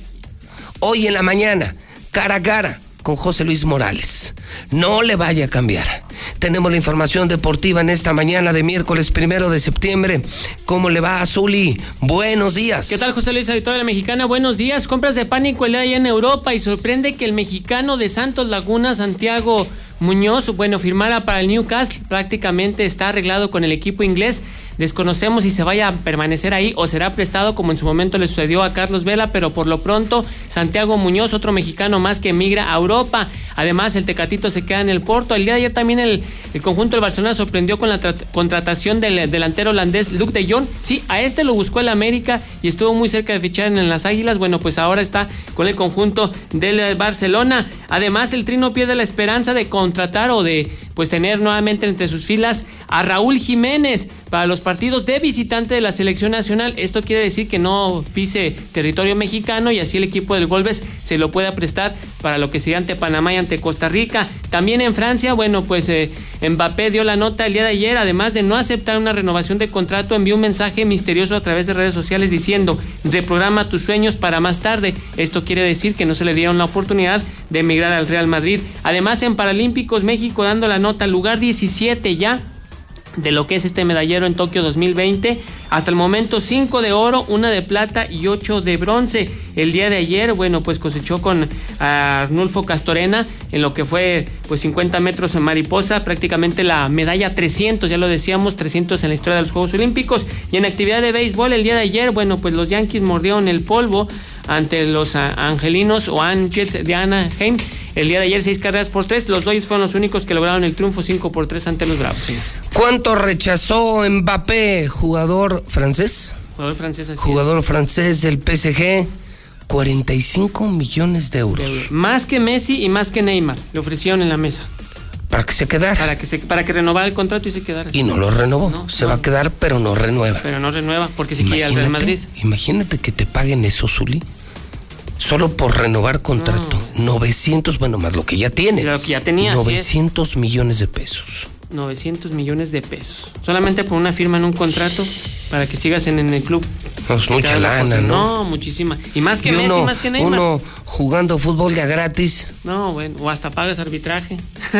Hoy en la mañana, cara a cara con José Luis Morales. No le vaya a cambiar. Tenemos la información deportiva en esta mañana de miércoles primero de septiembre. ¿Cómo le va a Zuli? Buenos días. ¿Qué tal, José Luis, auditorio de la Mexicana? Buenos días. Compras de pánico el día en Europa y sorprende que el mexicano de Santos Laguna, Santiago Muñoz, bueno, firmara para el Newcastle. Prácticamente está arreglado con el equipo inglés. Desconocemos si se vaya a permanecer ahí o será prestado como en su momento le sucedió a Carlos Vela, pero por lo pronto Santiago Muñoz, otro mexicano más que emigra a Europa. Además, el Tecatito se queda en el Porto. El día de ayer también el, conjunto del Barcelona sorprendió con la contratación del delantero holandés Luke de Jong. Sí, a este lo buscó el América y estuvo muy cerca de fichar en las Águilas. Bueno, pues ahora está con el conjunto del Barcelona. Además, el Trino pierde la esperanza de contratar o de pues tener nuevamente entre sus filas a Raúl Jiménez para los partidos de visitante de la selección nacional. Esto quiere decir que no pise territorio mexicano y así el equipo del Golbes se lo pueda prestar para lo que sería ante Panamá y ante Costa Rica. También en Francia, bueno, pues eh, Mbappé dio la nota el día de ayer, además de no aceptar una renovación de contrato, envió un mensaje misterioso a través de redes sociales diciendo, reprograma tus sueños para más tarde. Esto quiere decir que no se le dieron la oportunidad de emigrar al Real Madrid. Además, en Paralímpicos México dando la nota, lugar 17 ya de lo que es este medallero en Tokio 2020. Hasta el momento 5 de oro, una de plata y 8 de bronce. El día de ayer, bueno, pues cosechó con Arnulfo Castorena en lo que fue pues 50 metros en mariposa, prácticamente la medalla 300, ya lo decíamos, 300 en la historia de los Juegos Olímpicos. Y en actividad de béisbol el día de ayer, bueno, pues los Yankees mordieron el polvo ante los angelinos o Angels de Anaheim. El día de ayer, seis carreras por tres. Los Dodgers fueron los únicos que lograron el triunfo 5 por 3 ante los Bravos. ¿Cuánto rechazó Mbappé, jugador francés? Jugador francés, así Jugador francés del PSG. 45 millones de euros. Más que Messi y más que Neymar. Le ofrecieron en la mesa. Para que se quedara. Para que, se, para que renovara el contrato y se quedara. Y no lo renovó. se va a quedar, pero no renueva. Pero no renueva porque se quiere al Real Madrid. Imagínate que te paguen eso, Zuli solo por renovar contrato. 900, bueno, más lo que ya tiene. Lo que ya tenía. 900 millones de pesos. 900 millones de pesos. Solamente por una firma en un contrato para que sigas en, el club. Pues mucha lana, ¿no? No, muchísima. Y más que Messi, más que Neymar. Uno jugando fútbol de gratis. No, bueno, o hasta pagas arbitraje. <laughs>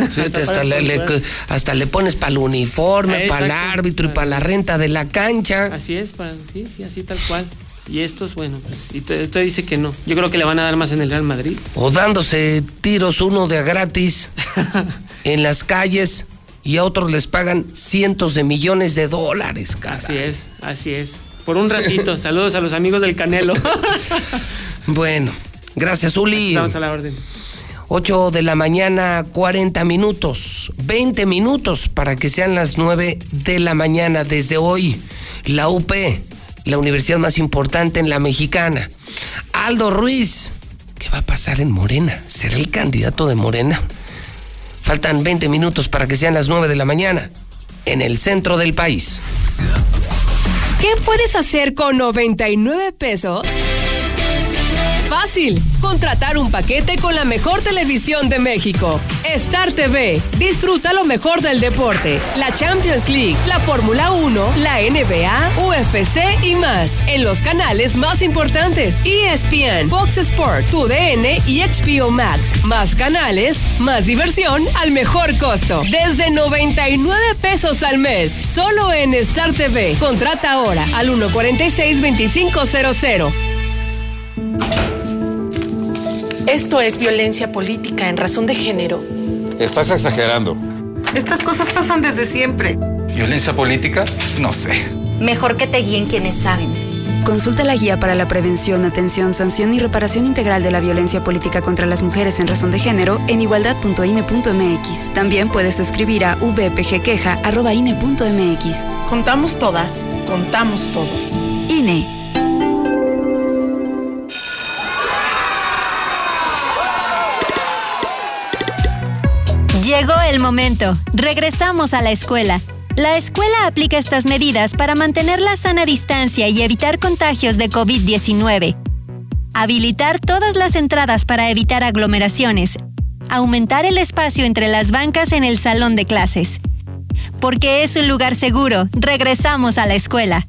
hasta, le, pones para el uniforme, para el árbitro y para la renta de la cancha. Así es, para, sí, sí, así tal cual. Y estos, bueno, pues, y usted dice que no. Yo creo que le van a dar más en el Real Madrid. O dándose tiros uno de a gratis <laughs> en las calles y a otros les pagan cientos de millones de dólares, cara. Así es, así es. Por un ratito. <laughs> Saludos a los amigos del Canelo. <laughs> bueno, gracias, Uli. Estamos a la orden. 8 de la mañana, 40 minutos, 20 minutos para que sean las 9 de la mañana desde hoy. La UP la universidad más importante en la mexicana. Aldo Ruiz, ¿Qué va a pasar en Morena? ¿Será el candidato de Morena? Faltan 20 minutos para que sean las 9 de la mañana en el centro del país. ¿Qué puedes hacer con 99 pesos? Fácil, contratar un paquete con la mejor televisión de México. Star TV. Disfruta lo mejor del deporte. La Champions League, la Fórmula 1, la NBA, UFC y más. En los canales más importantes. ESPN, Fox Sport, TUDN y HBO Max. Más canales, más diversión al mejor costo. Desde 99 pesos al mes. Solo en Star TV. Contrata ahora al 146-2500. Esto es violencia política en razón de género. Estás exagerando. Estas cosas pasan desde siempre. ¿Violencia política? No sé. Mejor que te guíen quienes saben. Consulta la guía para la prevención, atención, sanción y reparación integral de la violencia política contra las mujeres en razón de género en igualdad.ine.mx. También puedes escribir a vpgqueja.ine.mx. Contamos todas, contamos todos. INE. Llegó el momento. Regresamos a la escuela. La escuela aplica estas medidas para mantener la sana distancia y evitar contagios de COVID-19. Habilitar todas las entradas para evitar aglomeraciones. Aumentar el espacio entre las bancas en el salón de clases. Porque es un lugar seguro, regresamos a la escuela.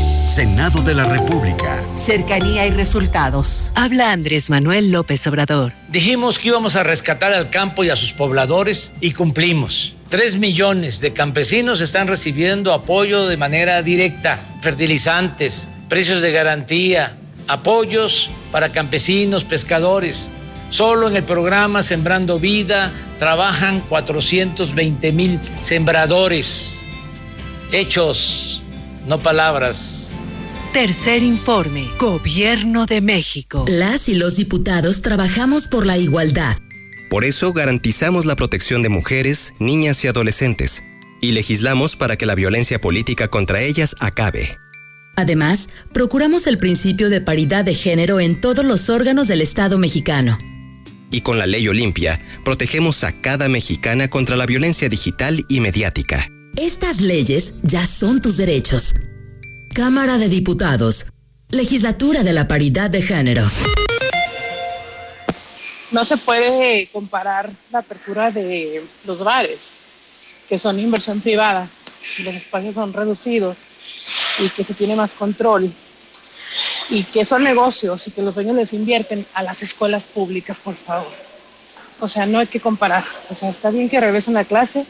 Senado de la República. Cercanía y resultados. Habla Andrés Manuel López Obrador. Dijimos que íbamos a rescatar al campo y a sus pobladores y cumplimos. Tres millones de campesinos están recibiendo apoyo de manera directa, fertilizantes, precios de garantía, apoyos para campesinos, pescadores. Solo en el programa Sembrando Vida trabajan 420 mil sembradores. Hechos, no palabras. Tercer informe. Gobierno de México. Las y los diputados trabajamos por la igualdad. Por eso garantizamos la protección de mujeres, niñas y adolescentes. Y legislamos para que la violencia política contra ellas acabe. Además, procuramos el principio de paridad de género en todos los órganos del Estado mexicano. Y con la ley Olimpia, protegemos a cada mexicana contra la violencia digital y mediática. Estas leyes ya son tus derechos. Cámara de Diputados. Legislatura de la Paridad de Género. No se puede comparar la apertura de los bares, que son inversión privada, los espacios son reducidos y que se tiene más control y que son negocios y que los dueños les invierten a las escuelas públicas, por favor. O sea, no hay que comparar. O sea, está bien que regresen a clase,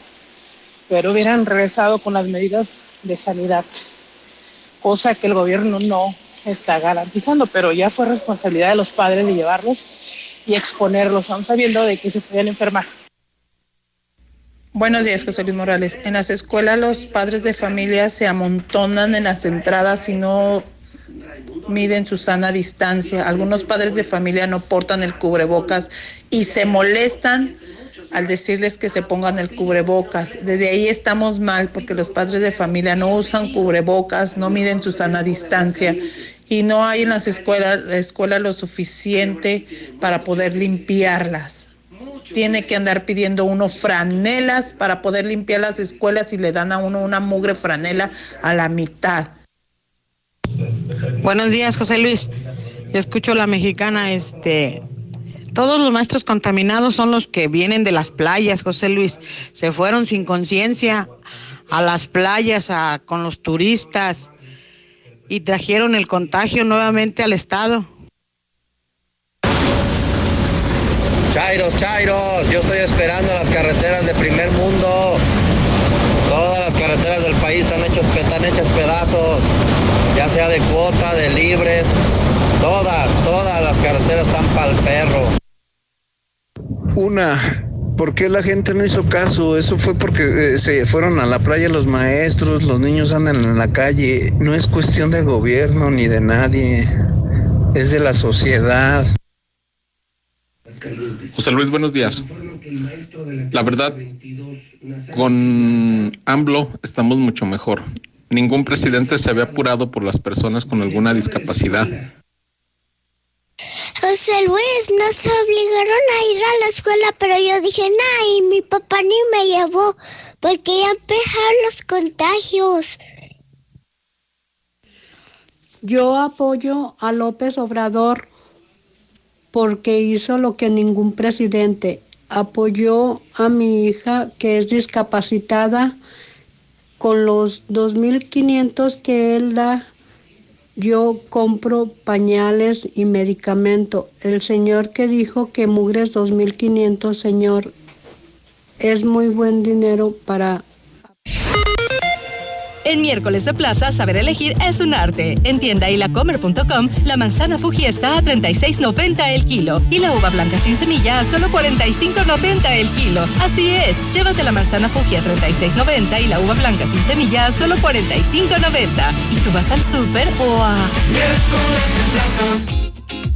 pero hubieran regresado con las medidas de sanidad cosa que el gobierno no está garantizando, pero ya fue responsabilidad de los padres de llevarlos y exponerlos, aún sabiendo de que se podían enfermar. Buenos días, José Luis Morales. En las escuelas los padres de familia se amontonan en las entradas y no miden su sana distancia. Algunos padres de familia no portan el cubrebocas y se molestan al decirles que se pongan el cubrebocas. Desde ahí estamos mal porque los padres de familia no usan cubrebocas, no miden su sana distancia y no hay en las escuelas, la escuela lo suficiente para poder limpiarlas. Tiene que andar pidiendo uno franelas para poder limpiar las escuelas y le dan a uno una mugre franela a la mitad. Buenos días, José Luis. Yo escucho la mexicana, este, todos los maestros contaminados son los que vienen de las playas, José Luis. Se fueron sin conciencia a las playas con los turistas y trajeron el contagio nuevamente al estado. Chairos, Chairos, yo estoy esperando las carreteras de primer mundo. Todas las carreteras del país están, hechos, están hechas pedazos, ya sea de cuota, de libres. Todas, todas las carreteras están para el perro. Una, ¿por qué la gente no hizo caso? Eso fue porque eh, se fueron a la playa los maestros, los niños andan en la calle. No es cuestión de gobierno ni de nadie, es de la sociedad. José Luis, buenos días. La verdad, con AMLO estamos mucho mejor. Ningún presidente se había apurado por las personas con alguna discapacidad. José Luis, nos obligaron a ir a la escuela, pero yo dije, nah, y mi papá ni me llevó, porque ya empezaron los contagios. Yo apoyo a López Obrador porque hizo lo que ningún presidente. Apoyó a mi hija que es discapacitada con los 2.500 que él da. Yo compro pañales y medicamento. El señor que dijo que mugres 2.500, señor, es muy buen dinero para En miércoles de plaza, saber elegir es un arte. En tienda y la manzana Fuji está a 36.90 el kilo y la uva blanca sin semilla a solo 45.90 el kilo. Así es, llévate la manzana Fuji a 36.90 y la uva blanca sin semilla a solo 45.90. ¿Y tú vas al súper o a...? Miércoles plaza.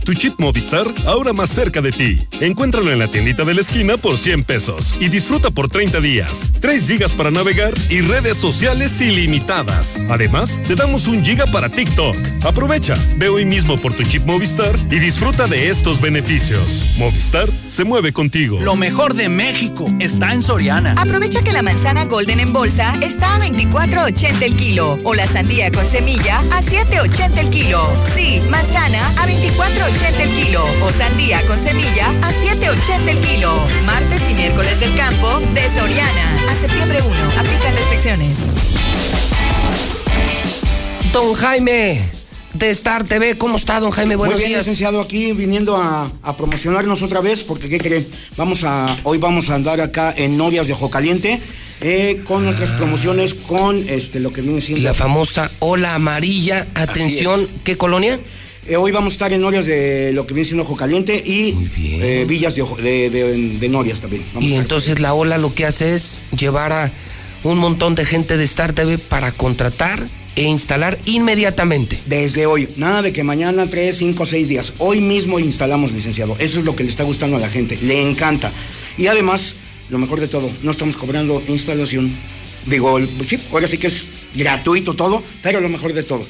Tu chip Movistar, ahora más cerca de ti. Encuéntralo en la tiendita de la esquina por 100 pesos y disfruta por 30 días. 3 gigas para navegar y redes sociales ilimitadas. Además, te damos un giga para TikTok. Aprovecha, ve hoy mismo por tu chip Movistar y disfruta de estos beneficios. Movistar se mueve contigo. Lo mejor de México está en Soriana. Aprovecha que la manzana Golden en bolsa está a 24.80 el kilo o la sandía con semilla a 7.80 el kilo. Sí, manzana a 24.80 el kilo o sandía con semilla a 7.80 el kilo. Martes y miércoles del campo de Soriana. A septiembre 1. Aplican restricciones. Don Jaime de Star TV, ¿cómo está, don Jaime? Buenos Muy bien, días. licenciado, aquí viniendo a, a promocionarnos otra vez, porque ¿qué cree? Vamos a, hoy vamos a andar acá en Norias de Ojo Caliente. eh, con nuestras promociones, con este lo que viene siendo. La famosa ola amarilla. Atención, ¿qué colonia? Eh, hoy vamos a estar en Norias de lo que viene siendo Ojo Caliente y eh, Villas de, de, de- de Norias también. Vamos Y entonces la ola lo que hace es llevar a un montón de gente de Star TV para contratar e instalar inmediatamente. Desde hoy, nada de que mañana, tres, cinco, seis días. Hoy mismo instalamos, licenciado. Eso es lo que le está gustando a la gente. Le encanta. Y además, lo mejor de todo, no estamos cobrando instalación. Digo, el- sí, ahora sí que es gratuito todo, pero lo mejor de todo,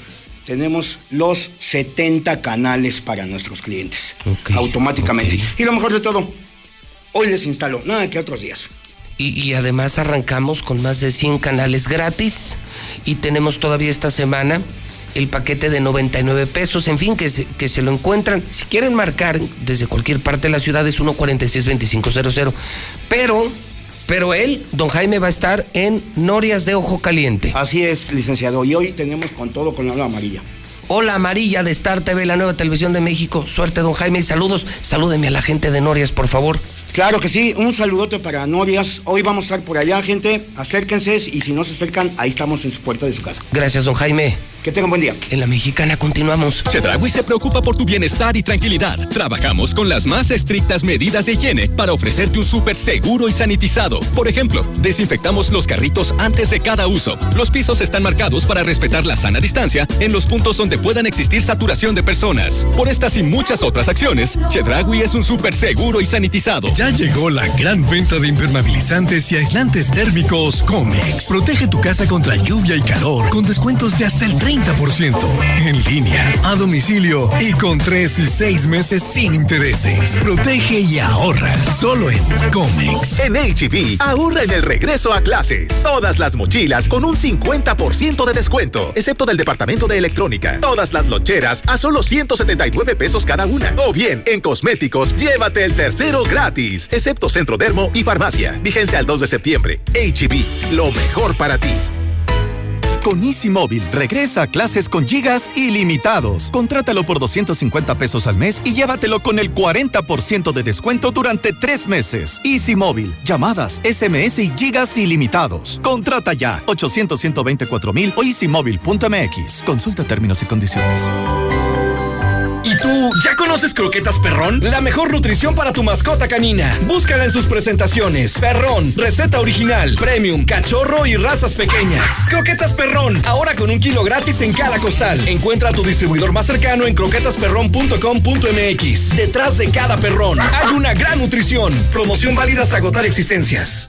tenemos los 70 canales para nuestros clientes. automáticamente. Y lo mejor de todo, hoy les instalo, nada que otros días. Y, y además arrancamos con más de 100 canales gratis y tenemos todavía esta semana el paquete de 99 pesos, en fin, que se, que se lo encuentran. Si quieren marcar desde cualquier parte de la ciudad es 146-2500. Pero, pero él, don Jaime, va a estar en Norias de Ojo Caliente. Así es, licenciado. Y hoy tenemos con todo con la ola amarilla. Hola amarilla de Star TV, la nueva televisión de México. Suerte, don Jaime, y saludos. Salúdeme a la gente de Norias, por favor. Claro que sí, un saludote para Norias. Hoy vamos a estar por allá, gente. Acérquense y si no se acercan, ahí estamos en su puerta de su casa. Gracias, don Jaime. Que tengan buen día. En la mexicana continuamos. Chedraui se preocupa por tu bienestar y tranquilidad. Trabajamos con las más estrictas medidas de higiene para ofrecerte un súper seguro y sanitizado. Por ejemplo, desinfectamos los carritos antes de cada uso. Los pisos están marcados para respetar la sana distancia en los puntos donde puedan existir saturación de personas. Por estas y muchas otras acciones, Chedraui es un súper seguro y sanitizado. Ya llegó la gran venta de impermeabilizantes y aislantes térmicos Comex. Protege tu casa contra lluvia y calor con descuentos de hasta el 30%. En línea, a domicilio y con 3 y 6 meses sin intereses. Protege y ahorra solo en Comex. En HB, ahorra en el regreso a clases. Todas las mochilas con un 50% de descuento, excepto del departamento de electrónica. Todas las loncheras a solo 179 pesos cada una. O bien, en cosméticos, llévate el tercero gratis, excepto Centro Dermo y Farmacia. Vigencia al 2 de septiembre. HB, lo mejor para ti. Con Easy Móvil, regresa a clases con gigas ilimitados. Contrátalo por 250 pesos al mes y llévatelo con el 40% de descuento durante tres meses. Easy Móvil, llamadas, SMS y gigas ilimitados. Contrata ya 800 124 mil o easymóvil.mx. Consulta términos y condiciones. Y ¿Y tú, ya conoces Croquetas Perrón? La mejor nutrición para tu mascota canina. Búscala en sus presentaciones. Perrón, receta original, premium, cachorro y razas pequeñas. Croquetas Perrón, ahora con un kilo gratis en cada costal. Encuentra a tu distribuidor más cercano en croquetasperrón.com.mx. Detrás de cada perrón hay una gran nutrición. Promoción válida hasta agotar existencias.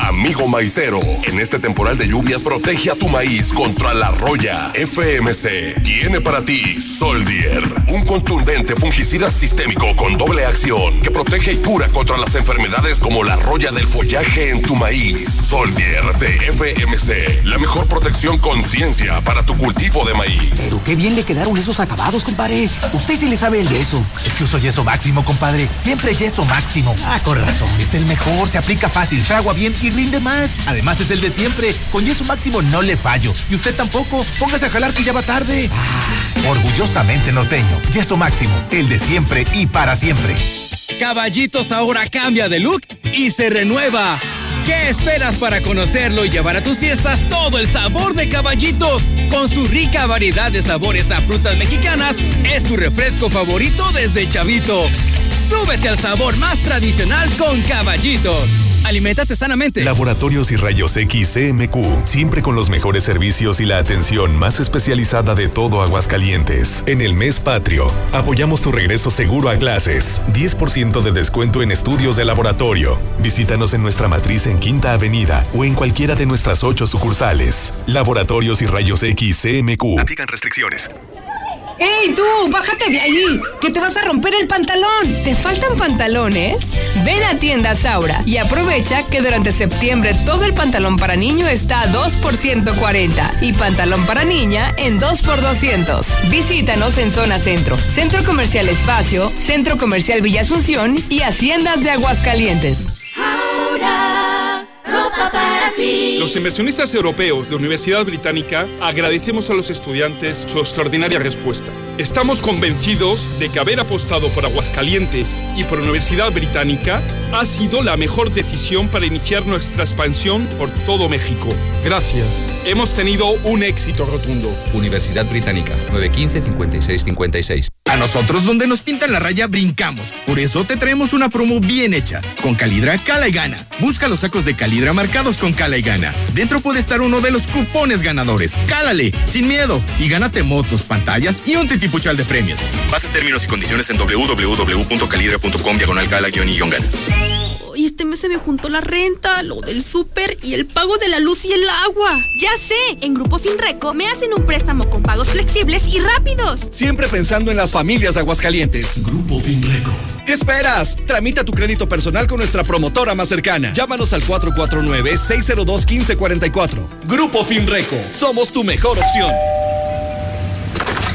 Amigo maicero, en este temporal de lluvias protege a tu maíz contra la roya. FMC tiene para ti Soldier, un contundente fungicida sistémico con doble acción que protege y cura contra las enfermedades como la roya del follaje en tu maíz. Soldier de FMC, la mejor protección con ciencia para tu cultivo de maíz. Pero qué bien le quedaron esos acabados, compadre. Usted sí le sabe el yeso. Es que uso yeso máximo, compadre. Siempre yeso máximo. Ah, con razón. Es el mejor, se aplica fácil, fragua bien y rinde más. Además es el de siempre. Con yeso máximo no le fallo. Y usted tampoco. Póngase a jalar que ya va tarde. Ah, orgullosamente norteño. Yeso máximo. El de siempre y para siempre. Caballitos ahora cambia de look y se renueva. ¿Qué esperas para conocerlo y llevar a tus fiestas todo el sabor de Caballitos? Con su rica variedad de sabores a frutas mexicanas, es tu refresco favorito desde chavito. Súbete al sabor más tradicional con Caballitos. Aliméntate sanamente. Laboratorios y Rayos X CMQ, siempre con los mejores servicios y la atención más especializada de todo Aguascalientes. En el mes patrio, apoyamos tu regreso seguro a clases. 10% de descuento en estudios de laboratorio. Visítanos en nuestra matriz en Quinta Avenida o en cualquiera de nuestras ocho sucursales. Laboratorios y Rayos X CMQ. Aplican restricciones. ¡Ey, tú! ¡Bájate de ahí! ¡Que te vas a romper el pantalón! ¿Te faltan pantalones? Ven a Tienda Saura y aprovecha que durante septiembre todo el pantalón para niño está a 2 por 140 y pantalón para niña en 2 por 200. Visítanos en Zona Centro, Centro Comercial Espacio, Centro Comercial Villa Asunción y Haciendas de Aguascalientes. Ropa para ti. Los inversionistas europeos de Universidad Británica agradecemos a los estudiantes su extraordinaria respuesta. Estamos convencidos de que haber apostado por Aguascalientes y por Universidad Británica ha sido la mejor decisión para iniciar nuestra expansión por todo México. Gracias. Hemos tenido un éxito rotundo. Universidad Británica, 915-5656. A nosotros donde nos pintan la raya brincamos. Por eso te traemos una promo bien hecha. Con Calidra, cala y gana. Busca los sacos de Calidra marcados con cala y gana. Dentro puede estar uno de los cupones ganadores. Cálale, sin miedo. Y gánate motos, pantallas y un titipuchal de premios. Bases términos y condiciones en www.calidra.com diagonal cala y gana. Y este mes se me juntó la renta, lo del súper y el pago de la luz y el agua. Ya sé, en Grupo Finreco me hacen un préstamo con pagos flexibles y rápidos. Siempre pensando en las familias de Aguascalientes. Grupo Finreco. ¿Qué esperas? Tramita tu crédito personal con nuestra promotora más cercana. Llámanos al 449-602-1544. Grupo Finreco. Somos tu mejor opción.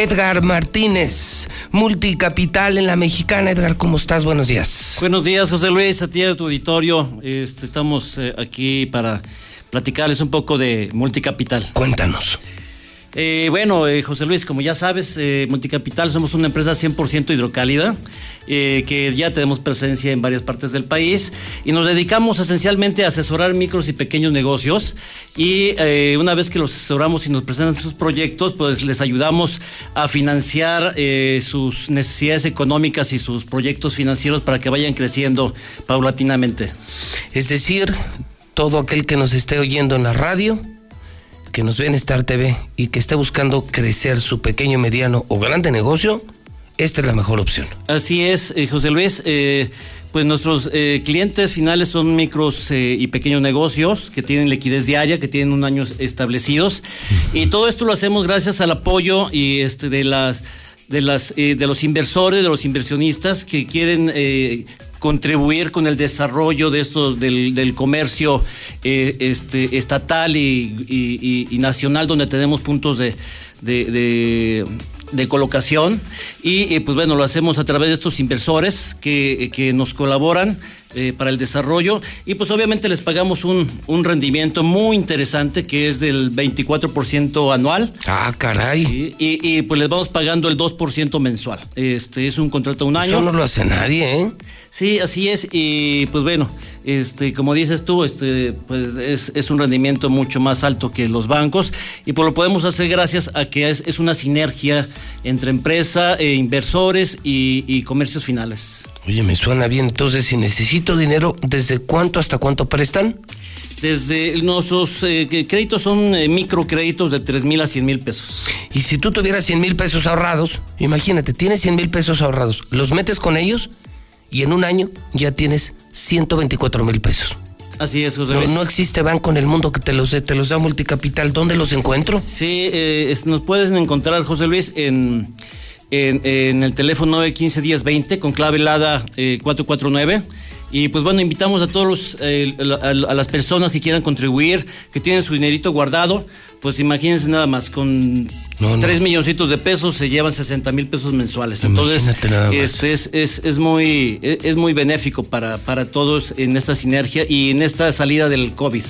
Edgar Martínez, multicapital en la mexicana. Edgar, ¿cómo estás? Buenos días. Buenos días, José Luis, a ti a tu auditorio. Este, estamos eh, aquí para platicarles un poco de multicapital. Cuéntanos. Eh, bueno, eh, José Luis, como ya sabes, eh, Multicapital somos una empresa 100% hidrocálida, eh, que ya tenemos presencia en varias partes del país y nos dedicamos esencialmente a asesorar micros y pequeños negocios y eh, una vez que los asesoramos y nos presentan sus proyectos, pues les ayudamos a financiar sus necesidades económicas y sus proyectos financieros para que vayan creciendo paulatinamente. Es decir, todo aquel que nos esté oyendo en la radio, que nos ve en Star TV y que esté buscando crecer su pequeño, mediano o grande negocio, esta es la mejor opción. Así es, eh, José Luis. eh, pues nuestros eh, clientes finales son micros y pequeños negocios que tienen liquidez diaria, que tienen un año establecidos. Y todo esto lo hacemos gracias al apoyo y este de las de las de los inversores, de los inversionistas que quieren contribuir con el desarrollo de estos del, del comercio eh, este, estatal y, y- nacional donde tenemos puntos de, de- de- de colocación. Y eh, pues bueno lo hacemos a través de estos inversores que, que nos colaboran eh, para el desarrollo y pues obviamente les pagamos un, un rendimiento muy interesante que es del 24% anual. Ah, caray. Sí, y, y, pues les vamos pagando el 2% mensual. Este es un contrato de un año. Eso no lo hace nadie, ¿eh? Sí, así es. Y pues bueno, este, como dices tú, este, pues es, es un rendimiento mucho más alto que los bancos. Y pues lo podemos hacer gracias a que es, es una sinergia entre empresa, eh, inversores y, y comercios finales. Oye, me suena bien. Entonces, si necesito dinero, ¿desde cuánto hasta cuánto prestan? Desde nuestros eh, créditos son eh, microcréditos de 3 mil a 100 mil pesos. Y si tú tuvieras 100 mil pesos ahorrados, imagínate, tienes 100 mil pesos ahorrados, los metes con ellos y en un año ya tienes 124 mil pesos. Así es, José No, Luis. no existe banco en el mundo que te los te los da multicapital. ¿Dónde los encuentro? Sí, eh, es- nos puedes encontrar, José Luis, en, en, en el teléfono 915-1020 con clave LADA eh, 449. Y pues bueno, invitamos a todos los, eh, a, a las personas que quieran contribuir, que tienen su dinerito guardado, pues imagínense nada más, con No, no. 3 milloncitos de pesos se llevan 60 mil pesos mensuales. Entonces, es, es, es muy, es, es muy benéfico para, para todos en esta sinergia y en esta salida del COVID.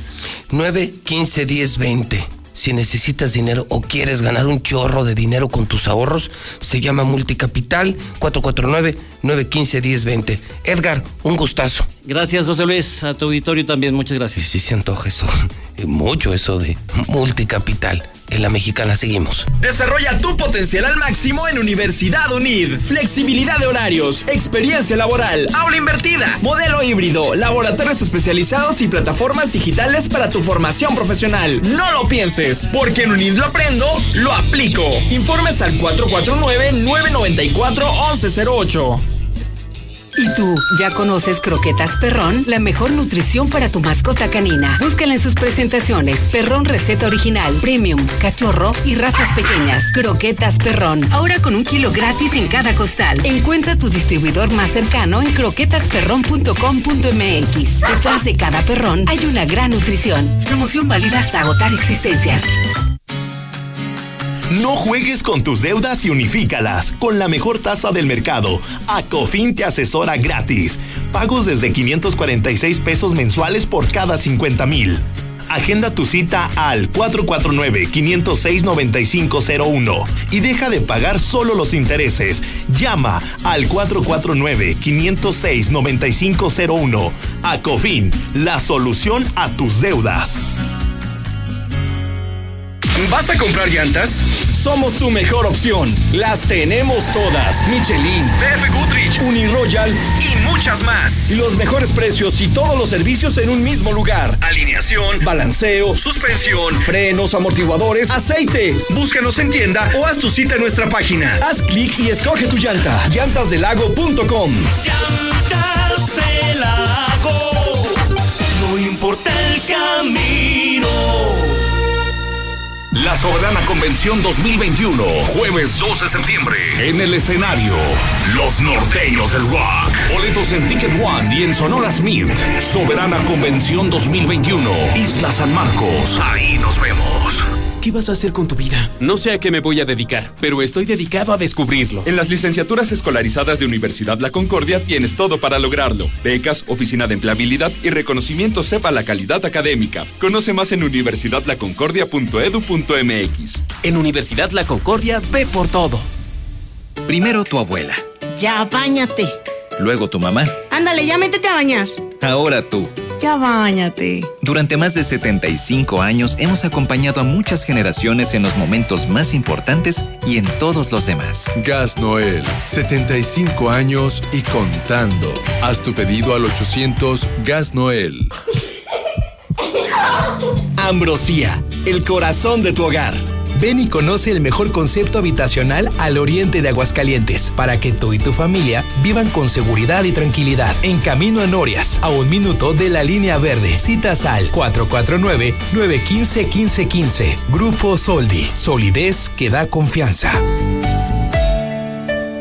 9, 15, 10, 20. Si necesitas dinero o quieres ganar un chorro de dinero con tus ahorros, se llama Multicapital 449-915-1020. Edgar, un gustazo. Gracias, José Luis, a tu auditorio también, muchas gracias. Sí, se antoja eso. <laughs> Mucho eso de Multicapital. En la mexicana seguimos. Desarrolla tu potencial al máximo en Universidad UNID. Flexibilidad de horarios, experiencia laboral, aula invertida, modelo híbrido, laboratorios especializados y plataformas digitales para tu formación profesional. No lo pienses, porque en UNID lo aprendo, lo aplico. Informes al 449-994-1108. ¿Y tú ya conoces Croquetas Perrón? La mejor nutrición para tu mascota canina. Búscala en sus presentaciones. Perrón receta original, premium, cachorro y razas pequeñas. Croquetas Perrón. Ahora con un kilo gratis en cada costal. Encuentra tu distribuidor más cercano en croquetasperrón.com.mx. Detrás de cada perrón hay una gran nutrición. Promoción válida hasta agotar existencias. No juegues con tus deudas y unifícalas con la mejor tasa del mercado. Acofin te asesora gratis. Pagos desde 546 pesos mensuales por cada 50 mil. Agenda tu cita al 449-506-9501 y deja de pagar solo los intereses. Llama al 449-506-9501. Acofin, la solución a tus deudas. ¿Vas a comprar llantas? Somos tu mejor opción. Las tenemos todas. Michelin, BF Goodrich, Uniroyal y muchas más. Los mejores precios y todos los servicios en un mismo lugar. Alineación, balanceo, suspensión, frenos, amortiguadores, aceite. Búscanos en tienda o haz tu cita en nuestra página. Haz clic y escoge tu llanta. Llantasdelago.com. Llantas del lago, no importa el camino. La Soberana Convención 2021, jueves 12 de septiembre, en el escenario, Los Norteños del Rock. Boletos en Ticket One y en Sonora Smith. Soberana Convención 2021, Isla San Marcos. Ahí nos vemos. ¿Qué vas a hacer con tu vida? No sé a qué me voy a dedicar, pero estoy dedicado a descubrirlo. En las licenciaturas escolarizadas de Universidad La Concordia tienes todo para lograrlo. Becas, oficina de empleabilidad y reconocimiento sepa la calidad académica. Conoce más en universidadlaconcordia.edu.mx. En Universidad La Concordia, ve por todo. Primero tu abuela, Ya, bañate. luego tu mamá, Ándale, ya métete a bañar. ahora tú. Ya bañate. Durante más de 75 años hemos acompañado a muchas generaciones en los momentos más importantes y en todos los demás. Gas Noel, 75 años y contando. Haz tu pedido al 800 Gas Noel. <laughs> Ambrosía, el corazón de tu hogar. Ven y conoce el mejor concepto habitacional al oriente de Aguascalientes para que tú y tu familia vivan con seguridad y tranquilidad. En camino a Norias, a un minuto de la línea verde. Citas al 449-915-1515. Grupo Soldi. Solidez que da confianza.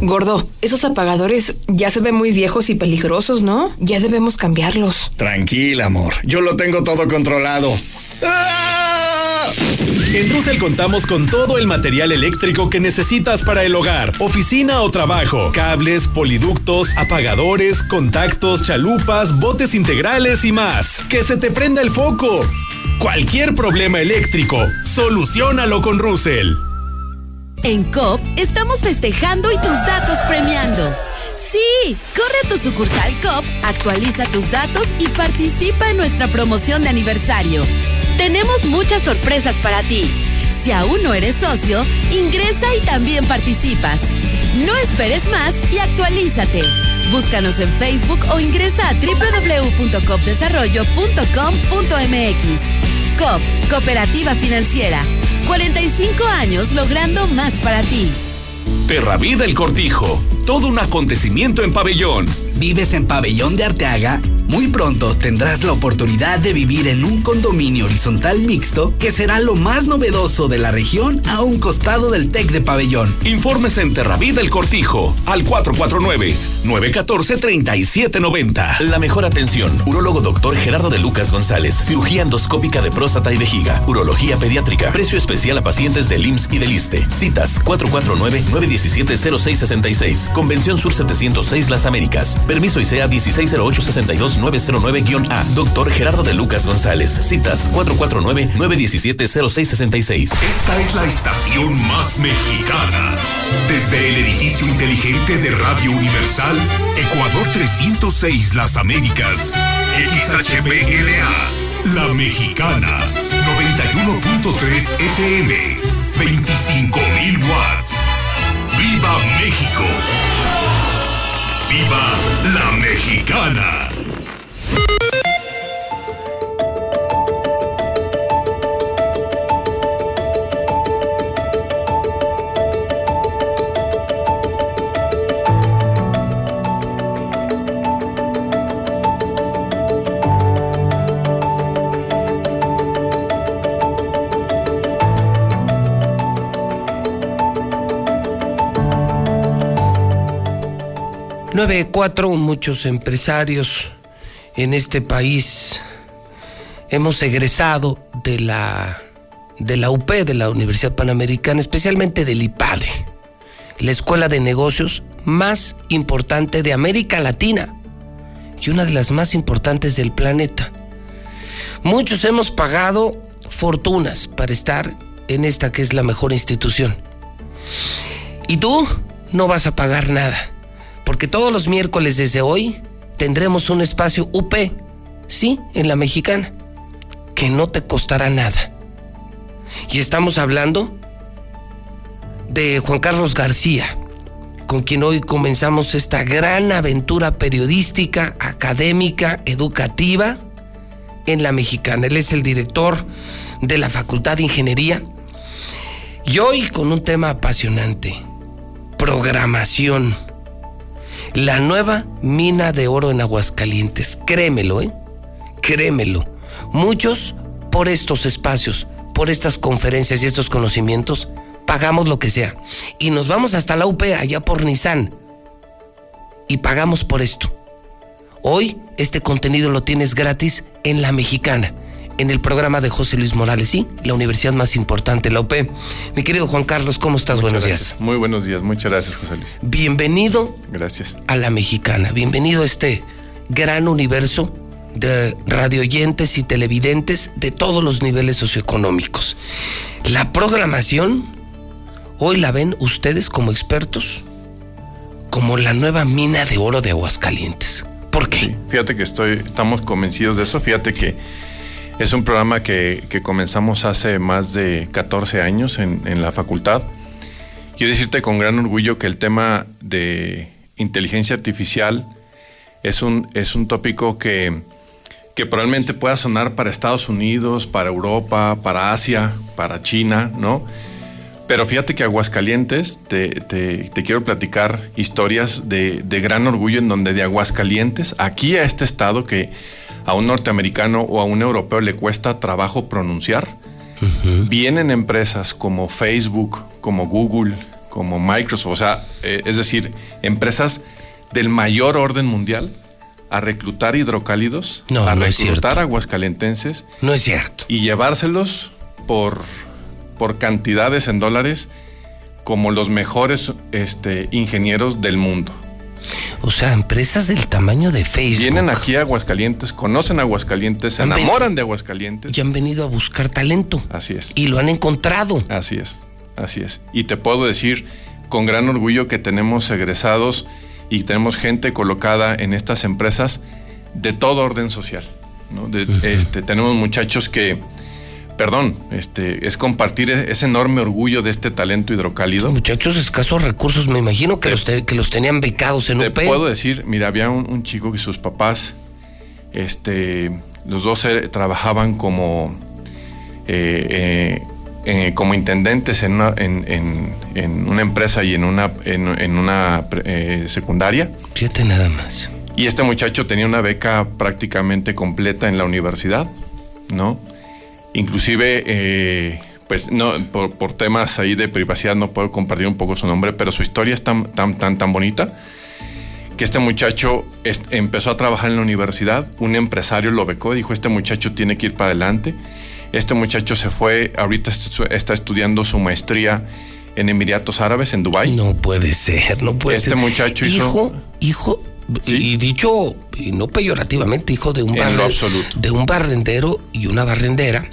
Gordo, esos apagadores ya se ven muy viejos y peligrosos, ¿no? Ya debemos cambiarlos. Tranquila, amor. Yo lo tengo todo controlado. En Russell contamos con todo el material eléctrico que necesitas para el hogar, oficina o trabajo, cables, poliductos, apagadores, contactos, chalupas, botes integrales y más. Que se te prenda el foco. Cualquier problema eléctrico, solucionalo con Russell. En COP estamos festejando y tus datos premiando. Sí, corre a tu sucursal COP, actualiza tus datos y participa en nuestra promoción de aniversario. Tenemos muchas sorpresas para ti. Si aún no eres socio, ingresa y también participas. No esperes más y actualízate. Búscanos en Facebook o ingresa a www.copdesarrollo.com.mx. COP, Cooperativa Financiera. 45 años logrando más para ti. Terravida El Cortijo. Todo un acontecimiento en pabellón. ¿Vives en Pabellón de Arteaga? Muy pronto tendrás la oportunidad de vivir en un condominio horizontal mixto que será lo más novedoso de la región a un costado del TEC de Pabellón. Informes en Terravida El Cortijo al 449-914-3790. La mejor atención. Urólogo doctor Gerardo de Lucas González. Cirugía endoscópica de próstata y vejiga. Urología pediátrica. Precio especial a pacientes del IMSS y del ISTE. Citas 449-917-0666. Convención Sur 706 Las Américas. Permiso ICEA 160862909-A. Doctor Gerardo de Lucas González. Citas 449-917-0666. Esta es la estación más mexicana. Desde el edificio inteligente de Radio Universal, Ecuador 306 Las Américas. XHPLA. La Mexicana. 91.3 FM. 25.000 watts. ¡Viva México! ¡Viva la mexicana! Nueve cuatro, muchos empresarios en este país hemos egresado de la, de la UP, de la Universidad Panamericana, especialmente del IPADE, la escuela de negocios más importante de América Latina y una de las más importantes del planeta. Muchos hemos pagado fortunas para estar en esta que es la mejor institución. Y tú no vas a pagar nada porque todos los miércoles desde hoy tendremos un espacio UP, sí, en la mexicana, que no te costará nada. Y estamos hablando de Juan Carlos García, con quien hoy comenzamos esta gran aventura periodística, académica, educativa en la mexicana. Él es el director de la Facultad de Ingeniería. Y hoy con un tema apasionante, programación la nueva mina de oro en Aguascalientes. Créemelo, ¿eh? Créemelo. Muchos por estos espacios, por estas conferencias y estos conocimientos, pagamos lo que sea. Y nos vamos hasta la UP, allá por Nissan. Y pagamos por esto. Hoy este contenido lo tienes gratis en La Mexicana en el programa de José Luis Morales, sí, la universidad más importante, la UP. Mi querido Juan Carlos, ¿cómo estás? buenos días. Muy buenos días, muchas gracias, José Luis. Bienvenido. Gracias. A la mexicana, bienvenido a este gran universo de radioyentes y televidentes de todos los niveles socioeconómicos. La programación, hoy la ven ustedes como expertos, como la nueva mina de oro de Aguascalientes. ¿Por qué? fíjate que estoy, estamos convencidos de eso. Fíjate que es un programa que, que comenzamos hace más de 14 años en, en la facultad. Yo decirte con gran orgullo que el tema de inteligencia artificial es un, es un tópico que, que probablemente pueda sonar para Estados Unidos, para Europa, para Asia, para China, ¿no? Pero fíjate que Aguascalientes, te, te, te quiero platicar historias de, de, gran orgullo en donde de Aguascalientes, aquí a este estado que a un norteamericano o a un europeo le cuesta trabajo pronunciar, uh -huh. vienen empresas como Facebook, como Google, como Microsoft, o sea, eh, es decir, empresas del mayor orden mundial a reclutar hidrocálidos, no, a no reclutar aguascalentenses. No es cierto. Y llevárselos por, por cantidades en dólares como los mejores este, ingenieros del mundo. O sea, empresas del tamaño de Facebook. Vienen aquí a Aguascalientes, conocen Aguascalientes, se enamoran de Aguascalientes. Y han venido a buscar talento. Así es. Y lo han encontrado. Así es, así es. Y te puedo decir con gran orgullo que tenemos egresados y tenemos gente colocada en estas empresas de todo orden social. ¿no? De, uh -huh. este, tenemos muchachos que, perdón, este, es compartir ese enorme orgullo de este talento hidrocálido. Muchachos escasos recursos, me imagino que, te, los, te, que los tenían becados en te UP. Puedo decir, mira, había un, un, chico que sus papás, este, los dos eh, trabajaban como, eh, eh, como intendentes en una, en, en, en una, empresa y en una, en, una secundaria. Fíjate nada más. Y este muchacho tenía una beca prácticamente completa en la universidad, ¿no? Inclusive, eh, pues no, por, por, temas ahí de privacidad no puedo compartir un poco su nombre, pero su historia es tan, tan, tan, tan bonita que este muchacho es, empezó a trabajar en la universidad, un empresario lo becó, dijo, este muchacho tiene que ir para adelante. Este muchacho se fue, ahorita está estudiando su maestría en Emiratos Árabes, en Dubái. No puede ser, no puede este ser. Este muchacho hijo, hizo... Hijo, ¿Sí? y dicho, y no peyorativamente, hijo de un, barrendero, de un barrendero y una barrendera,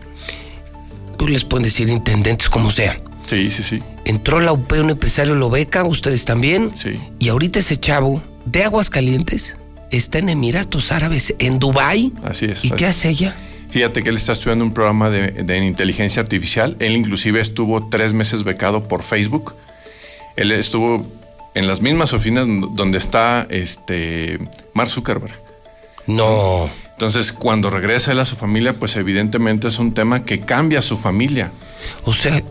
pues les pueden decir intendentes como sea. Sí, sí, sí. Entró la UP, un empresario lo beca, ustedes también. Sí. Y ahorita ese chavo de Aguascalientes está en Emiratos Árabes, en Dubái. Así es. ¿Y así qué hace ella? Fíjate que él está estudiando un programa de, de, inteligencia artificial. Él inclusive estuvo tres meses becado por Facebook. Él estuvo en las mismas oficinas donde está este Mark Zuckerberg. No. Entonces, cuando regresa él a su familia, pues evidentemente es un tema que cambia a su familia. O sea,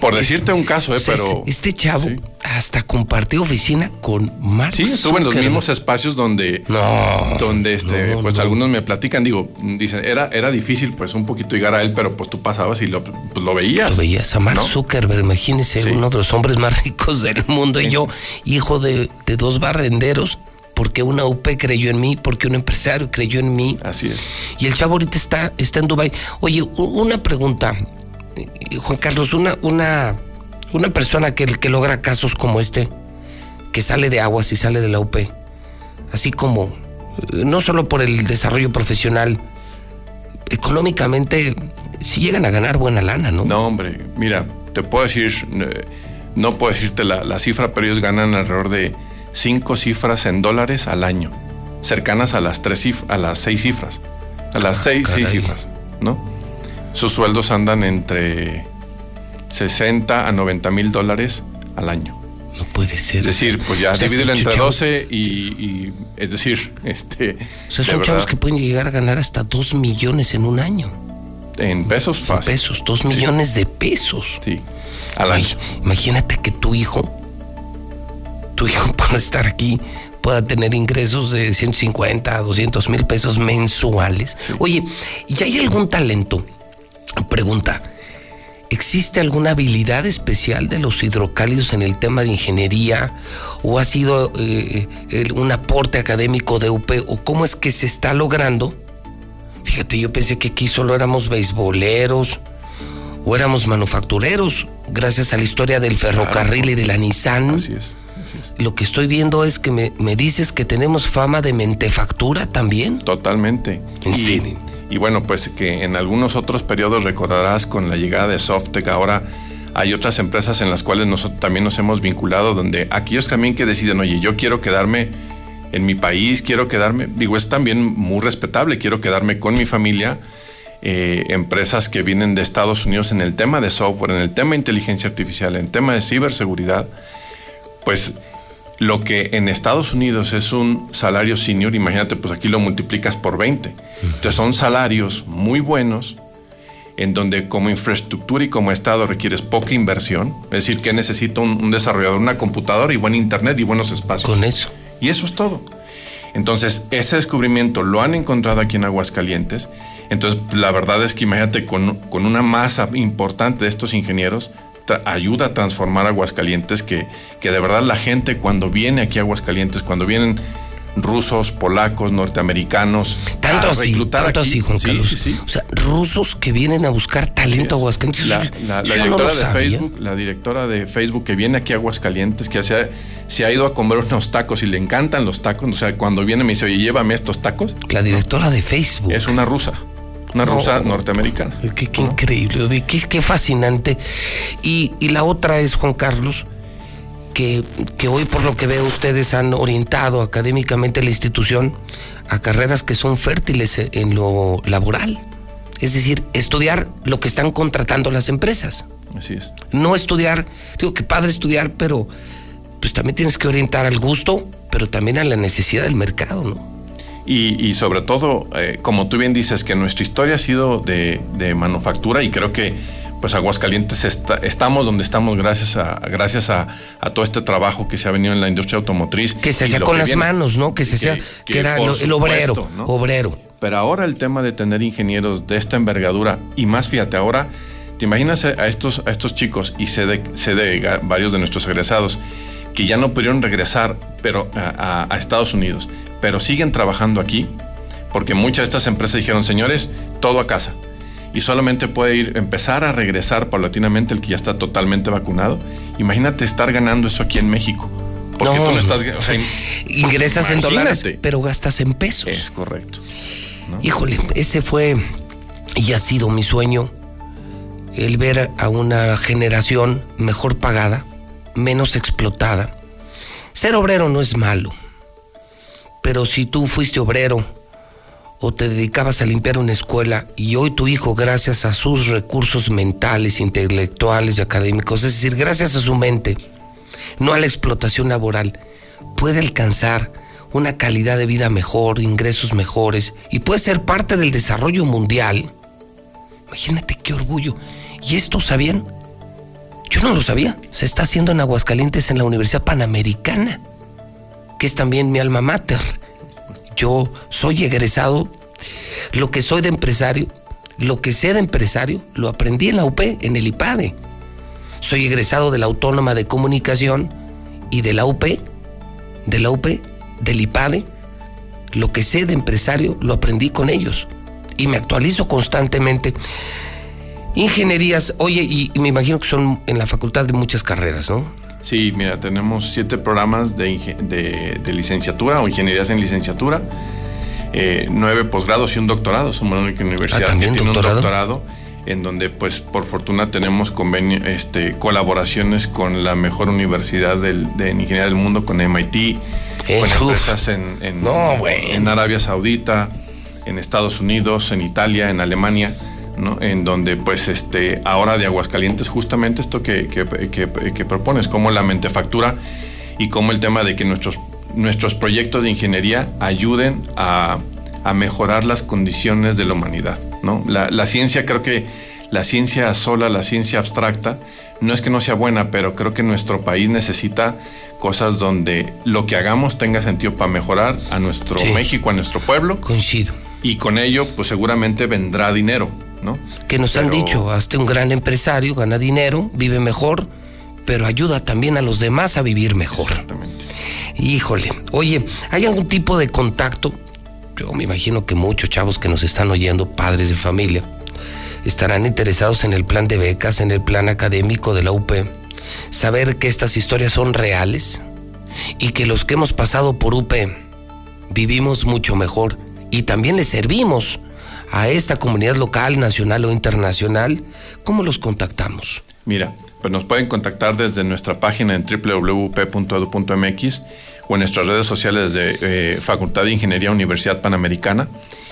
por decirte un caso, ¿eh? Pero. Este chavo sí. hasta compartió oficina con Mark Sí, estuvo en los mismos espacios donde. No. Donde este, no, pues no. algunos me platican, digo, dicen, era, era difícil, pues un poquito llegar a él, pero pues tú pasabas y lo, pues, lo veías. Lo veías a Mark. Zuckerberg, imagínese, Sí. uno de los hombres más ricos del mundo, y yo, hijo de, de dos barrenderos, porque una UP creyó en mí, porque un empresario creyó en mí. Así es. Y el chavo ahorita está, está en Dubái. Oye, una pregunta, eh, Juan Carlos, una, una, una persona que, que logra casos como este, que sale de aguas y sale de la UP, así como, eh, no solo por el desarrollo profesional, económicamente, si llegan a ganar buena lana, ¿no? No, hombre, mira, te puedo decir, eh, no puedo decirte la, la cifra, pero ellos ganan alrededor de cinco cifras en dólares al año, cercanas a las tres cif- a las seis cifras, a las seis, seis Ah, caray. cifras, ¿no? Sus sueldos andan entre 60 a 90 mil dólares al año. No puede ser. Es decir, pues ya O sea, divídelo entre chavo. 12 y, y- es decir, <laughs> este, O sea, son chavos que pueden llegar a ganar hasta dos millones en un año. en pesos En fácil. pesos, dos Sí. millones de pesos. Sí, al año. Ay, imagínate que tu hijo, tu hijo <laughs> por estar aquí, pueda tener ingresos de 150 a 200 mil pesos mensuales. Oye, ¿y hay algún talento? Pregunta, ¿existe alguna habilidad especial de los hidrocálidos en el tema de ingeniería? ¿O ha sido eh, un aporte académico de UP? ¿O cómo es que se está logrando? Fíjate, yo pensé que aquí solo éramos beisboleros o éramos manufactureros, gracias a la historia del ferrocarril y de la Nissan. Así es. Lo que estoy viendo es que me, me dices que tenemos fama de mentefactura también. Totalmente. ¿En y, serio? y bueno, pues que en algunos otros periodos recordarás con la llegada de Softec, ahora hay otras empresas en las cuales nosotros también nos hemos vinculado, donde aquellos también que deciden, oye, yo quiero quedarme en mi país, quiero quedarme, digo, es también muy respetable, quiero quedarme con mi familia, eh, empresas que vienen de Estados Unidos en el tema de software, en el tema de inteligencia artificial, en el tema de ciberseguridad, pues lo que en Estados Unidos es un salario senior, imagínate, pues aquí lo multiplicas por 20. Entonces son salarios muy buenos en donde como infraestructura y como Estado requieres poca inversión, es decir, que necesita un, desarrollador, una computadora y buen internet y buenos espacios. Con eso. Y eso es todo. Entonces, ese descubrimiento lo han encontrado aquí en Aguascalientes. Entonces, la verdad es que imagínate, con, con una masa importante de estos ingenieros, ayuda a transformar Aguascalientes, que, que de verdad la gente cuando viene aquí a Aguascalientes, cuando vienen rusos, polacos, norteamericanos. Tanto así, tanto así, Juan Carlos. O sea, rusos que vienen a buscar talento a Aguascalientes. La, directora de Facebook, la directora de Facebook que viene aquí a Aguascalientes, que se ha, se ha ido a comer unos tacos y le encantan los tacos. O sea, cuando viene me dice, oye, llévame estos tacos. La directora de Facebook. Es una rusa. Una rusa norteamericana. Qué, increíble, qué, qué fascinante. Y, y la otra es, Juan Carlos, que, hoy por lo que veo ustedes han orientado académicamente la institución a carreras que son fértiles en lo laboral. Es decir, estudiar lo que están contratando las empresas. Así es. No estudiar, digo que padre estudiar, pero pues también tienes que orientar al gusto, pero también a la necesidad del mercado, ¿no? Y, sobre todo, eh, como tú bien dices, que nuestra historia ha sido de, de manufactura y creo que pues Aguascalientes estamos donde estamos gracias a gracias a, todo este trabajo que se ha venido en la industria automotriz. Que se hacía con las manos, ¿no? Que se hacía, que, era el obrero, obrero. Pero ahora el tema de tener ingenieros de esta envergadura y más, fíjate, ahora te imaginas a estos, a estos chicos y sé de, varios de nuestros egresados que ya no pudieron regresar pero a, a Estados Unidos, pero siguen trabajando aquí porque muchas de estas empresas dijeron, señores, todo a casa y solamente puede ir, empezar a regresar paulatinamente el que ya está totalmente vacunado. Imagínate estar ganando eso aquí en México. Porque tú no estás. <laughs> ingresas en dólares, pero gastas en pesos. Es correcto. Híjole, ese fue y ha sido mi sueño el ver a una generación mejor pagada, menos explotada. Ser obrero no es malo, pero si tú fuiste obrero o te dedicabas a limpiar una escuela y hoy tu hijo, gracias a sus recursos mentales, intelectuales y académicos, es decir, gracias a su mente, no a la explotación laboral, puede alcanzar una calidad de vida mejor, ingresos mejores y puede ser parte del desarrollo mundial. Imagínate qué orgullo. ¿Y esto sabían? Yo no lo sabía. Se está haciendo en Aguascalientes en la Universidad Panamericana, es también mi alma mater yo soy egresado, lo que soy de empresario, lo que sé de empresario, lo aprendí en la UP, en el IPADE. Soy egresado de la Autónoma de Comunicación y de la UP, de la UP, del IPADE. Lo que sé de empresario lo aprendí con ellos y me actualizo constantemente. Ingenierías, oye, y, me imagino que son en la facultad de muchas carreras, ¿no? Sí, mira, tenemos siete programas de, licenciatura o ingenierías en licenciatura, eh, nueve posgrados y un doctorado. Somos la única universidad ah, que tiene un doctorado. en donde pues por fortuna tenemos convenio, este, colaboraciones con la mejor universidad de ingeniería del mundo, con MIT, eh, con empresas en, en Arabia Saudita, en Estados Unidos, en Italia, en Alemania en donde pues este, ahora de Aguascalientes justamente esto que, que, propones, como la mentefactura y como el tema de que nuestros, nuestros proyectos de ingeniería ayuden a, mejorar las condiciones de la humanidad. ¿no? La, ciencia, creo que la ciencia sola, la ciencia abstracta, no es que no sea buena, pero creo que nuestro país necesita cosas donde lo que hagamos tenga sentido para mejorar a nuestro México, a nuestro pueblo. Coincido. Y con ello, pues seguramente vendrá dinero. Que nos han dicho, hasta un gran empresario, gana dinero, vive mejor, pero ayuda también a los demás a vivir mejor. Exactamente. Híjole, oye, ¿hay algún tipo de contacto? Yo me imagino que muchos chavos que nos están oyendo, padres de familia, estarán interesados en el plan de becas, en el plan académico de la UP, saber que estas historias son reales y que los que hemos pasado por UP vivimos mucho mejor y también les servimos a esta comunidad local, nacional o internacional, ¿cómo los contactamos? Mira, pues nos pueden contactar desde nuestra página en www.edu.mx o en nuestras redes sociales de eh, Facultad de Ingeniería Universidad Panamericana.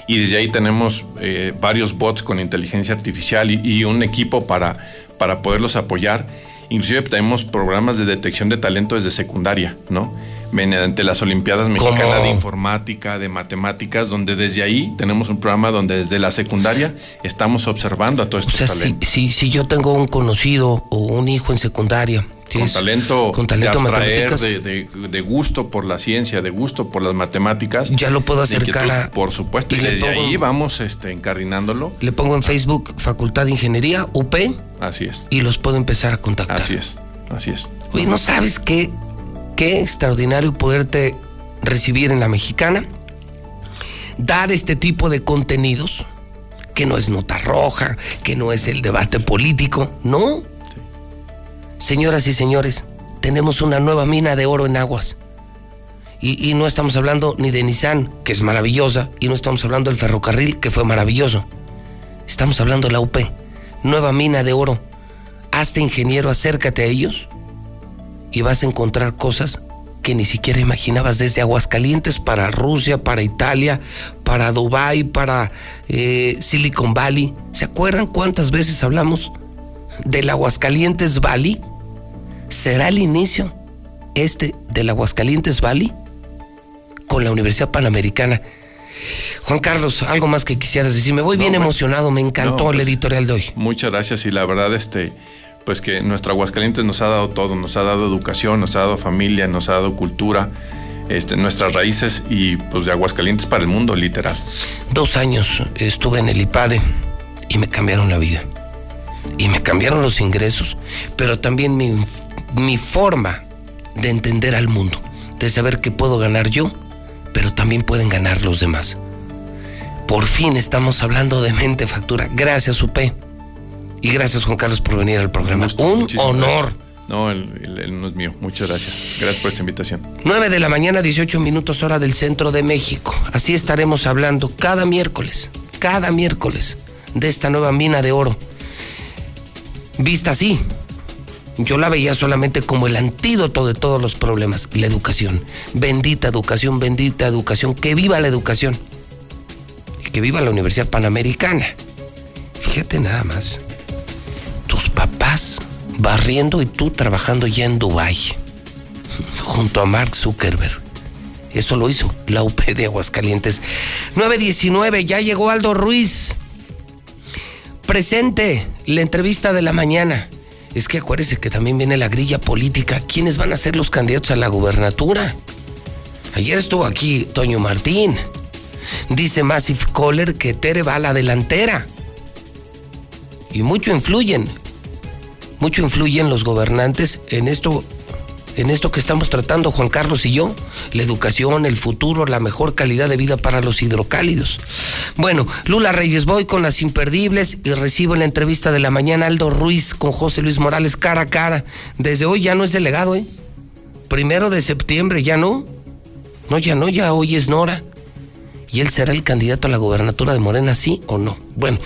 Y desde ahí tenemos eh, varios bots con inteligencia artificial y, y un equipo para, para poderlos apoyar. Inclusive tenemos programas de detección de talento desde secundaria, ¿no? Mediante las Olimpiadas Mexicanas de Informática, de Matemáticas, donde desde ahí tenemos un programa donde desde la secundaria estamos observando a todos estos O sea, si, talentos. si, si yo tengo un conocido o un hijo en secundaria. Con talento, con talento de abstraer, de, de- de gusto por la ciencia, de gusto por las matemáticas. Ya lo puedo acercar a- Por supuesto, y, y le desde pongo- ahí vamos este, encardinándolo. Le pongo en Facebook Facultad de Ingeniería, UP, Así es, y los puedo empezar a contactar. así es, así es. Oye, ¿no sabes qué, qué extraordinario poderte recibir en la mexicana? Dar este tipo de contenidos, que no es nota roja, que no es el debate político, no. Señoras y señores, tenemos una nueva mina de oro en aguas. Y, no estamos hablando ni de Nissan, que es maravillosa, y no estamos hablando del ferrocarril, que fue maravilloso. Estamos hablando de la UP, nueva mina de oro. Hazte ingeniero, acércate a ellos y vas a encontrar cosas que ni siquiera imaginabas desde Aguascalientes para Rusia, para Italia, para Dubai, para eh, Silicon Valley. ¿Se acuerdan cuántas veces hablamos del Aguascalientes Valley? ¿Será el inicio este del Aguascalientes Valley con la Universidad Panamericana? Juan Carlos, algo más que quisieras decir. Me voy bien bueno. emocionado, me encantó No, el pues, editorial de hoy. Muchas gracias y la verdad, este, pues que nuestro Aguascalientes nos ha dado todo, nos ha dado educación, nos ha dado familia, nos ha dado cultura, este, nuestras raíces y pues de Aguascalientes para el mundo, literal. Dos años estuve en el IPADE y me cambiaron la vida. Y me cambiaron los ingresos, pero también mi, mi forma de entender al mundo, de saber que puedo ganar yo, pero también pueden ganar los demás. Por fin estamos hablando de mente factura. Gracias, UP. Y gracias, Juan Carlos, por venir al programa. Un honor. gracias. No, el, el- el no es mío. Muchas gracias. Gracias por esta invitación. 9 de la mañana, 18 minutos hora del centro de México. Así estaremos hablando cada miércoles, cada miércoles, de esta nueva mina de oro. Vista así, yo la veía solamente como el antídoto de todos los problemas, la educación. Bendita educación, bendita educación, que viva la educación. Y que viva la Universidad Panamericana. Fíjate nada más, barriendo y tú trabajando ya en Dubái junto a Mark Zuckerberg. Eso lo hizo la UP de Aguascalientes. 919, ya llegó Aldo Ruiz. Presente la entrevista de la mañana. Es que acuérdese que también viene la grilla política. ¿Quiénes van a ser los candidatos a la gubernatura? Ayer estuvo aquí Toño Martín. Dice Massive Caller que Tere va a la delantera. Y mucho influyen. Mucho influyen los gobernantes en esto en esto que estamos tratando Juan Carlos y yo, la educación, el futuro, la mejor calidad de vida para los hidrocálidos. Bueno, Lula Reyes, voy con las imperdibles y recibo en la entrevista de la mañana Aldo Ruiz con José Luis Morales cara a cara. Desde hoy ya no es delegado, ¿eh? Primero de septiembre, ya no. No, ya no, ya hoy es Nora. ¿Y él será el candidato a la gobernatura de Morena, sí o no? Bueno,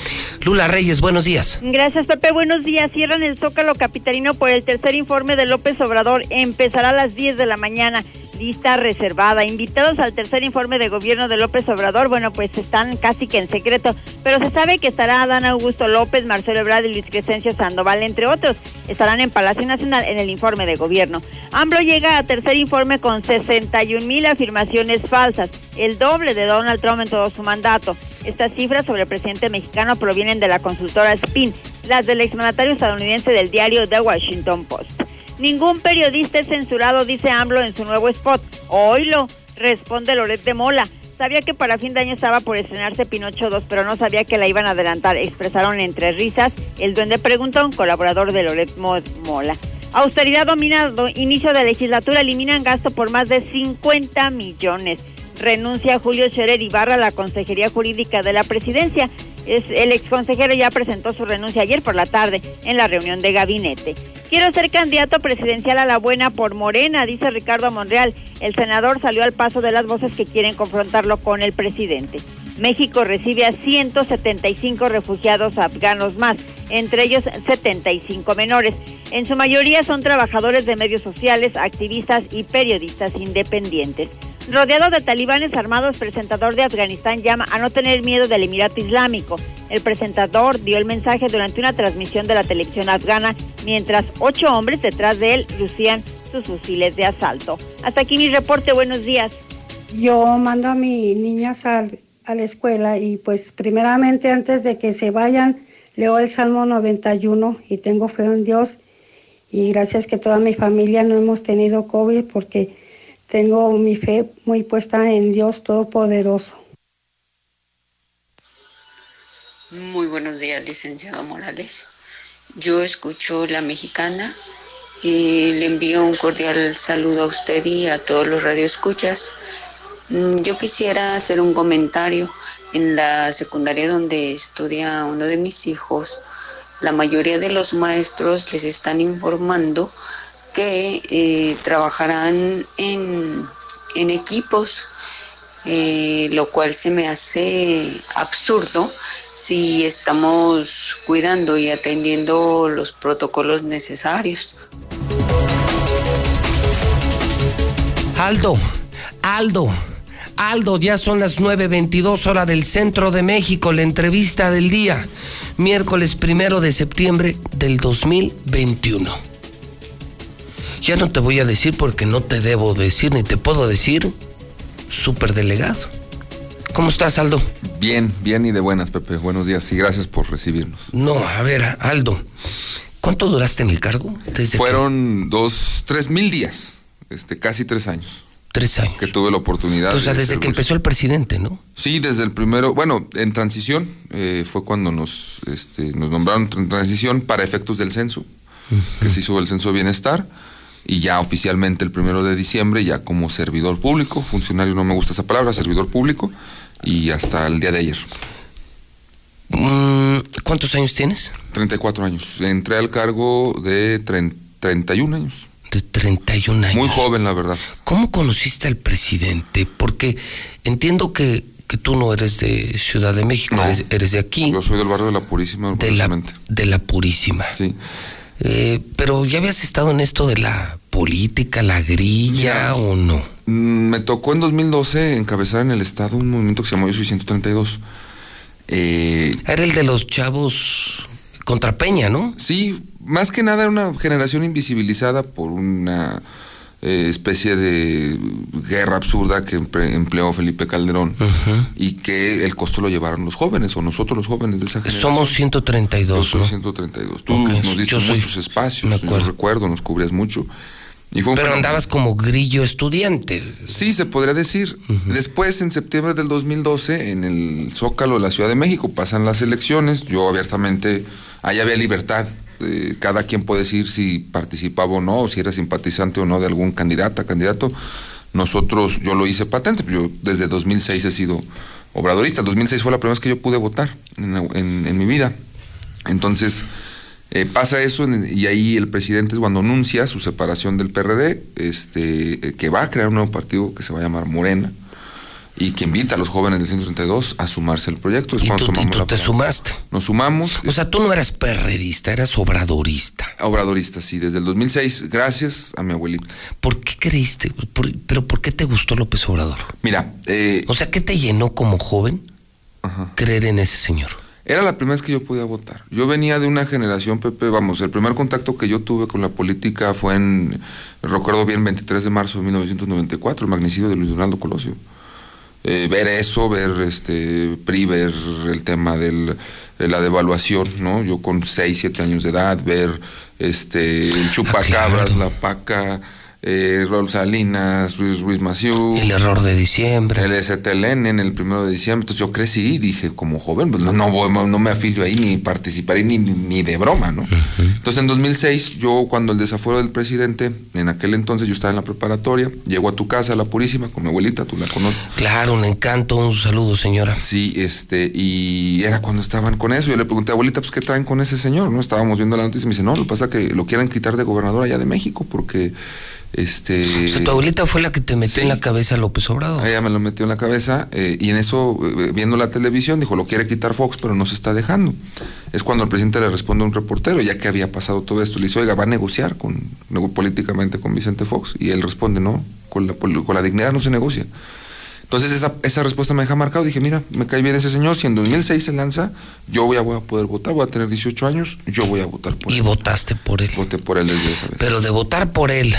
Lula Reyes, buenos días. Gracias, Pepe. Buenos días. Cierran el Zócalo Capitalino por el tercer informe de López Obrador. Empezará a las 10 de la mañana. Lista reservada. Invitados al tercer informe de gobierno de López Obrador, bueno, pues están casi que en secreto, pero se sabe que estará Adán Augusto López, Marcelo Ebrard y Luis Crescencio Sandoval, entre otros. Estarán en Palacio Nacional en el informe de gobierno. AMLO llega a tercer informe con 61 mil afirmaciones falsas, el doble de Donald Trump en todo su mandato. Estas cifras sobre el presidente mexicano provienen de la consultora Spin, las del exmandatario estadounidense del diario The Washington Post. Ningún periodista es censurado, dice AMLO en su nuevo spot. Oílo, responde Loret de Mola. Sabía que para fin de año estaba por estrenarse Pinocho 2, pero no sabía que la iban a adelantar. Expresaron entre risas el duende preguntón, colaborador de Loret Mo- Mola. Austeridad dominado, inicio de legislatura, eliminan gasto por más de 50 millones. Renuncia Julio Scherer Ibarra a la Consejería Jurídica de la Presidencia. El exconsejero ya presentó su renuncia ayer por la tarde en la reunión de gabinete. Quiero ser candidato presidencial a la buena por Morena, dice Ricardo Monreal. El senador salió al paso de las voces que quieren confrontarlo con el presidente. México recibe a 175 refugiados afganos más, entre ellos 75 menores. En su mayoría son trabajadores de medios sociales, activistas y periodistas independientes. Rodeado de talibanes armados, presentador de Afganistán llama a no tener miedo del Emirato Islámico. El presentador dio el mensaje durante una transmisión de la televisión afgana, mientras ocho hombres detrás de él lucían sus fusiles de asalto. Hasta aquí mi reporte, buenos días. Yo mando a mis niñas a, a la escuela y pues primeramente antes de que se vayan, leo el Salmo 91 y tengo fe en Dios y gracias que toda mi familia no hemos tenido COVID porque tengo mi fe muy puesta en Dios Todopoderoso. Muy buenos días, licenciado Morales. Yo escucho La Mexicana y le envío un cordial saludo a usted y a todos los radioescuchas. Mm, Yo quisiera hacer un comentario. En la secundaria donde estudia uno de mis hijos, la mayoría de los maestros les están informando que eh, trabajarán en, en equipos, eh, lo cual se me hace absurdo si estamos cuidando y atendiendo los protocolos necesarios. Aldo, Aldo, Aldo, ya son las 9.22 horas del centro de México, la entrevista del día, miércoles primero de septiembre del 2021. Ya no te voy a decir porque no te debo decir ni te puedo decir, superdelegado. ¿Cómo estás, Aldo? Bien, bien y de buenas, Pepe. Buenos días y gracias por recibirnos. No, a ver, Aldo, ¿cuánto duraste en el cargo? Desde Fueron dos, tres mil días, este, casi tres años. Tres años. Que tuve la oportunidad. O sea, de desde que empezó el presidente, ¿no? Sí, desde el primero, bueno, en transición, eh, fue cuando nos, este, nos nombraron en transición para efectos del censo, que se hizo el censo de bienestar, y ya oficialmente el primero de diciembre, ya como servidor público, funcionario, no me gusta esa palabra, servidor público, y hasta el día de ayer. Mm, ¿Cuántos años tienes? 34 años. Entré al cargo de tren- 31 años. De 31 años. Muy joven, la verdad. ¿Cómo conociste al presidente? Porque entiendo que, que tú no eres de Ciudad de México, eres, eres de aquí. Yo soy del barrio de La Purísima, de la, de la Purísima. Sí. Eh, pero ya habías estado en esto de la política, la grilla o no? Mm, Me tocó en 2012 encabezar en el Estado un movimiento que se llamó Yo Soy 132. Eh, Era el de los chavos contra Peña, ¿no? Sí, más que nada era una generación invisibilizada por una eh, especie de guerra absurda que empleó Felipe Calderón y que el costo lo llevaron los jóvenes o nosotros los jóvenes de esa generación. Somos 132, Yo soy ¿no? 132. Tú Ok, nos diste soy- muchos espacios, me yo recuerdo, nos cubrías mucho. Y fue un Pero fenómeno. andabas como grillo estudiante. Sí, se podría decir. Después, en septiembre del 2012, en el Zócalo de la Ciudad de México, pasan las elecciones. Yo abiertamente, ahí había libertad. Eh, cada quien puede decir si participaba o no, si era simpatizante o no de algún candidata, candidato. Nosotros, yo lo hice patente, yo desde 2006 he sido obradorista. 2006 fue la primera vez que yo pude votar en, mi vida. Entonces, eh, pasa eso y ahí el presidente es cuando anuncia su separación del PRD, este, eh, que va a crear un nuevo partido que se va a llamar Morena y que invita a los jóvenes del 132 a sumarse al proyecto. Es Y tú, y tú te sumaste. Nos sumamos. O sea, tú no eras perredista, eras obradorista. Obradorista, sí, desde el 2006, gracias a mi abuelita. ¿Por qué creíste? Por- ¿Pero por qué te gustó López Obrador? Mira, eh, O sea, ¿qué te llenó como joven creer en ese señor? Era la primera vez que yo podía votar. Yo venía de una generación, Pepe, vamos, el primer contacto que yo tuve con la política fue en, recuerdo bien, 23 de marzo de 1994, el magnicidio de Luis Donaldo Colosio. Eh, ver eso, ver este PRI, ver el tema del, de la devaluación, ¿no? Yo con 6, 7 años de edad, ver este el chupacabras, la paca, eh, Raúl Salinas, Ruiz, Ruiz Maciú. El error de diciembre. El STLN en el primero de diciembre. Entonces yo crecí y dije, como joven, pues no, no, no me afilio ahí ni participaré ni, ni, de broma, ¿no? Entonces en 2006, yo cuando el desafuero del presidente, en aquel entonces yo estaba en la preparatoria, llego a tu casa, La Purísima, con mi abuelita, tú la conoces. Claro, un encanto, un saludo, señora. Sí, este, y era cuando estaban con eso. Yo le pregunté, abuelita, pues, ¿qué traen con ese señor? ¿No? Estábamos viendo la noticia y me dice, no, lo que pasa es que lo quieren quitar de gobernador allá de México porque, este... O sea, tu abuelita fue la que te metió en la cabeza a López Obrador. Ella me lo metió en la cabeza eh, y en eso, eh, viendo la televisión, dijo, lo quiere quitar Fox, pero no se está dejando. es cuando el presidente le responde a un reportero, ya que había pasado todo esto, le dice, oiga, va a negociar con, políticamente con Vicente Fox. Y él responde, no, con la, con la dignidad no se negocia. Entonces esa, esa respuesta me deja marcado. Dije, mira, me cae bien ese señor. Si en 2006 se lanza, yo voy a, voy a poder votar. Voy a tener 18 años, yo voy a votar por Y él. votaste por él. Voté por él desde esa vez. Pero de votar por él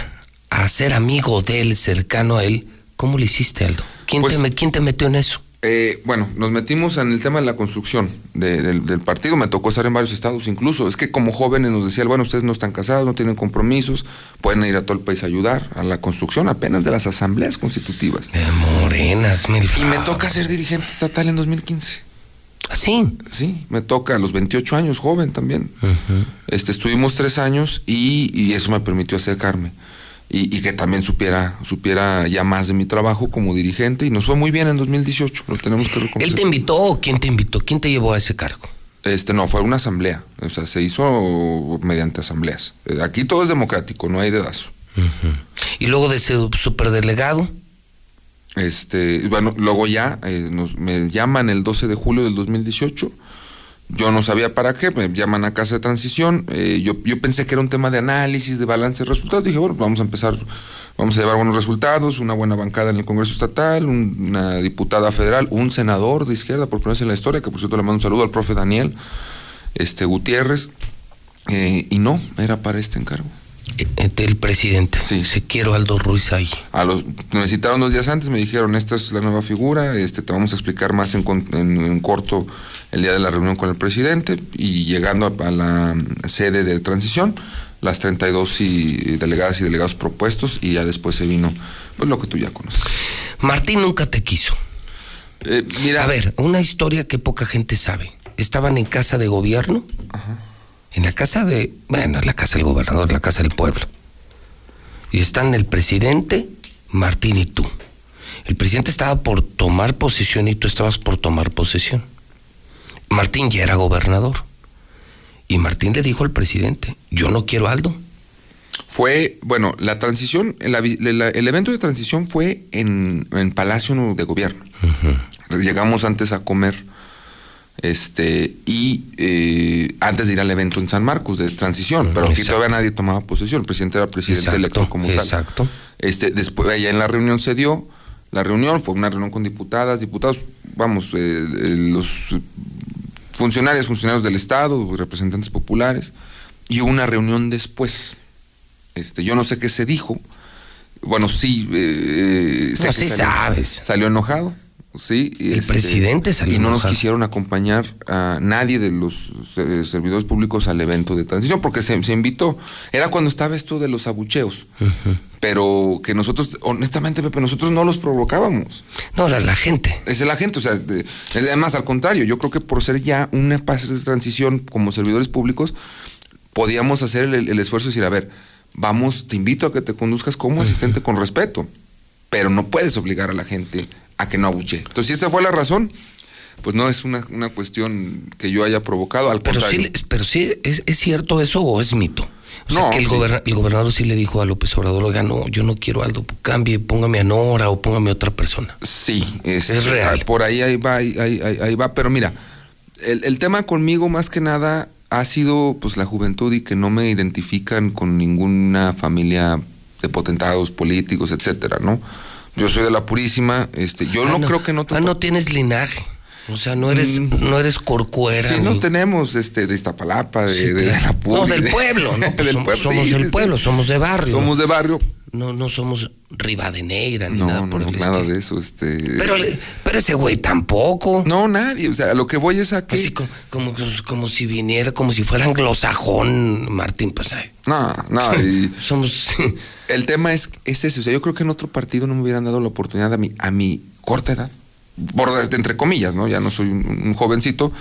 a ser amigo de él, cercano a él, ¿cómo le hiciste, Aldo? ¿Quién, Pues te, quién te metió en eso? Eh, bueno, nos metimos en el tema de la construcción de- del, del partido. Me tocó estar en varios estados incluso. Es que como jóvenes nos decían, bueno, ustedes no están casados, no tienen compromisos, pueden ir a todo el país a ayudar a la construcción apenas de las asambleas constitutivas. De morenas, mil Y me toca ser dirigente estatal en 2015. ¿Sí? Sí, me toca a los 28 años, joven también. este, estuvimos tres años y, y eso me permitió acercarme. Y, y que también supiera, supiera ya más de mi trabajo como dirigente. Y nos fue muy bien en 2018, lo tenemos que reconocer. ¿Él te invitó o quién te invitó? ¿Quién te llevó a ese cargo? Este, no, fue una asamblea. O sea, se hizo mediante asambleas. Eh, Aquí todo es democrático, no hay dedazo. Y luego de ese superdelegado, Este, bueno, luego ya eh, nos, me llaman el 12 de julio del 2018. Yo no sabía para qué, me llaman a casa de transición. eh, yo, yo pensé que era un tema de análisis, de balance de resultados. Dije, bueno, vamos a empezar, vamos a llevar buenos resultados, una buena bancada en el Congreso Estatal, un- una diputada federal, un senador de izquierda, por primera vez en la historia, que por cierto le mando un saludo al profe Daniel este, Gutiérrez. eh, y no, era para este encargo. eh, del presidente. Sí. Se quiero Aldo Ruiz ahí. A los, me citaron dos días antes, me dijeron, esta es la nueva figura, este, te vamos a explicar más en, en- en corto el día de la reunión con el presidente y llegando a, a la sede de transición, las 32 y, delegadas y delegados propuestos y ya después se vino, pues lo que tú ya conoces. Martín nunca te quiso. Eh, mira, A ver, una historia que poca gente sabe. Estaban en casa de gobierno. En la casa de. Bueno, la casa del gobernador, la casa del pueblo. Y están el presidente, Martín y tú. El presidente estaba por tomar posesión y tú estabas por tomar posesión. Martín ya era gobernador. Y Martín le dijo al presidente: Yo no quiero a Aldo. fue, bueno, la transición, la- el evento de transición fue en, en Palacio de Gobierno. Llegamos antes a comer, este, y eh, antes de ir al evento en San Marcos de transición, pero aquí Exacto. todavía nadie tomaba posesión, el presidente era presidente Exacto, electo como tal. exacto. Este, después, allá en la reunión se dio, la reunión fue una reunión con diputadas, diputados, vamos, eh, eh, los funcionarios, funcionarios del Estado, representantes populares, y una reunión después. Este, yo no sé qué se dijo. Bueno, sí, eh, sé No, sí salió, sabes. salió enojado. Sí, y El presidente salió Y no enojado. nos quisieron acompañar a nadie de los eh, servidores públicos al evento de transición, porque se, se invitó. Era cuando estaba esto de los abucheos. Pero que nosotros, honestamente, Pepe, nosotros no los provocábamos. No, era la gente. Es la gente, o sea, de- además al contrario, yo creo que por ser ya una fase de transición como servidores públicos, podíamos hacer el, el esfuerzo de decir, a ver, vamos, te invito a que te conduzcas como asistente con respeto, pero no puedes obligar a la gente a que no abuche. Entonces, si esta fue la razón, pues no es una, una cuestión que yo haya provocado, al Pero contrario. sí, pero sí, ¿es, es cierto eso o es mito? O sea, No, que el, sí. el gobernador sí le dijo a López Obrador, oiga, no, yo no quiero Aldo, cambie, póngame a Nora o póngame a otra persona. Sí, es, Es real. Por ahí, ahí va, ahí, ahí- ahí- ahí va. Pero mira, el, el tema conmigo más que nada ha sido pues la juventud y que no me identifican con ninguna familia de potentados políticos, etcétera, ¿no? Yo soy de la purísima, este, yo Ah, no, creo que no Ah, no tienes linaje. O sea, no eres, no eres corcuera. Sí, ni- no tenemos este de Iztapalapa, de, Sí, de claro. la Puri, No, del de- pueblo, ¿no? <laughs> Pues del somos pueblo, somos sí, del pueblo, somos de barrio. Somos de barrio. No, no somos Rivadeneira ni No, nada por no, el nada estilo. de eso, este. Pero, le- pero ese güey tampoco. No, nadie. O sea, lo que voy es a que. Así co- como, como, si viniera, como si fuera anglosajón, Martín, pues ay, No, no. <laughs> y- somos. El tema es, es ese. O sea, yo creo que en otro partido no me hubieran dado la oportunidad a mi, a mi corta edad, por, entre comillas, ¿no? Ya no soy un, un jovencito, eh,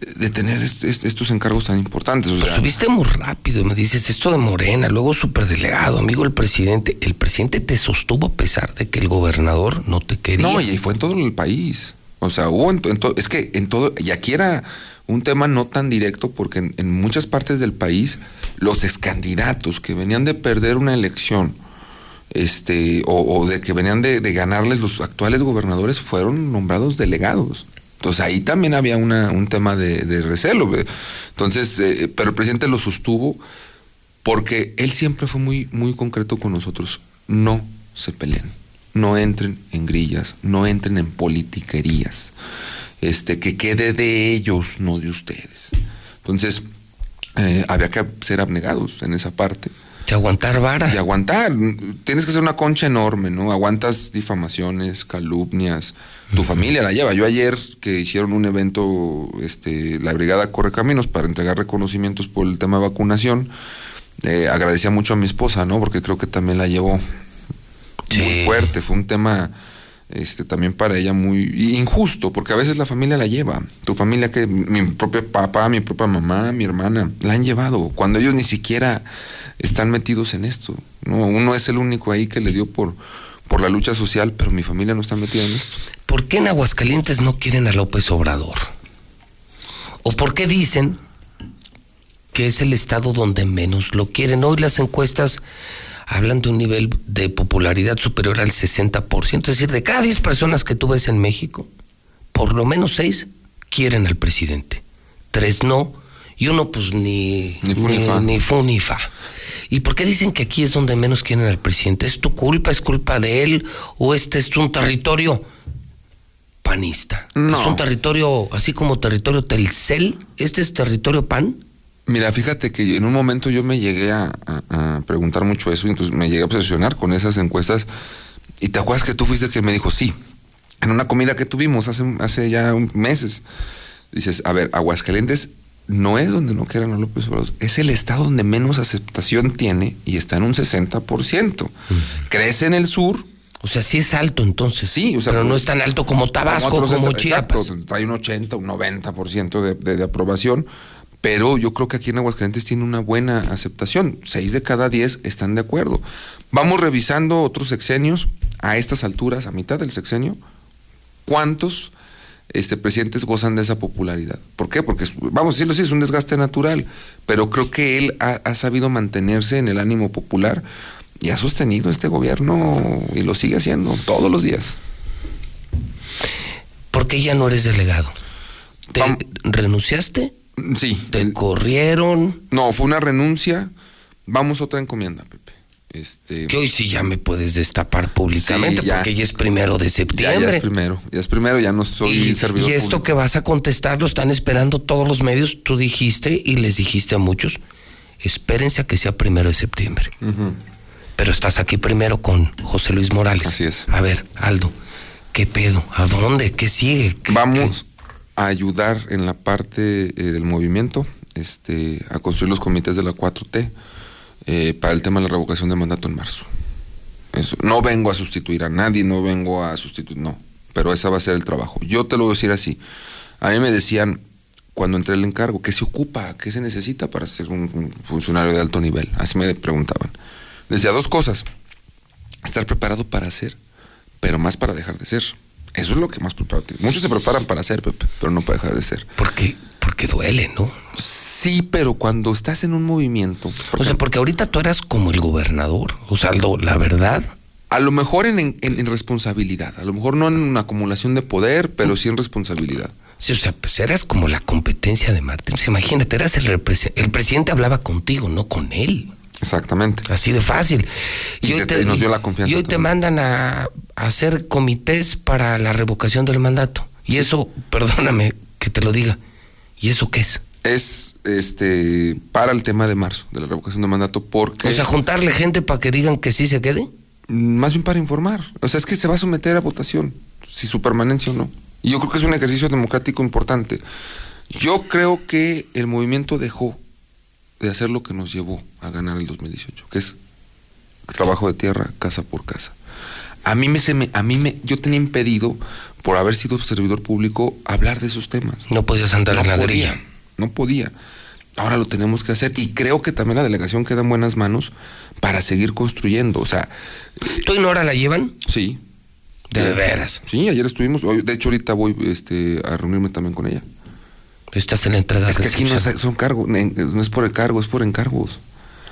de tener est- est- estos encargos tan importantes. O Pues subiste muy rápido, me dices esto de Morena, luego superdelegado, amigo del presidente. El presidente te sostuvo a pesar de que el gobernador no te quería. No, y fue en todo el país. O sea, hubo en, en to- es que en todo, y aquí era un tema no tan directo porque en, en muchas partes del país los excandidatos que venían de perder una elección, este, o, o de que venían de, de ganarles los actuales gobernadores fueron nombrados delegados. Entonces ahí también había una, un tema de, de recelo. Entonces, eh, pero el presidente lo sostuvo porque él siempre fue muy, muy concreto con nosotros. No se peleen, no entren en grillas, no entren en politiquerías. Este, que quede de ellos, no de ustedes. Entonces, eh, había que ser abnegados en esa parte. Y aguantar vara. Y aguantar. Tienes que ser una concha enorme, ¿no? Aguantas difamaciones, calumnias. Tu familia la lleva. Yo ayer que hicieron un evento, este, la Brigada Correcaminos para entregar reconocimientos por el tema de vacunación, eh, agradecía mucho a mi esposa, ¿no? Porque creo que también la llevó muy fuerte. Fue un tema este, también para ella muy injusto, porque a veces la familia la lleva. Tu familia, que mi propio papá, mi propia mamá, mi hermana, la han llevado, cuando ellos ni siquiera están metidos en esto. ¿no? Uno es el único ahí que le dio por, por la lucha social, pero mi familia no está metida en esto. ¿Por qué en Aguascalientes no quieren a López Obrador? ¿O por qué dicen que es el estado donde menos lo quieren? Hoy las encuestas hablan de un nivel de popularidad superior al 60%. Es decir, de cada 10 personas que tú ves en México, por lo menos 6 quieren al presidente. Tres no, y uno pues ni, Ni ni ni fu ni fa. ¿Y por qué dicen que aquí es donde menos quieren al presidente? ¿Es tu culpa? ¿Es culpa de él? ¿O este es un territorio panista? No. ¿Es un territorio así como territorio Telcel? ¿Este es territorio pan? Mira, fíjate que en un momento yo me llegué a, a- a preguntar mucho eso, y entonces me llegué a obsesionar con esas encuestas. Y te acuerdas que tú fuiste que me dijo, sí, en una comida que tuvimos hace, hace ya meses. Dices, a ver, Aguascalientes no es donde no quieran a López Obrador, es el estado donde menos aceptación tiene y está en un 60%. Crece en el sur. O sea, sí es alto entonces. Sí, o sea, pero no es tan alto como Tabasco, como esta- Chiapas. Exacto, trae un 80, un 90% de, de, de aprobación. Pero yo creo que aquí en Aguascalientes tiene una buena aceptación. Seis de cada diez están de acuerdo. Vamos revisando otros sexenios a estas alturas, a mitad del sexenio. ¿Cuántos este, presidentes gozan de esa popularidad? ¿Por qué? Porque, vamos a decirlo así, es un desgaste natural. Pero creo que él ha, ha sabido mantenerse en el ánimo popular y ha sostenido este gobierno y lo sigue haciendo todos los días. ¿Por qué ya no eres delegado? ¿Te renunciaste? Sí. ¿Te corrieron? No, fue una renuncia. Vamos a otra encomienda, Pepe. Este, Que hoy sí ya me puedes destapar públicamente Sí, ya. porque ya es primero de septiembre. ya es primero, ya es primero, ya no soy y, servidor y esto público. que vas a contestar lo están esperando todos los medios. Tú dijiste y les dijiste a muchos, espérense a que sea primero de septiembre. Pero estás aquí primero con José Luis Morales. Así es. A ver, Aldo, ¿qué pedo? ¿A dónde? ¿Qué sigue? ¿Qué- Vamos a ayudar en la parte eh, del movimiento, este, a construir los comités de la 4T eh, para el tema de la revocación de mandato en marzo. Eso. No vengo a sustituir a nadie, no vengo a sustituir, no, pero ese va a ser el trabajo. Yo te lo voy a decir así. A mí me decían cuando entré el encargo, ¿qué se ocupa? ¿Qué se necesita para ser un, un funcionario de alto nivel? Así me preguntaban. Decía dos cosas. Estar preparado para hacer, pero más para dejar de ser. Eso es lo que más preparado tiene. Muchos se preparan para ser, Pepe, pero no para dejar de ser. Porque, porque duele, ¿no? Sí, pero cuando estás en un movimiento. O sea, porque ahorita tú eras como el gobernador. O sea, la verdad. A lo mejor en, en- en responsabilidad, a lo mejor no en una acumulación de poder, pero sí en responsabilidad. Sí, o sea, pues eras como la competencia de Martín. Pues imagínate, eras el. El presidente hablaba contigo, no con él. Exactamente. Así de fácil. Y te- y nos dio la confianza Y hoy te mandan a, a hacer comités para la revocación del mandato. Y eso, <laughs> perdóname que te lo diga. ¿Y eso qué es? Es este para el tema de marzo, de la revocación de mandato, porque. O sea, juntarle gente para que digan que sí se quede. Más bien para informar. O sea, es que se va a someter a votación, si su permanencia o no. Y yo creo que es un ejercicio democrático importante. Yo creo que el movimiento dejó de hacer lo que nos llevó a ganar el 2018, que es trabajo de tierra, casa por casa. A mí me, se me, a mí me, yo tenía impedido, por haber sido servidor público, hablar de esos temas. No podías andar en la podía, grilla. No podía. Ahora lo tenemos que hacer y creo que también la delegación queda en buenas manos para seguir construyendo. O sea, ¿Tú y Nora la llevan? Sí. De veras. Sí, ayer estuvimos. De hecho, ahorita voy este, a reunirme también con ella. Estás en entrega Es que aquí no es, son cargos, no es por el cargo, es por encargos.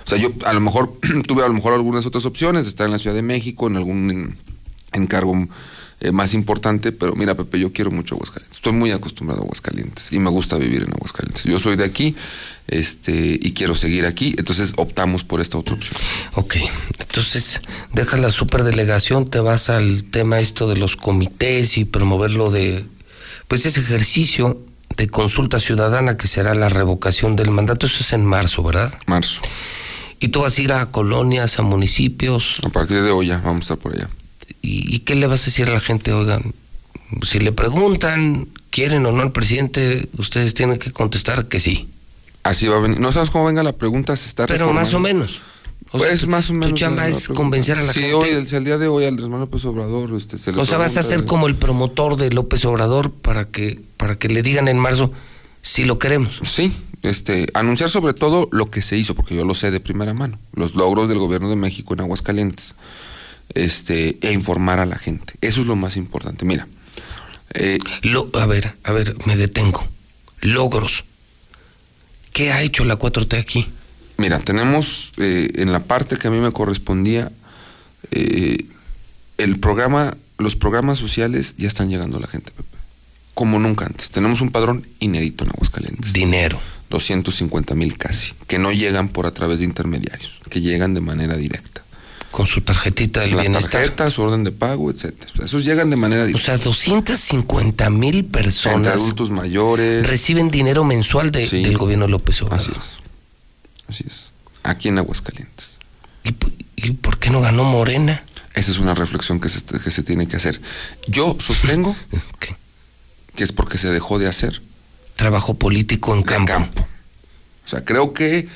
O sea, yo a lo mejor <clears throat> tuve a lo mejor algunas otras opciones, estar en la Ciudad de México, en algún en- encargo eh, más importante, pero mira, Pepe, yo quiero mucho Aguascalientes. Estoy muy acostumbrado a Aguascalientes y me gusta vivir en Aguascalientes. Yo soy de aquí este, y quiero seguir aquí, entonces optamos por esta otra opción. Ok, entonces dejas la superdelegación, te vas al tema esto de los comités y promoverlo de, pues ese ejercicio de consulta ciudadana que será la revocación del mandato, eso es en marzo, ¿verdad? Marzo. Y tú vas a ir a colonias, a municipios. A partir de hoy ya vamos a estar por allá. ¿Y, y qué le vas a decir a la gente? Oigan, si le preguntan, ¿quieren o no al presidente? Ustedes tienen que contestar que sí. Así va a venir. No sabes cómo venga la pregunta, se está Pero más o menos. O pues sea, más o menos. Tu chamba es convencer a la sí, gente. hoy, el, el día de hoy, Andrés Manuel López Obrador, este, se le o sea, vas a ser como el promotor de López Obrador para que, para que le digan en marzo si lo queremos. Sí, este, anunciar sobre todo lo que se hizo, porque yo lo sé de primera mano, los logros del gobierno de México en Aguascalientes, este, e informar a la gente. Eso es lo más importante. Mira, eh, Lo, a ver, a ver, me detengo. Logros. ¿Qué ha hecho la 4T aquí? Mira, tenemos eh, en la parte que a mí me correspondía eh, el programa, los programas sociales ya están llegando a la gente, Pepe. Como nunca antes. Tenemos un padrón inédito en Aguascalientes. Dinero. 250 mil casi, que no llegan por a través de intermediarios, que llegan de manera directa. Con su tarjetita del La bienestar. tarjeta, su orden de pago, etcétera. O esos llegan de manera O directa. sea, 250 mil Entre personas adultos mayores. reciben dinero mensual de- Sí. del gobierno López Obrador. Así es. Así es. Aquí en Aguascalientes. ¿Y por qué no ganó Morena? Esa es una reflexión que se, que se tiene que hacer. Yo sostengo <laughs> que es porque se dejó de hacer. Trabajo político en campo. O sea, creo que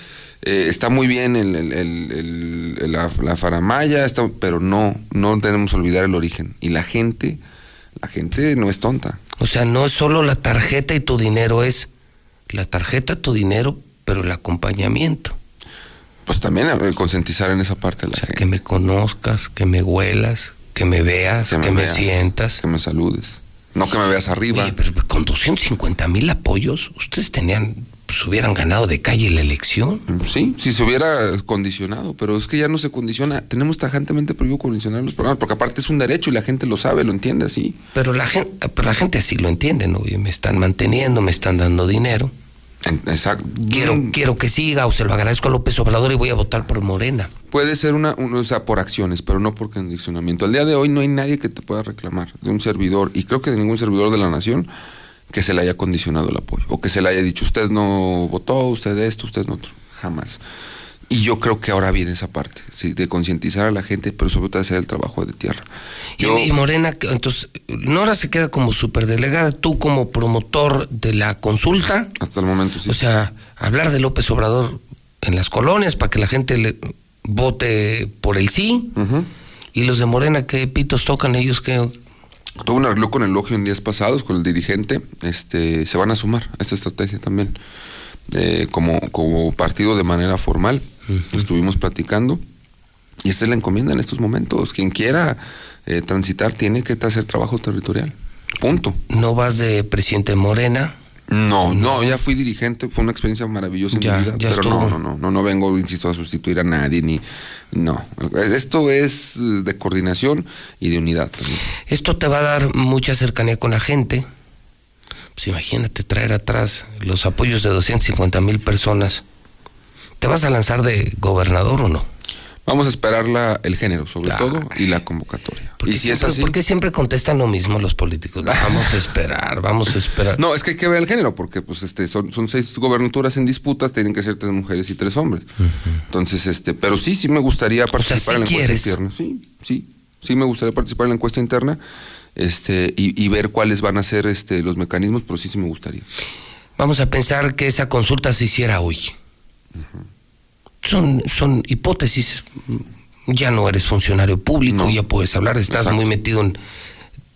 eh, está muy bien el, el- el- el- la, la faramaya, está- pero no, no tenemos que olvidar el origen. Y la gente, la gente no es tonta. O sea, no es solo la tarjeta y tu dinero, es la tarjeta, tu dinero, pero el acompañamiento. Pues también eh, concientizar en esa parte de la gente. Que me conozcas, que me huelas, que me veas, que, me, veas, sientas. Que me saludes. No que me veas arriba. Oye, pero con 250 mil apoyos, ustedes tenían, pues hubieran ganado de calle la elección. Sí, si se hubiera condicionado, pero es que ya no se condiciona. Tenemos tajantemente prohibido condicionar los programas, porque aparte es un derecho y la gente lo sabe, lo entiende así. Pero la gente, pero la gente así lo entiende, ¿no? Me están manteniendo, me están dando dinero. Exacto. Quiero, quiero que siga, o se lo agradezco a López Obrador y voy a votar por Morena. Puede ser una, un- o sea, por acciones, pero no por condicionamiento. Al día de hoy no hay nadie que te pueda reclamar de un servidor, y creo que de ningún servidor de la nación, que se le haya condicionado el apoyo, o que se le haya dicho, usted no votó, usted esto, usted no otro. Jamás. Y yo creo que ahora viene esa parte, sí, de concientizar a la gente, pero sobre todo hacer el trabajo de tierra. Y, y Morena, entonces, Nora se queda como superdelegada, tú como promotor de la consulta. Hasta el momento, sí. O sea, hablar de López Obrador en las colonias para que la gente le vote por el sí. Y los de Morena, ¿qué pitos tocan ellos? que Tuve un arreglo con el Logio en días pasados, con el dirigente, este, se van a sumar a esta estrategia también. Eh, como, como partido de manera formal, estuvimos platicando. Y esta es la encomienda en estos momentos. Quien quiera eh, transitar tiene que hacer trabajo territorial. Punto. ¿No vas de presidente Morena? No, no, ya fui dirigente, fue una experiencia maravillosa en Ya, mi vida. ya pero no, no, no, no, no vengo, insisto, a sustituir a nadie, ni. No. Esto es de coordinación y de unidad también. Esto te va a dar mucha cercanía con la gente. Pues imagínate traer atrás los apoyos de 250 mil personas. ¿Te vas a lanzar de gobernador o no? Vamos a esperar la, el género, sobre todo, y la convocatoria. Y si es siempre, así. ¿Por qué siempre contestan lo mismo los políticos? Vamos a <laughs> esperar, vamos a esperar. No, es que hay que ver el género, porque pues este son, son seis gobernaturas en disputa, tienen que ser tres mujeres y tres hombres. Entonces, este, pero sí, sí me gustaría participar en la encuesta quieres. interna. Sí, sí, sí me gustaría participar en la encuesta interna, este, y, y ver cuáles van a ser este los mecanismos, pero sí, sí me gustaría. Vamos a pensar que esa consulta se hiciera hoy. Son, son hipótesis. Ya no eres funcionario público, ya puedes hablar, estás Exacto. muy metido en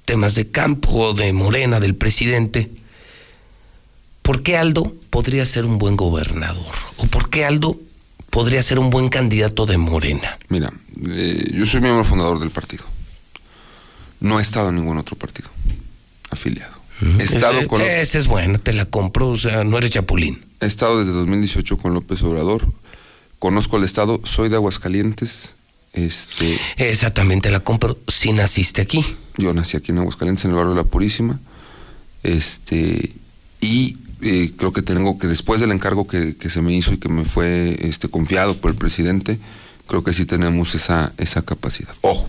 temas de campo, de Morena, del presidente. ¿Por qué Aldo podría ser un buen gobernador? ¿O por qué Aldo podría ser un buen candidato de Morena? Mira, eh, yo soy miembro fundador del partido. No he estado en ningún otro partido afiliado. He estado Ese- con Esa es buena, te la compro, o sea, no eres chapulín. He estado desde 2018 con López Obrador. Conozco el estado, soy de Aguascalientes. Este, Exactamente, la compro. Si naciste aquí. Yo nací aquí en Aguascalientes, en el barrio de La Purísima. Este, y eh, creo que tengo que, después del encargo que, que, se me hizo y que me fue este, confiado por el presidente, creo que sí tenemos esa, esa capacidad. Ojo,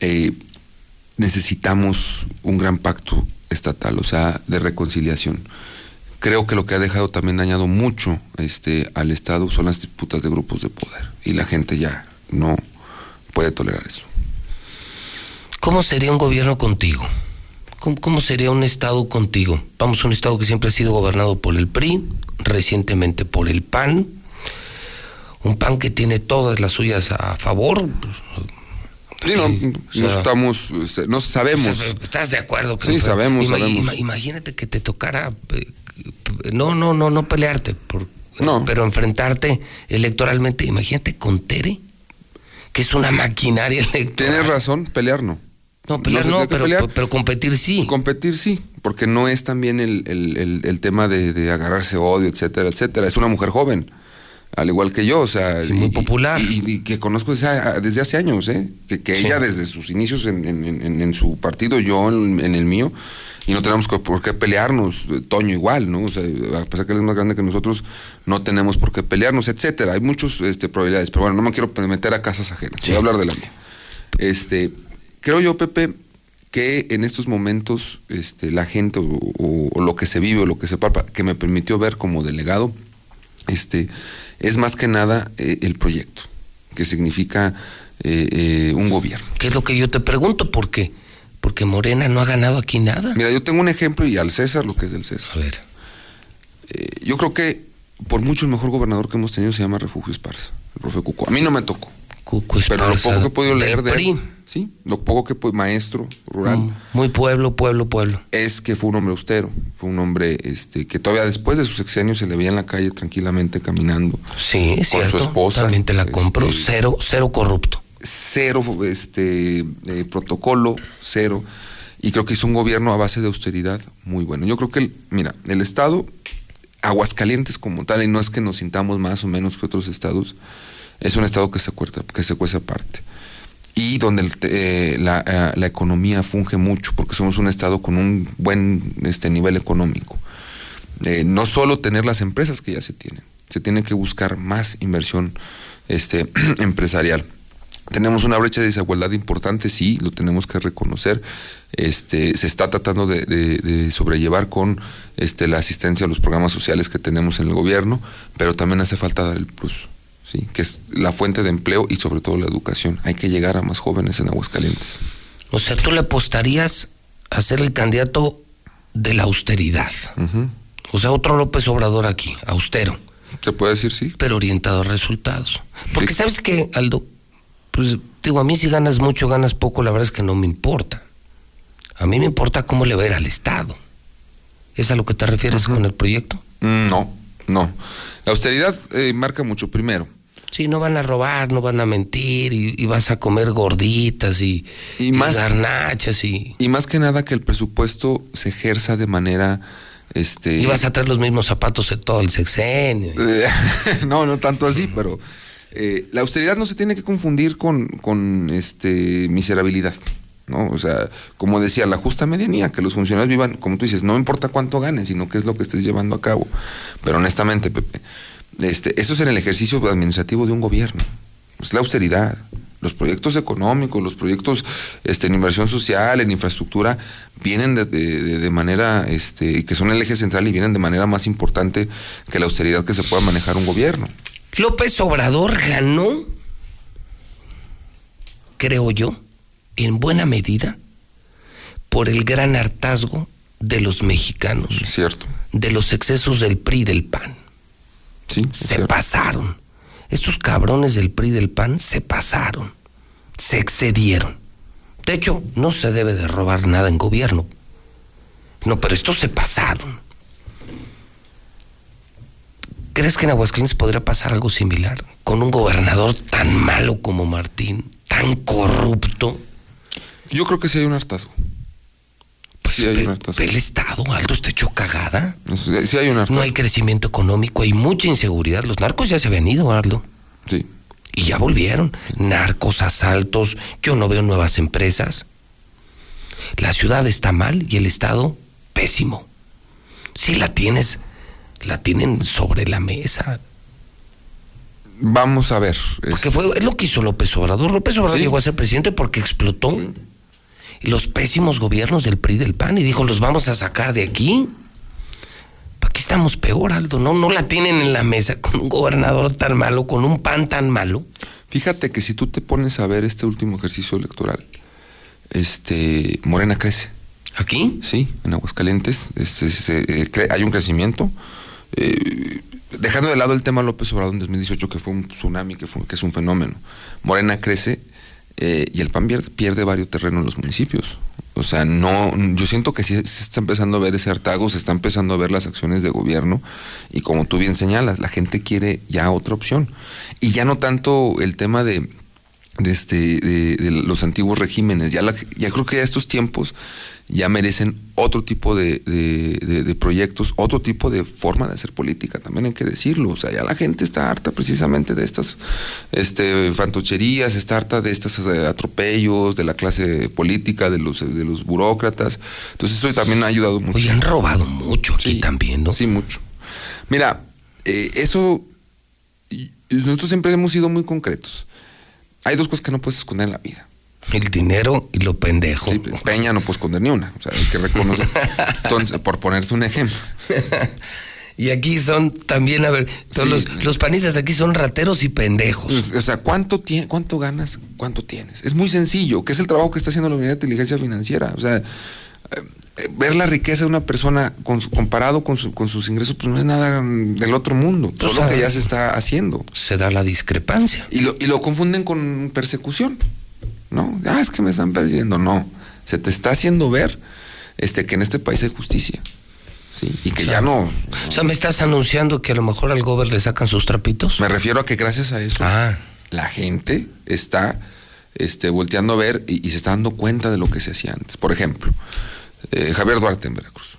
eh, necesitamos un gran pacto estatal, o sea, de reconciliación. Creo que lo que ha dejado también dañado mucho este, al Estado son las disputas de grupos de poder. Y la gente ya no puede tolerar eso. ¿Cómo sería un gobierno contigo? ¿Cómo, ¿Cómo, sería un Estado contigo? Vamos, un Estado que siempre ha sido gobernado por el PRI, recientemente por el PAN, un PAN que tiene todas las suyas a favor. Sí, no, sí, no sea, estamos, no sabemos. ¿Estás de acuerdo? Sí, fue? sabemos, Ima, sabemos. Ima, imagínate que te tocara, eh, no, no, no, no pelearte, por, no. pero enfrentarte electoralmente. Imagínate con Tere, que es una maquinaria <laughs> electoral. Tienes razón, pelear no. No, pelear no, no pero, pelear. pero, competir sí. Competir sí, porque no es también el, el, el, el tema de, de, agarrarse odio, etcétera, etcétera. Es una mujer joven, al igual que yo, o sea. Muy y, Y, popular. y, que conozco desde, desde, hace años, ¿eh? Que, que sí. ella desde sus inicios en, en, en, en su partido, yo en, el mío, y no tenemos por qué pelearnos, Toño igual, ¿no? O sea, a pesar que él es más grande que nosotros, no tenemos por qué pelearnos, etcétera. Hay muchas este, probabilidades, pero bueno, no me quiero meter a casas ajenas, sí. voy a hablar de la mía. Este creo yo, Pepe, que en estos momentos este, la gente o, o, o, lo que se vive o lo que se palpa, que me permitió ver como delegado, este, es más que nada eh, el proyecto, que significa eh, eh, un gobierno. ¿Qué es lo que yo te pregunto? ¿Por qué? Porque Morena no ha ganado aquí nada. Mira, yo tengo un ejemplo y al César lo que es del César. A ver. Eh, yo creo que por mucho el mejor gobernador que hemos tenido se llama Refugio Esparza, el profe Cuco. A mí no me tocó. Cuco Pero lo poco que he podido leer de PRI. él, sí, lo poco que pues, maestro rural. Mm, muy pueblo, pueblo, pueblo. Es que fue un hombre austero, fue un hombre este que todavía después de sus sexenios se le veía en la calle tranquilamente caminando. Sí, es con cierto. su esposa. También te la compro, este, cero, cero corrupto. Cero este eh, protocolo, cero. Y creo que hizo un gobierno a base de austeridad muy bueno. Yo creo que, el, mira, el Estado, Aguascalientes como tal, y no es que nos sintamos más o menos que otros estados, es un estado que se, cuerta, que se cuece aparte. Y donde el, eh, la, eh, la, economía funge mucho, porque somos un estado con un buen este, nivel económico. Eh, no solo tener las empresas que ya se tienen, se tiene que buscar más inversión este, <clears throat> empresarial. Tenemos una brecha de desigualdad importante, sí, lo tenemos que reconocer. Este, se está tratando de, de, de, sobrellevar con este, la asistencia a los programas sociales que tenemos en el gobierno, pero también hace falta dar el plus, ¿sí? que es la fuente de empleo y sobre todo la educación. Hay que llegar a más jóvenes en Aguascalientes. O sea, tú le apostarías a ser el candidato de la austeridad. Uh -huh. O sea, otro López Obrador aquí, austero. Se puede decir sí. Pero orientado a resultados. Porque sí. sabes que, Aldo, pues digo, a mí si ganas mucho, ganas poco, la verdad es que no me importa. A mí me importa cómo le va a ir al Estado. ¿Es a lo que te refieres con el proyecto? Mm, no, no. La austeridad eh, marca mucho primero. Sí, no van a robar, no van a mentir y, y vas a comer gorditas y, y, más, garnachas y... Y más que nada que el presupuesto se ejerza de manera... Este... Y vas a traer los mismos zapatos en todo el sexenio. <laughs> no, no tanto así, pero eh, la austeridad no se tiene que confundir con, este, miserabilidad. ¿no? O sea, como decía, la justa medianía, que los funcionarios vivan, como tú dices, no importa cuánto ganes, sino qué es lo que estés llevando a cabo. Pero honestamente, Pepe, este, eso es en el ejercicio administrativo de un gobierno. Es la austeridad. Los proyectos económicos, los proyectos este, en inversión social, en infraestructura, vienen de, de, de manera, este, que son el eje central y vienen de manera más importante que la austeridad que se pueda manejar un gobierno. López Obrador ganó, creo yo, en buena medida, por el gran hartazgo de los mexicanos. Cierto. De los excesos del PRI y del PAN. Sí, se cierto. pasaron. Estos cabrones del PRI y del PAN se pasaron. Se excedieron. De hecho, no se debe de robar nada en gobierno. No, pero estos se pasaron. ¿Crees que en Aguascalientes podría pasar algo similar? Con un gobernador tan malo como Martín, tan corrupto. Yo creo que sí hay un hartazgo. Pues sí hay un hartazgo. ¿El Estado, Aldo, está hecho cagada? Sí hay un hartazgo. No hay crecimiento económico, hay mucha inseguridad. Los narcos ya se han ido, Aldo. Sí. Y ya volvieron. Narcos, asaltos, yo no veo nuevas empresas. La ciudad está mal y el Estado pésimo. Si la tienes, la tienen sobre la mesa. Vamos a ver. Porque fue es lo que hizo López Obrador. López Obrador Sí. llegó a ser presidente porque explotó los pésimos gobiernos del PRI del PAN y dijo, los vamos a sacar de aquí. Aquí estamos peor, Aldo. No, no la tienen en la mesa con un gobernador tan malo, con un PAN tan malo. Fíjate que si tú te pones a ver este último ejercicio electoral, este Morena crece. ¿Aquí? Sí, en Aguascalientes este, hay un crecimiento. Eh, dejando de lado el tema López Obrador en 2018, que fue un tsunami, que, fue, es un fenómeno. Morena crece eh, y el PAN pierde, varios terrenos en los municipios. O sea, no, yo siento que sí se está empezando a ver ese hartago, se está empezando a ver las acciones de gobierno y como tú bien señalas, la gente quiere ya otra opción. Y ya no tanto el tema de, de, este, los antiguos regímenes, ya, ya creo que ya estos tiempos ya merecen otro tipo de, de- de- de proyectos, otro tipo de forma de hacer política, también hay que decirlo. O sea, ya la gente está harta precisamente de estas este, fantocherías, está harta de estos eh, atropellos, de la clase política, de los, de los burócratas. Entonces eso también ha ayudado mucho. Oye, han robado mucho aquí también, ¿no? Sí, mucho. Mira, eh, eso, nosotros siempre hemos sido muy concretos. Hay dos cosas que no puedes esconder en la vida. El dinero y lo pendejo. Sí, Peña no puede esconder ni una. O sea, hay que reconocer. <laughs> Entonces, por ponerte un ejemplo. Y aquí son también, a ver, todos los, los panistas aquí son rateros y pendejos. Pues, O sea, ¿cuánto, tie- ¿cuánto ganas? ¿Cuánto tienes? Es muy sencillo, que es el trabajo que está haciendo la unidad de inteligencia financiera. O sea, eh, ver la riqueza de una persona con su- comparado con, su- con sus ingresos, pues no es nada mm, del otro mundo. Pues, Solo ah, que ya se está haciendo. Se da la discrepancia. Y lo, y lo confunden con persecución. ¿No? Ah, es que me están persiguiendo. No. Se te está haciendo ver este, que en este país hay justicia. Sí. Y que ya no. O sea, ¿me estás anunciando que a lo mejor al gober le sacan sus trapitos? Me refiero a que gracias a eso Ah. la gente está este, volteando a ver y, y se está dando cuenta de lo que se hacía antes. Por ejemplo, eh, Javier Duarte en Veracruz.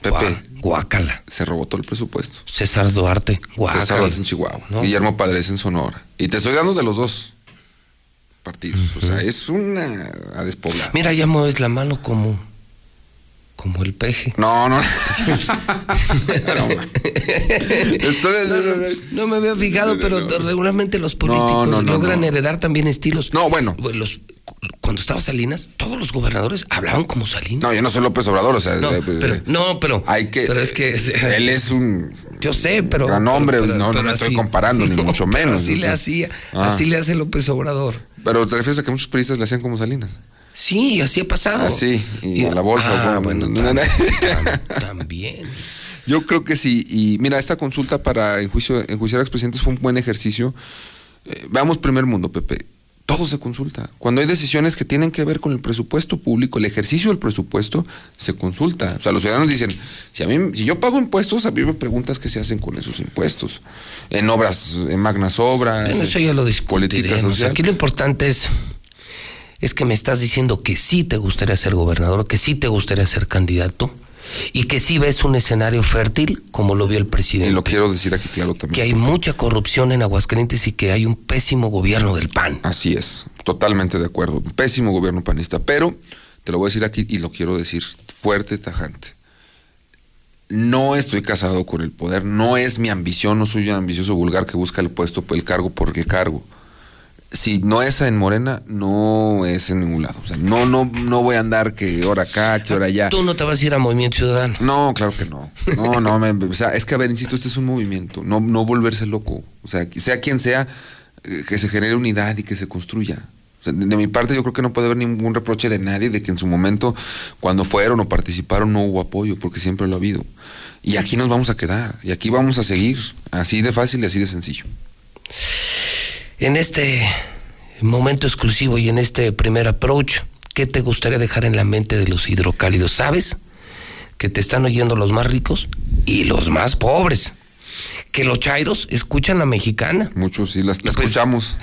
Pepe. Guácala. Se robó todo el presupuesto. César Duarte, guácala. César Duarte en Chihuahua. No. Guillermo Padres en Sonora. Y te estoy dando de los dos partidos. O sea, es una a despoblar. Mira, ya mueves la mano como, como el peje. No, no. <laughs> no, No me había fijado, pero regularmente los políticos logran heredar también estilos. No, bueno. Los, cuando estaba Salinas, todos los gobernadores hablaban como Salinas. No, yo no soy López Obrador, o sea, No, eh, pero, eh, no, pero, hay que, pero es que él es un yo sé, pero gran hombre, pero- no, me estoy comparando, ni <laughs> mucho menos. Así le hacía, Ah. así le hace López Obrador. Pero te refieres a que muchos periodistas le hacían como Salinas. Sí, así ha pasado. Así, y a la bolsa. Ah, bueno, bueno, no, no, tam- también. <laughs> Yo creo que sí. Y mira, esta consulta para enjuicio, enjuiciar a expresidentes fue un buen ejercicio. Eh, veamos primer mundo, Pepe. Todo se consulta. Cuando hay decisiones que tienen que ver con el presupuesto público, el ejercicio del presupuesto, se consulta. O sea, los ciudadanos dicen, si a mí, si yo pago impuestos, a mí me preguntas qué se hacen con esos impuestos. En obras, en magnas obras. Bueno, eso ya lo política discutiremos. social. Aquí lo importante es, es que me estás diciendo que sí te gustaría ser gobernador, que sí te gustaría ser candidato y que sí ves un escenario fértil como lo vio el presidente. Y lo quiero decir aquí claro también. Que hay mucha corrupción en Aguascalientes y que hay un pésimo gobierno del PAN. Así es, totalmente de acuerdo. Un Pésimo gobierno panista, pero te lo voy a decir aquí y lo quiero decir fuerte, tajante. No estoy casado con el poder, no es mi ambición, no soy un ambicioso vulgar que busca el puesto, el cargo por el cargo. Si no es en Morena, no es en ningún lado. O sea, no, no, no voy a andar que hora acá, que hora allá. Tú no te vas a ir a Movimiento Ciudadano. No, claro que no. No, no, me- o sea, es que a ver, insisto, este es un movimiento, no, no volverse loco. O sea, sea quien sea, eh, que se genere unidad y que se construya. O sea, de, de mi parte yo creo que no puede haber ningún reproche de nadie de que en su momento, cuando fueron o participaron, no hubo apoyo, porque siempre lo ha habido. Y aquí nos vamos a quedar, y aquí vamos a seguir, así de fácil y así de sencillo. En este momento exclusivo y en este primer approach, ¿qué te gustaría dejar en la mente de los hidrocálidos? ¿Sabes? Que te están oyendo los más ricos y los más pobres. Que los chairos escuchan la mexicana. Muchos sí las, las Pues- escuchamos.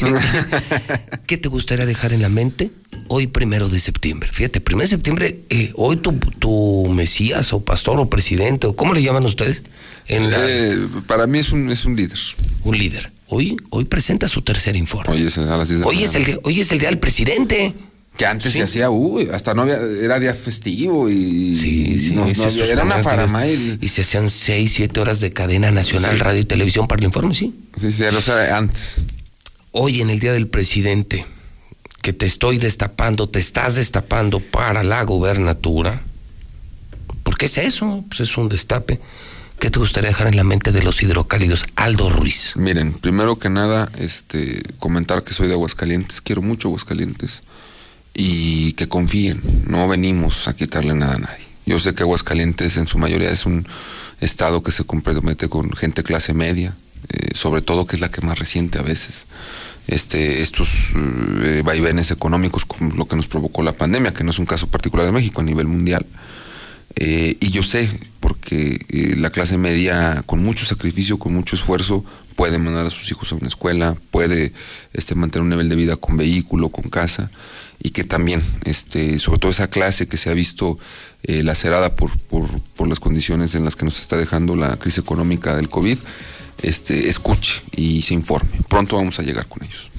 <laughs> <laughs> ¿Qué te gustaría dejar en la mente hoy primero de septiembre? Fíjate, primero de septiembre, eh, hoy tu, tu mesías o pastor o presidente o cómo le llaman ustedes? En la- Eh, para mí es un, es un líder. un líder. Hoy, hoy presenta su tercer informe. Hoy es a las 10 de la Hoy es, el, hoy es el día del presidente. Que antes Sí. se hacía, uy, hasta no había, era día festivo y Sí, no, y no había- era una. Y se hacían seis, siete horas de cadena nacional, Sí. radio y televisión para el informe, sí. Sí, sí, o sea, antes. Hoy en el día del presidente, que te estoy destapando, te estás destapando para la gobernatura. ¿Por qué es eso? Pues es un destape. ¿Qué te gustaría dejar en la mente de los hidrocálidos? Aldo Ruiz. Miren, primero que nada, este, comentar que soy de Aguascalientes, quiero mucho Aguascalientes y que confíen, no venimos a quitarle nada a nadie. Yo sé que Aguascalientes en su mayoría es un estado que se compromete con gente clase media, eh, sobre todo que es la que más resiente a veces. Este, estos eh, vaivenes económicos como lo que nos provocó la pandemia, que no es un caso particular de México a nivel mundial. Eh, y yo sé, porque eh, la clase media, con mucho sacrificio, con mucho esfuerzo, puede mandar a sus hijos a una escuela, puede este, mantener un nivel de vida con vehículo, con casa, y que también, este, sobre todo esa clase que se ha visto eh, lacerada por, por, por las condiciones en las que nos está dejando la crisis económica del COVID, este, escuche y se informe. Pronto vamos a llegar con ellos.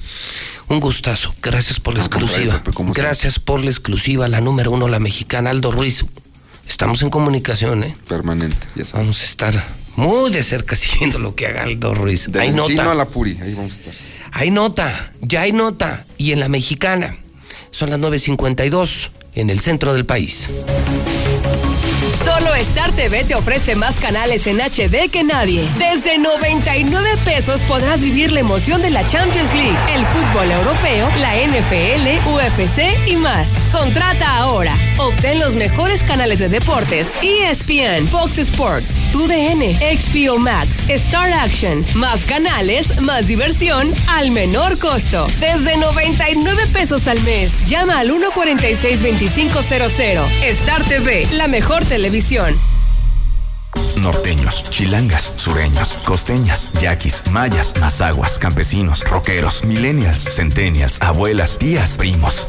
Un gustazo. Gracias por la exclusiva. Pepe, Gracias por la exclusiva, la número uno, la mexicana, Aldo Ruiz. Estamos en comunicación, ¿eh? Permanente, ya sabes. Vamos a estar muy de cerca <laughs> siguiendo lo que haga Aldo Ruiz. Del hay nota. a la Puri, ahí vamos a estar. Hay nota, ya hay nota. Y en la mexicana, son las 9.52 en el centro del país. Solo Star TV te ofrece más canales en HD que nadie. Desde 99 pesos podrás vivir la emoción de la Champions League, el fútbol europeo, la NFL, UFC y más. Contrata ahora. Obtén los mejores canales de deportes, ESPN, Fox Sports, TUDN, HBO Max, Star Action, más canales, más diversión al menor costo. Desde 99 pesos al mes. Llama al 146-2500. Star TV, la mejor televisión. Norteños, chilangas, sureños, costeñas, yaquis, mayas, mazaguas, campesinos, rockeros, millennials, centennials, abuelas, tías, primos.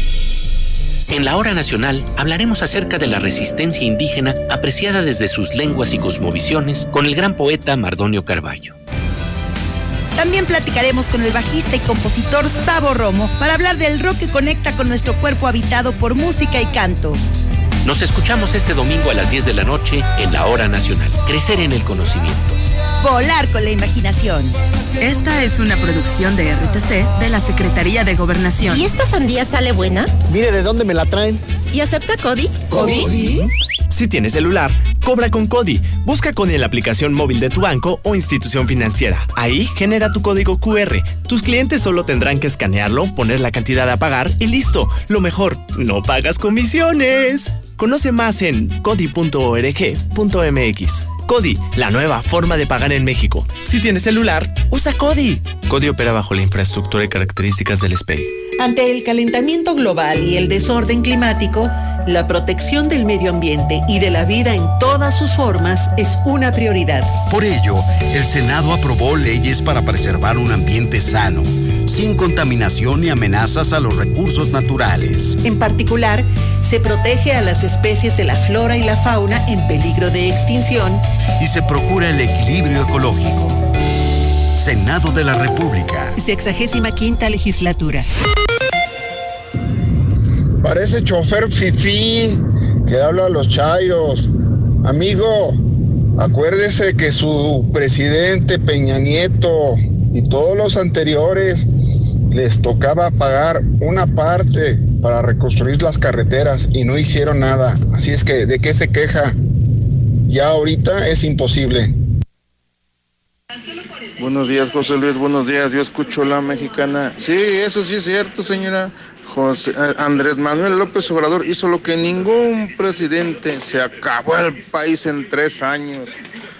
En la hora nacional hablaremos acerca de la resistencia indígena apreciada desde sus lenguas y cosmovisiones con el gran poeta Mardonio Carballo. También platicaremos con el bajista y compositor Sabo Romo para hablar del rock que conecta con nuestro cuerpo habitado por música y canto. Nos escuchamos este domingo a las 10 de la noche en la hora nacional. Crecer en el conocimiento. Volar con la imaginación. Esta es una producción de RTC de la Secretaría de Gobernación. ¿Y esta sandía sale buena? Mire de dónde me la traen. ¿Y acepta Cody? ¿Cody? Si tienes celular, cobra con Cody. Busca Cody en la aplicación móvil de tu banco o institución financiera. Ahí genera tu código QR. Tus clientes solo tendrán que escanearlo, poner la cantidad a pagar y listo. Lo mejor, no pagas comisiones. Conoce más en cody.org.mx. Cody, la nueva forma de pagar en México. Si tienes celular, usa Cody. Cody opera bajo la infraestructura y características del SPEI. Ante el calentamiento global y el desorden climático, la protección del medio ambiente y de la vida en todas sus formas es una prioridad. Por ello, el Senado aprobó leyes para preservar un ambiente sano, sin contaminación ni amenazas a los recursos naturales. En particular, se protege a las especies de la flora y la fauna en peligro de extinción Y se procura el equilibrio ecológico. Senado de la República. Sexagésima quinta legislatura. Parece chofer fifí que habla a los chairos. Amigo, acuérdese que su presidente Peña Nieto y todos los anteriores les tocaba pagar una parte para reconstruir las carreteras y no hicieron nada. Así es que, ¿de qué se queja? Ya ahorita es imposible. Buenos días, José Luis. Buenos días. Yo escucho la mexicana. Sí, eso sí es cierto, señora. José, eh, Andrés Manuel López Obrador hizo lo que ningún presidente. Se acabó el país en tres años.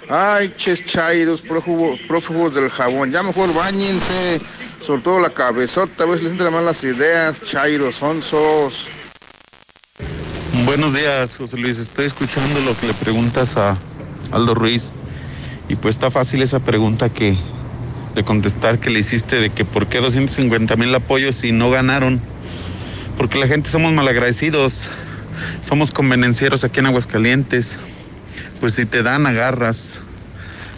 Ay, ches chairos, prófugos, prófugos del jabón. Ya mejor bañense. Sobre todo la cabezota, a veces les entran las ideas. Chairos, sonsos. Buenos días, José Luis. Estoy escuchando lo que le preguntas a Aldo Ruiz. Y pues está fácil esa pregunta que de contestar que le hiciste de que por qué 250 mil apoyos si no ganaron. Porque la gente somos malagradecidos, somos convenencieros aquí en Aguascalientes. Pues si te dan, agarras.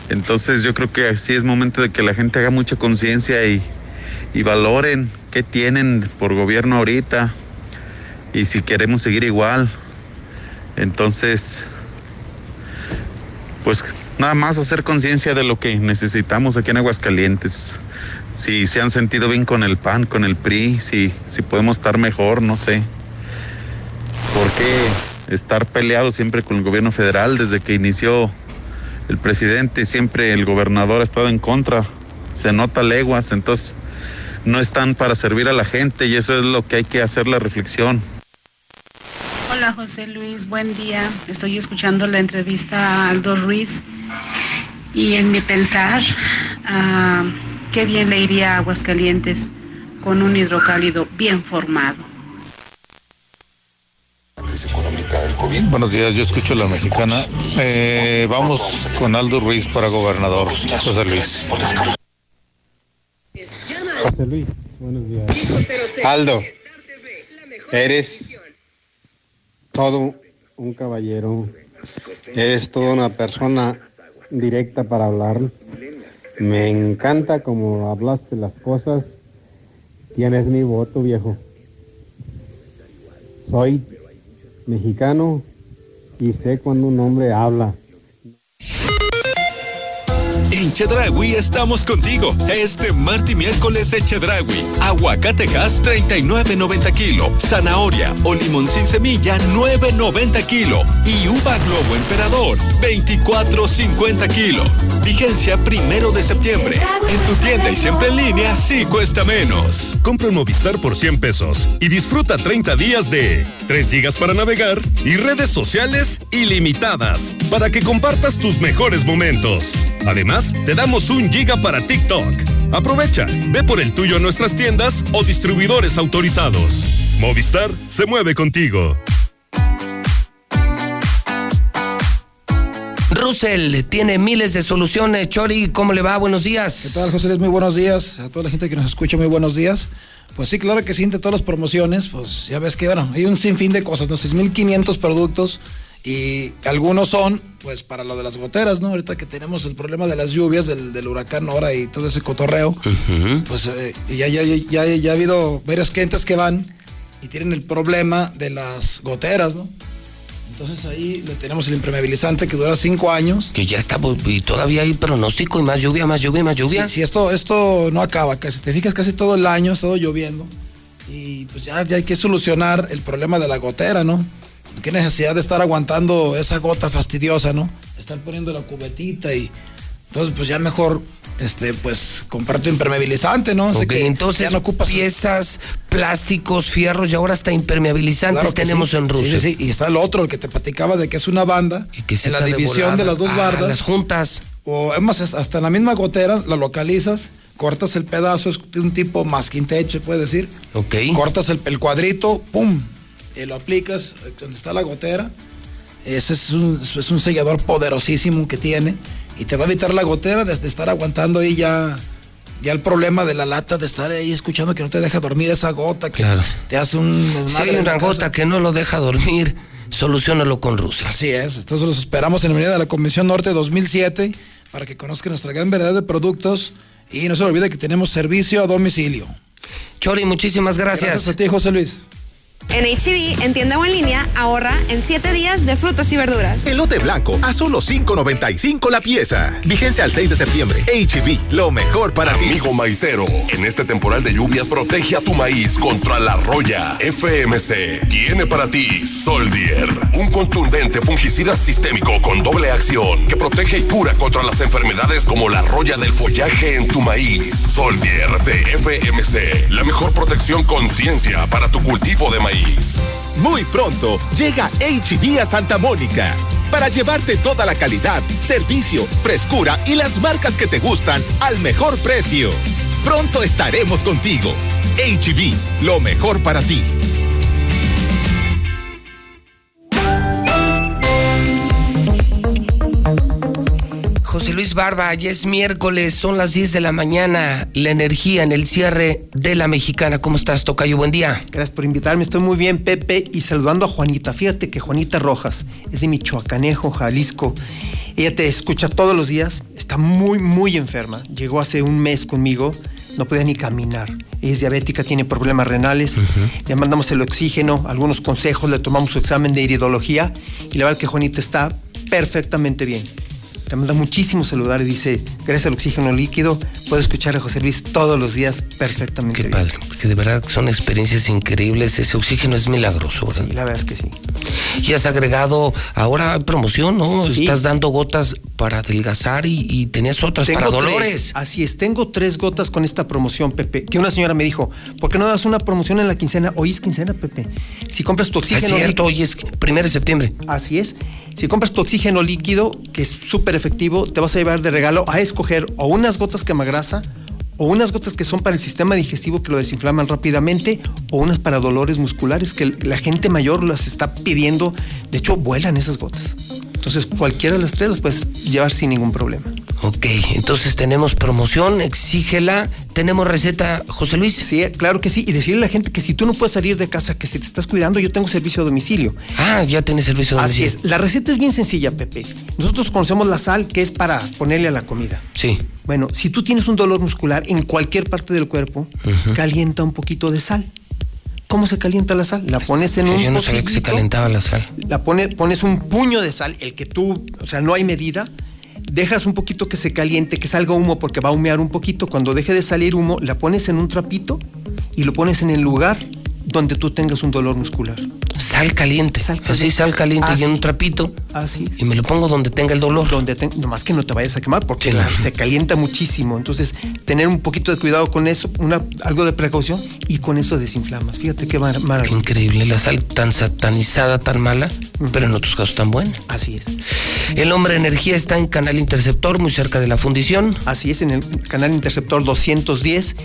Entonces yo creo que sí es momento de que la gente haga mucha conciencia y, y valoren qué tienen por gobierno ahorita y si queremos seguir igual. Entonces, pues nada más hacer conciencia de lo que necesitamos aquí en Aguascalientes. Si se han sentido bien con el PAN, con el PRI, si, si podemos estar mejor, no sé. ¿Por qué estar peleado siempre con el gobierno federal desde que inició el presidente? Siempre el gobernador ha estado en contra. Se nota leguas, entonces no están para servir a la gente y eso es lo que hay que hacer la reflexión. Hola José Luis, buen día. Estoy escuchando la entrevista a Aldo Ruiz y en mi pensar, ah, qué bien le iría a Aguascalientes con un hidrocálido bien formado. Buenos días, yo escucho la mexicana. Eh, vamos con Aldo Ruiz para gobernador, José Luis. José Luis, buenos días. Aldo, eres todo un caballero, eres toda una persona directa para hablar. Me encanta como hablaste las cosas. Tienes mi voto, viejo. Soy mexicano y sé cuando un hombre habla. En Chedragui estamos contigo. Este martes y miércoles de Chedragui. Aguacate gas 39.90 kilo. Zanahoria o limón sin semilla 9.90 kilo. Y uva globo emperador 24.50 kilo. Vigencia primero de septiembre. En tu tienda y siempre en línea sí cuesta menos. Compra un Movistar por 100 pesos y disfruta 30 días de 3 gigas para navegar y redes sociales ilimitadas para que compartas tus mejores momentos. Además, te damos un giga para TikTok. Aprovecha, ve por el tuyo a nuestras tiendas o distribuidores autorizados. Movistar se mueve contigo. Russell tiene miles de soluciones. Chori, ¿cómo le va? Buenos días. ¿Qué tal, José Luis? Muy buenos días. A toda la gente que nos escucha, muy buenos días. Pues sí, claro que sí, entre todas las promociones, pues ya ves que, bueno, hay un sinfín de cosas, ¿no? 6.500 productos y algunos son, pues, para lo de las goteras, ¿no? Ahorita que tenemos el problema de las lluvias, del, del huracán Nora y todo ese cotorreo, pues eh, ya, ya, ya, ya ha habido varios clientes que van y tienen el problema de las goteras, ¿no? Entonces ahí le tenemos el impermeabilizante que dura cinco años. Que ya está, y todavía hay pronóstico y más lluvia, más lluvia, más lluvia. Sí, sí, esto, esto no acaba, casi, te fijas casi todo el año, ha estado lloviendo. Y pues ya, ya hay que solucionar el problema de la gotera, ¿no? Qué necesidad de estar aguantando esa gota fastidiosa, ¿no? Estar poniendo la cubetita y entonces pues ya mejor este pues comprar tu impermeabilizante, ¿no? Así Ok, que entonces ya no ocupas piezas, plásticos, fierros y ahora hasta impermeabilizantes Claro que tenemos sí. en Rusia. Sí, sí, sí. Y está el otro, el que te platicaba de que es una banda. que se en la de división de, las dos Ah, bardas. las juntas. O es más, hasta en la misma gotera la localizas, cortas el pedazo, es un tipo se puede decir. Ok. Cortas el, el cuadrito, ¡pum! Y lo aplicas eh, donde está la gotera. Ese es un, es un sellador poderosísimo que tiene. Y te va a evitar la gotera de, de estar aguantando ahí ya. Ya el problema de la lata de estar ahí escuchando que no te deja dormir esa gota, que te hace un Si hay una gota que no lo deja dormir, solucionalo con Rusia. Así es, entonces los esperamos en la Avenida de la Convención Norte 2007 para que conozcan nuestra gran variedad de productos y no se olvide que tenemos servicio a domicilio. Chori, muchísimas gracias. Gracias a ti, José Luis. En HB, en tienda o en línea, ahorra en 7 días de frutas y verduras. Elote blanco a solo 5.95 la pieza. Vigencia al 6 de septiembre. HB, lo mejor para ti. Amigo maicero, en este temporal de lluvias protege a tu maíz contra la roya. FMC tiene para ti Soldier, un contundente fungicida sistémico con doble acción que protege y cura contra las enfermedades como la roya del follaje en tu maíz. Soldier de FMC, la mejor protección con ciencia para tu cultivo de maíz. Muy pronto llega HB a Santa Mónica para llevarte toda la calidad, servicio, frescura y las marcas que te gustan al mejor precio. Pronto estaremos contigo. HB, lo mejor para ti. José Luis Barba, ya es miércoles, son las 10 de la mañana, la energía en el cierre de la mexicana. ¿Cómo estás, Tocayo? Buen día. Gracias por invitarme, estoy muy bien, Pepe, y saludando a Juanita. Fíjate que Juanita Rojas es de Michoacanejo, Jalisco. Ella te escucha todos los días, está muy, muy enferma. Llegó hace un mes conmigo, no podía ni caminar. Ella es diabética, tiene problemas renales. Le mandamos el oxígeno, algunos consejos, le tomamos su examen de iridología y la verdad que Juanita está perfectamente bien. Te manda muchísimos saludar y dice, gracias al oxígeno líquido, puedo escuchar a José Luis todos los días perfectamente. Qué bien. padre, que de verdad son experiencias increíbles. Ese oxígeno es milagroso, ¿verdad? Sí, la verdad es que sí. Y has agregado, ahora promoción, ¿no? Sí. Estás dando gotas para adelgazar y, y tenías otras para dolores. Así es, tengo tres gotas con esta promoción, Pepe. Que una señora me dijo, ¿por qué no das una promoción en la quincena? Hoy es quincena, Pepe. Si compras tu Es oxígeno cierto, hoy es primero de septiembre. Así es. Si compras tu oxígeno líquido, que es súper efectivo, te vas a llevar de regalo a escoger o unas gotas quemagrasa o unas gotas que son para el sistema digestivo que lo desinflaman rápidamente o unas para dolores musculares que la gente mayor las está pidiendo. De hecho, vuelan esas gotas. Entonces, cualquiera de las tres las puedes llevar sin ningún problema. Ok, entonces tenemos promoción, exígela. Tenemos receta, José Luis. Sí, claro que sí. Y decirle a la gente que si tú no puedes salir de casa, que si te estás cuidando, yo tengo servicio a domicilio. Ah, ya tienes servicio Así domicilio. es. La receta es bien sencilla, Pepe. Nosotros conocemos la sal, que es para ponerle a la comida. Sí. Bueno, si tú tienes un dolor muscular en cualquier parte del cuerpo, calienta un poquito de sal. ¿Cómo se calienta la sal? La pones en un Yo no sabía que se calentaba la sal. La pone, pones un puño de sal, el que tú, o sea, no hay medida. Dejas un poquito que se caliente, que salga humo porque va a humear un poquito. Cuando deje de salir humo, la pones en un trapito y lo pones en el lugar donde tú tengas un dolor muscular. Sal caliente. Sal Así, caliente. sal caliente y Así. en un trapito. Así. Y me lo pongo donde tenga el dolor. Donde ten- nomás que no te vayas a quemar porque se calienta muchísimo. Entonces, tener un poquito de cuidado con eso, una, algo de precaución y con eso desinflamas. Fíjate qué mar- Qué maravilla. increíble, la sal tan satanizada, tan mala, pero en otros casos tan buena. Así es. El hombre energía está en Canal Interceptor, muy cerca de la fundición. Así es, en el canal Interceptor 210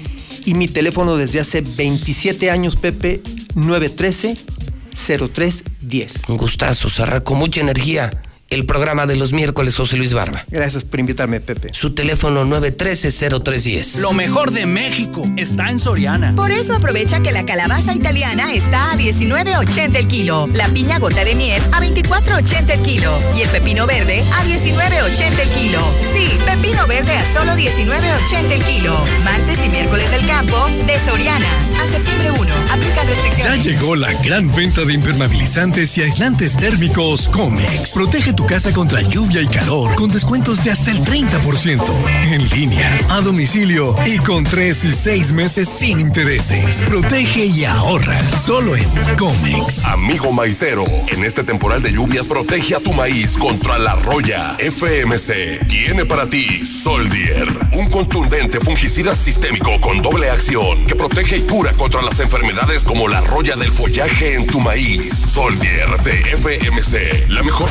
y mi teléfono desde hace 27 años, Pepe, 913-0310. Un gustazo, cerrar con mucha energía el programa de los miércoles, José Luis Barba. Gracias por invitarme, Pepe. Su teléfono 913-0310. Lo mejor de México está en Soriana. Por eso aprovecha que la calabaza italiana está a 19.80 el kilo, la piña gota de miel a 24.80 el kilo y el pepino verde a 19.80 el kilo. Sí, pepino verde a solo 19.80 el kilo. Martes y miércoles del campo de Soriana. A septiembre 1. Aplica Ya restricciones. llegó la gran venta de impermeabilizantes y aislantes térmicos Comex. Protege tu casa contra lluvia y calor con descuentos de hasta el 30%. En línea, a domicilio y con 3 y 6 meses sin intereses. Protege y ahorra solo en Comex. Amigo maicero, en este temporal de lluvias protege a tu maíz contra la roya. FMC tiene para ti Soldier, un contundente fungicida sistémico con doble acción que protege y cura contra las enfermedades como la roya del follaje en tu maíz. Soldier de FMC, la mejor